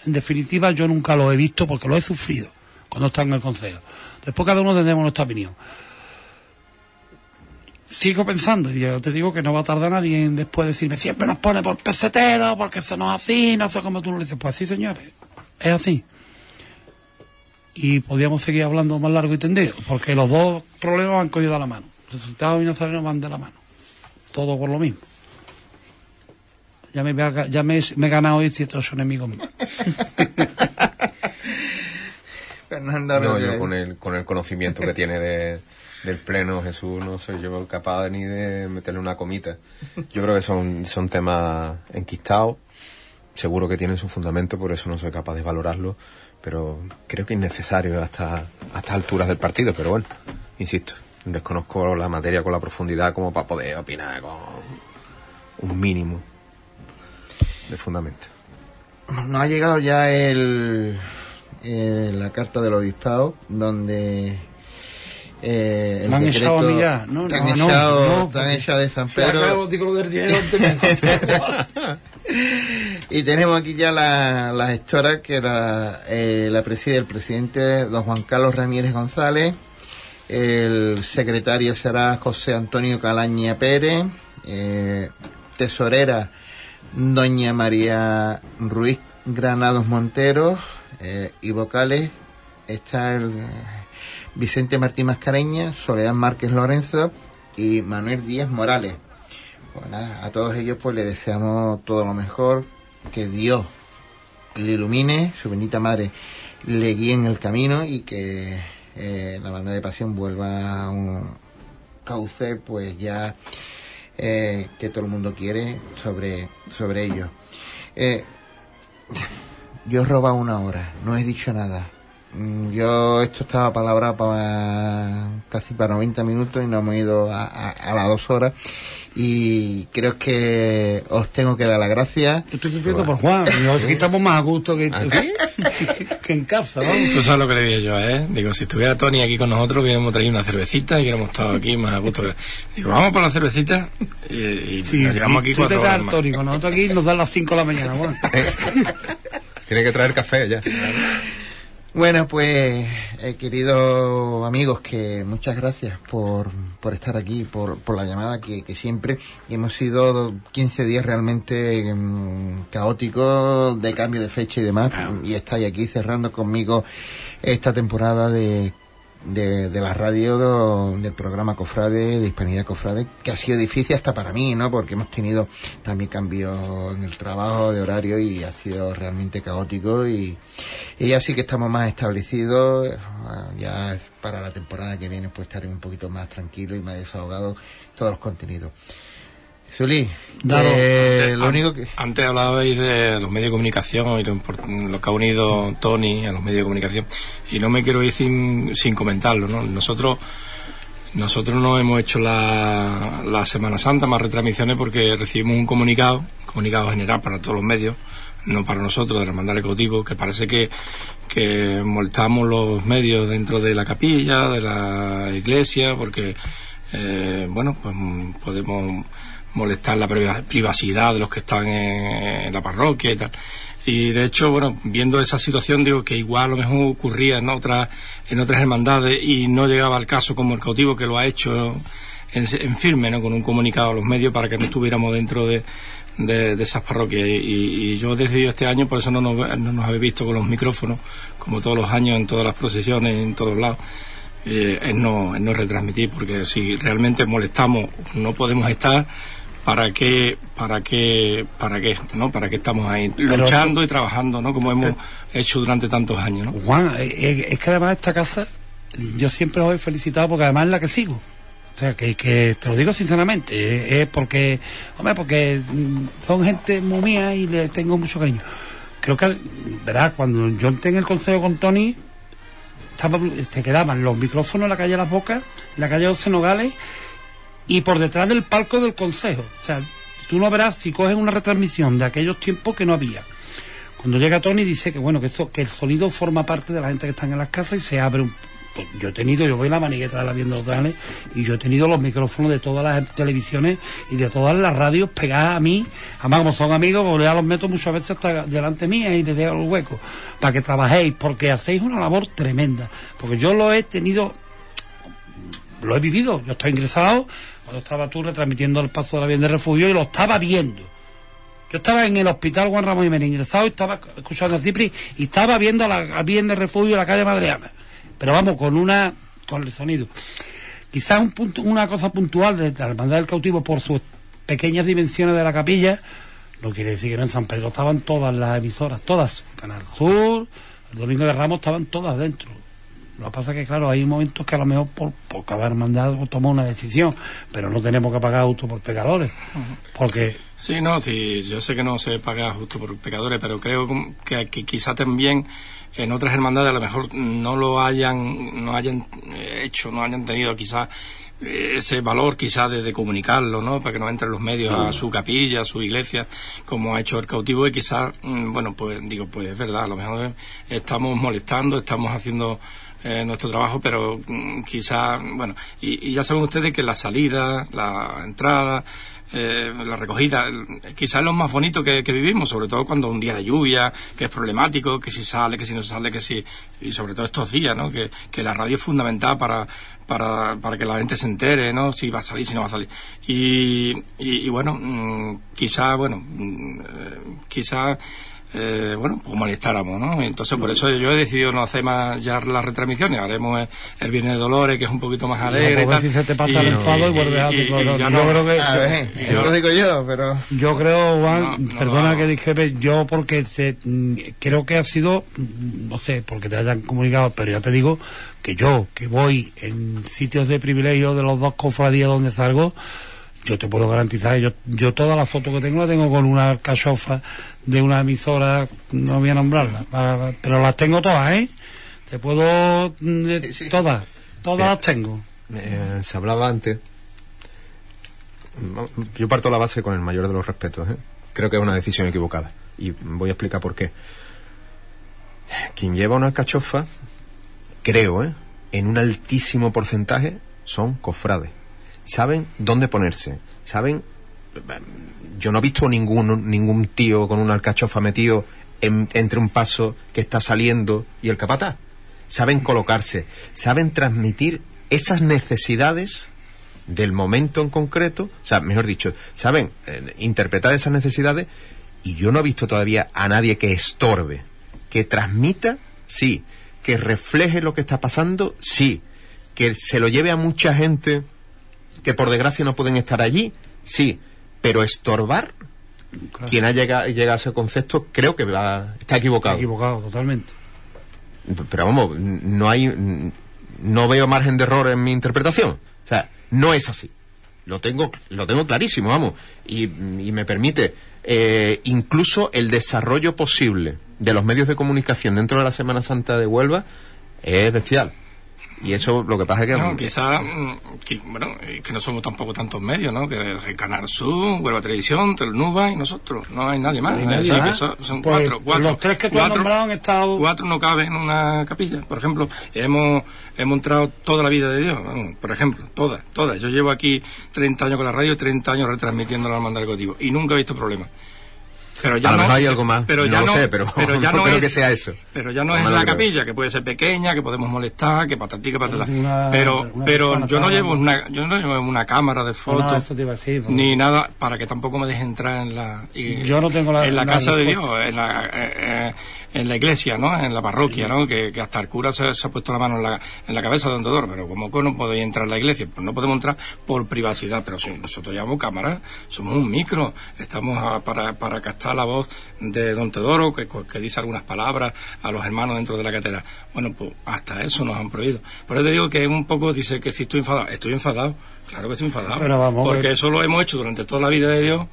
En definitiva, yo nunca lo he visto porque lo he sufrido cuando está en el consejo. Después cada uno tendremos nuestra opinión. Sigo pensando, y yo te digo que no va a tardar nadie en después decirme, siempre nos pone por pesetero, porque eso no es así, no sé cómo tú lo dices. Pues sí, señores, es así. Y podríamos seguir hablando más largo y tendido, porque los dos problemas han cogido a la mano. Resultados y Nazareno van de la mano. Todo por lo mismo. Ya me, ya me, me he ganado hoy ocho enemigos míos. Fernando no, yo con el, con el conocimiento que tiene de, del pleno Jesús no soy yo capaz ni de meterle una comita. Yo creo que son, son temas enquistados, seguro que tienen su fundamento, por eso no soy capaz de valorarlo, pero creo que es necesario hasta, hasta alturas del partido, pero bueno, insisto, desconozco la materia con la profundidad como para poder opinar con un mínimo de fundamento. Nos ha llegado ya el, eh, la carta del obispado donde eh, el han echado a ya. No, te han echado, de San Pedro. y tenemos aquí ya la, la gestora que la, eh, la preside el presidente don Juan Carlos Ramírez González. El secretario será José Antonio Calaña Pérez. Eh, tesorera doña María Ruiz Granados Monteros. Eh, y vocales está el Vicente Martín Mascareña, Soledad Márquez Lorenzo y Manuel Díaz Morales. Pues a todos ellos pues les deseamos todo lo mejor, que Dios le ilumine, su bendita madre le guíe en el camino y que eh, la banda de pasión vuelva a un cauce pues ya eh, que todo el mundo quiere sobre, sobre ellos. Eh, yo he robado una hora, no he dicho nada. Mm, Yo, esto estaba palabra para casi para 90 minutos y nos hemos ido a, a, a las dos horas. Y creo que os tengo que dar las gracias. Yo estoy sufriendo por Juan. Aquí estamos más a gusto que, que en casa, vamos. Tú sabes lo que le dije yo, ¿eh? Digo, si estuviera Tony aquí con nosotros, hubiéramos traído una cervecita y hubiéramos estado aquí más a gusto. Digo, vamos por la cervecita y, y Sí, nos llegamos aquí cuatro horas más. Tony, con nosotros aquí nos dan las 5 de la mañana, Juan. Tiene que traer café ya. Bueno, pues, eh, queridos amigos, que muchas gracias por, por estar aquí, por, por la llamada que, que siempre. Hemos sido 15 días realmente mm, caóticos de cambio de fecha y demás, y estáis aquí cerrando conmigo esta temporada de, de, de la radio del programa Cofrade, de Hispanidad Cofrade, que ha sido difícil hasta para mí, ¿no? Porque hemos tenido también cambios en el trabajo de horario y ha sido realmente caótico y, y ya sí que estamos más establecidos, ya para la temporada que viene pues estaremos un poquito más tranquilos y más desahogados todos los contenidos. Eh, lo único que... Antes hablabais de los medios de comunicación y lo, lo que ha unido Tony a los medios de comunicación. Y no me quiero ir sin, sin comentarlo, ¿no? Nosotros, nosotros no hemos hecho la, la Semana Santa, más retransmisiones, porque recibimos un comunicado, comunicado general para todos los medios, no para nosotros, de la Hermandad del Ejecutivo, que parece que, que molestamos los medios dentro de la capilla, de la iglesia, porque, eh, bueno, pues mm, podemos molestar la priva- privacidad de los que están en, la parroquia y tal. Y de hecho, bueno, viendo esa situación, digo que igual a lo mejor ocurría en otras, en otras hermandades y no llegaba al caso como el cautivo que lo ha hecho en, firme, ¿no? Con un comunicado a los medios para que no estuviéramos dentro de, de, de esas parroquias. Y, y yo he decidido este año, por eso no nos, no nos habéis visto con los micrófonos, como todos los años en todas las procesiones, en todos lados. Eh, es no, es no retransmitir, porque si realmente molestamos, no podemos estar, ¿para qué, para qué, para qué, no? ¿Para qué estamos ahí luchando y trabajando, no? Como hemos hecho durante tantos años, ¿no? Juan, eh, eh, es que además esta casa, yo siempre os he felicitado porque además es la que sigo. O sea, que, que te lo digo sinceramente, eh, es porque, hombre, porque mm, son gente muy mía y le tengo mucho cariño. Creo que, verás, cuando yo entré en el consejo con Tony, estaba, se quedaban los micrófonos en la calle Las Bocas, en la calle José Nogales y por detrás del palco del consejo. O sea, tú no verás si coges una retransmisión de aquellos tiempos que no había. Cuando llega Tony dice que bueno, que eso, que el sonido forma parte de la gente que están en las casas y se abre un- pues yo he tenido, yo voy a la manigueta de la viendo canales y yo he tenido los micrófonos de todas las televisiones y de todas las radios pegadas a mí. Además, como son amigos, pues ya los meto muchas veces hasta delante mía y les dejo el hueco para que trabajéis, porque hacéis una labor tremenda. Porque yo lo he tenido, lo he vivido, yo estoy ingresado cuando estaba tú retransmitiendo el paso de la bien de refugio y lo estaba viendo. Yo estaba en el hospital Juan Ramón Jiménez ingresado y estaba escuchando a Cipri y estaba viendo la bien de refugio en la calle Madreana pero vamos, con una con el sonido. Quizás una cosa puntual de la Hermandad del Cautivo por sus pequeñas dimensiones de la capilla, no quiere decir que no en San Pedro estaban todas las emisoras, todas. Canal Sur, el Domingo de Ramos estaban todas dentro. Lo que pasa es que, claro, hay momentos que a lo mejor por, por cada hermandad toma una decisión, pero no tenemos que pagar justo por pecadores. Porque. Sí, no, sí, yo sé que no se paga justo por pecadores, pero creo que, que quizá también en otras hermandades a lo mejor no lo hayan, no hayan hecho, no hayan tenido quizás ese valor quizás de, comunicarlo, ¿no? Para que no entren los medios a su capilla, a su iglesia, como ha hecho el cautivo y quizás, mm, bueno, pues digo, pues es verdad, a lo mejor estamos molestando, estamos haciendo eh, nuestro trabajo, pero mm, quizás, bueno, y, y, ya saben ustedes que la salida, la entrada, eh, la recogida, quizás es lo más bonito que, vivimos, sobre todo cuando un día de lluvia, que es problemático, que si sale, que si no sale, que si, y sobre todo estos días, ¿no? Que, que la radio es fundamental para, para, para que la gente se entere, ¿no? Si va a salir, si no va a salir. Y, y, bueno, mm, quizás, bueno, mm, eh, quizás eh, bueno, pues molestáramos, ¿no? Entonces, por eso yo he decidido no hacer más ya las retransmisiones. Haremos el, Viernes de Dolores, que es un poquito más alegre. y tal. si se te pasa el enfado y, vuelves a tu Yo creo que. A ver, yo, lo digo yo, pero. Yo creo, Juan, perdona que dije, yo porque se, creo que ha sido, no sé, porque te hayan comunicado, pero ya te digo que yo, que voy en sitios de privilegio de los dos cofradías donde salgo, yo te puedo garantizar, yo, yo toda la foto que tengo la tengo con una cachofa de una emisora, no voy a nombrarla, pero las tengo todas, ¿eh? Te puedo... Mm, todas, todas las tengo. Eh, se hablaba antes, yo parto la base con el mayor de los respetos, ¿eh? Creo que es una decisión equivocada y voy a explicar por qué. Quien lleva una cachofa, creo, ¿eh? en un altísimo porcentaje, son cofrades saben dónde ponerse, saben... Yo no he visto ningún, ningún tío con una alcachofa metido entre un paso que está saliendo y el capataz. Saben colocarse, saben transmitir esas necesidades del momento en concreto, o sea, mejor dicho, saben eh, interpretar esas necesidades y yo no he visto todavía a nadie que estorbe, que transmita, sí, que refleje lo que está pasando, sí, que se lo lleve a mucha gente que por desgracia no pueden estar allí, sí, pero estorbar, quien ha llegado, llegado, a ese concepto creo que va, está equivocado. Está equivocado, totalmente. Pero vamos, no hay, no veo margen de error en mi interpretación. O sea, no es así. Lo tengo, lo tengo clarísimo, vamos. Y, me permite eh, incluso el desarrollo posible de los medios de comunicación dentro de la Semana Santa de Huelva es bestial. Y eso lo que pasa es que... No, quizá, mm, que, bueno, que no somos tampoco tantos medios, ¿no? Que el Canal Sur, Huelva Televisión, Telnuba y nosotros. No hay nadie más. son, pues, cuatro, cuatro. Los tres que tú cuatro, has han estado... Cuatro no caben en una capilla. Por ejemplo, hemos, hemos entrado toda la vida de Dios. por ejemplo, todas, todas. Yo llevo aquí 30 años con la radio y 30 años retransmitiendo la hermandad del y nunca he visto problemas. Pero ya a lo mejor hay algo más, pero ya no, lo sé, pero, ya no, creo que sea eso. Pero ya no es la capilla, que puede ser pequeña, que podemos molestar, que patatí, que patatá. Pero, pero yo no llevo una, yo no llevo una cámara de fotos, ni nada, para que tampoco me deje entrar en la, yo no tengo la, en la casa de Dios, en la, eh, eh, en la iglesia, ¿no? En la parroquia, ¿no? Que, hasta el cura se, ha puesto la mano en la, en la cabeza de un doctor, pero como que no podéis entrar en la iglesia, pues no podemos entrar por privacidad, pero si nosotros llevamos cámara, somos un micro, estamos para, para captar la voz de don Teodoro, que, que dice algunas palabras a los hermanos dentro de la catedral. Bueno, pues hasta eso nos han prohibido. Por eso te digo que un poco dice que si estoy enfadado, estoy enfadado, claro que estoy enfadado, porque eso lo hemos hecho durante toda la vida de Dios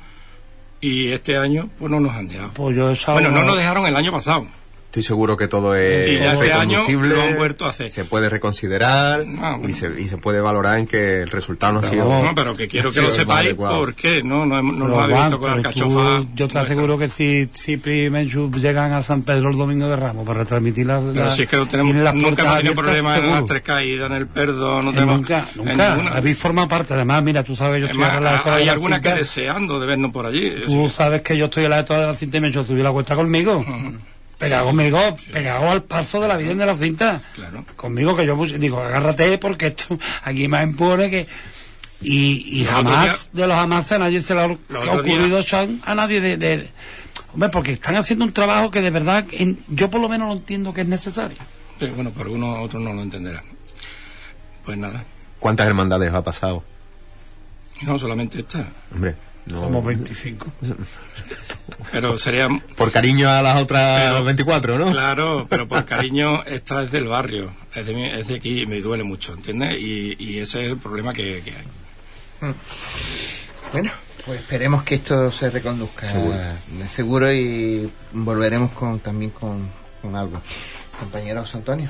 y este año pues no nos han dejado. Pues bueno, no nos dejaron el año pasado. Estoy seguro que todo es Y ya este año reconducible, lo han vuelto a hacer. se puede reconsiderar Ah, bueno. y, se, y se puede valorar en que el resultado no ha sido... No, pero que quiero que lo sepáis adecuado. por qué, ¿no? No, hemos- no nos habéis visto con la alcachofa. yo te aseguro que si Cipri y Menchu llegan a San Pedro el domingo de Ramos para retransmitir la, Pero la- si es que no tenemos, las nunca hemos tenido problemas en las tres caídas, en el perdo, no Eh, tenemos. nunca, nunca. ninguna. Habéis formado parte. Además, mira, tú sabes que yo Es estoy más, en la hay la alguna que deseando de vernos por allí. Tú sabes que yo estoy en la de la cinta y Menchu subió la cuesta conmigo. Pegado conmigo, pegado al paso de la Virgen de la cinta. Claro. Conmigo que yo digo, agárrate porque esto aquí más empuje que... Y, y jamás, de los jamás a nadie se le ha, se ocurrido Sean, a nadie de, de- Hombre, porque están haciendo un trabajo que de verdad en- yo por lo menos lo entiendo que es necesario. Sí, bueno, por uno otro no lo entenderá. Pues nada. ¿Cuántas hermandades ha pasado? No, solamente esta. Hombre, no- Somos 25. Pero sería. por cariño a las otras Pero- 24, ¿no? Claro, pero por cariño, esta es del barrio. Es de, mi- es de aquí y me duele mucho, ¿entiendes? Y, y ese es el problema que, que hay. Bueno, pues esperemos que esto se reconduzca Seguro. seguro y volveremos con también con, con algo. Compañero José Antonio,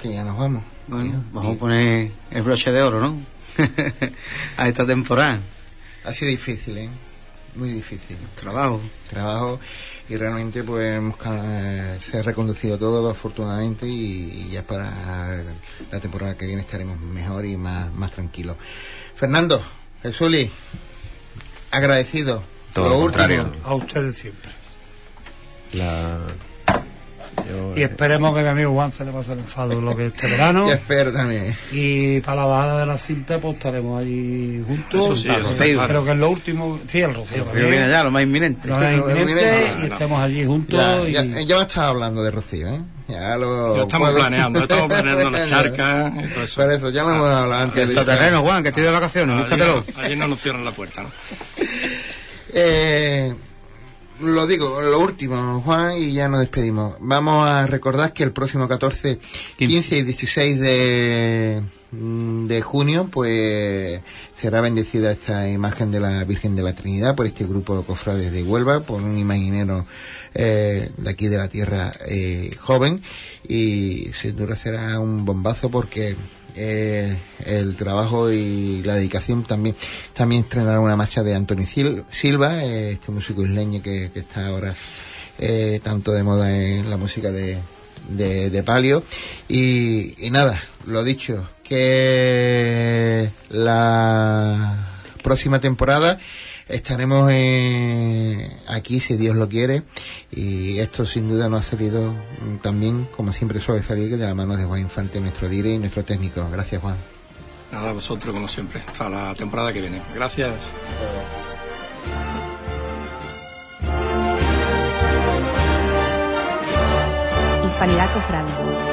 que ya nos vamos. Bueno, vamos a poner el broche de oro, ¿no? a esta temporada. Ha sido difícil, ¿eh? Muy difícil. Trabajo. Trabajo y realmente pues hemos eh, se ha reconducido todo afortunadamente y, y ya para la temporada que viene estaremos mejor y más, más tranquilos. Fernando, Jesuli, agradecido. Todo Lo lo último. contrario. A ustedes siempre. La... yo, Y eh, esperemos que mi amigo Juan se le pase el enfado lo que es este verano. Y espero también. Y para la bajada de la cinta, pues estaremos allí juntos. Eso sí, Ah, el Rocío. Creo que es lo último. Sí, el Rocío. Pero viene ya, lo más inminente. Lo más inminente, No, y no. estemos allí juntos. Ya, y... ya, ya me estaba hablando de Rocío, ¿eh? Ya lo Ya estamos puedo- planeando, estamos planeando las charcas todo eso. Por eso, ya lo hemos hablado antes. El terreno, Juan, que estoy de vacaciones, Allí búscatelo. no, allí no nos cierran la puerta, ¿no? Eh, lo digo, lo último, Juan, y ya nos despedimos. Vamos a recordar que el próximo 14, 15 y 16 de, mm, de junio, pues será bendecida esta imagen de la Virgen de la Trinidad por este grupo de cofrades de Huelva, por un imaginero eh, de aquí de la tierra eh, joven, y sin duda será un bombazo porque eh, el trabajo y la dedicación también también estrenará una marcha de Antonio Sil- Silva eh, este músico isleño que, está ahora eh, tanto de moda en la música de, de, de palio. Y, y nada lo dicho que la próxima temporada estaremos eh, aquí si Dios lo quiere y esto sin duda nos ha salido mm, también como siempre suele salir de la mano de Juan Infante nuestro dire y nuestro técnico gracias Juan Nada, a vosotros como siempre. Hasta la temporada que viene. Gracias. Hispanidad Cofrade.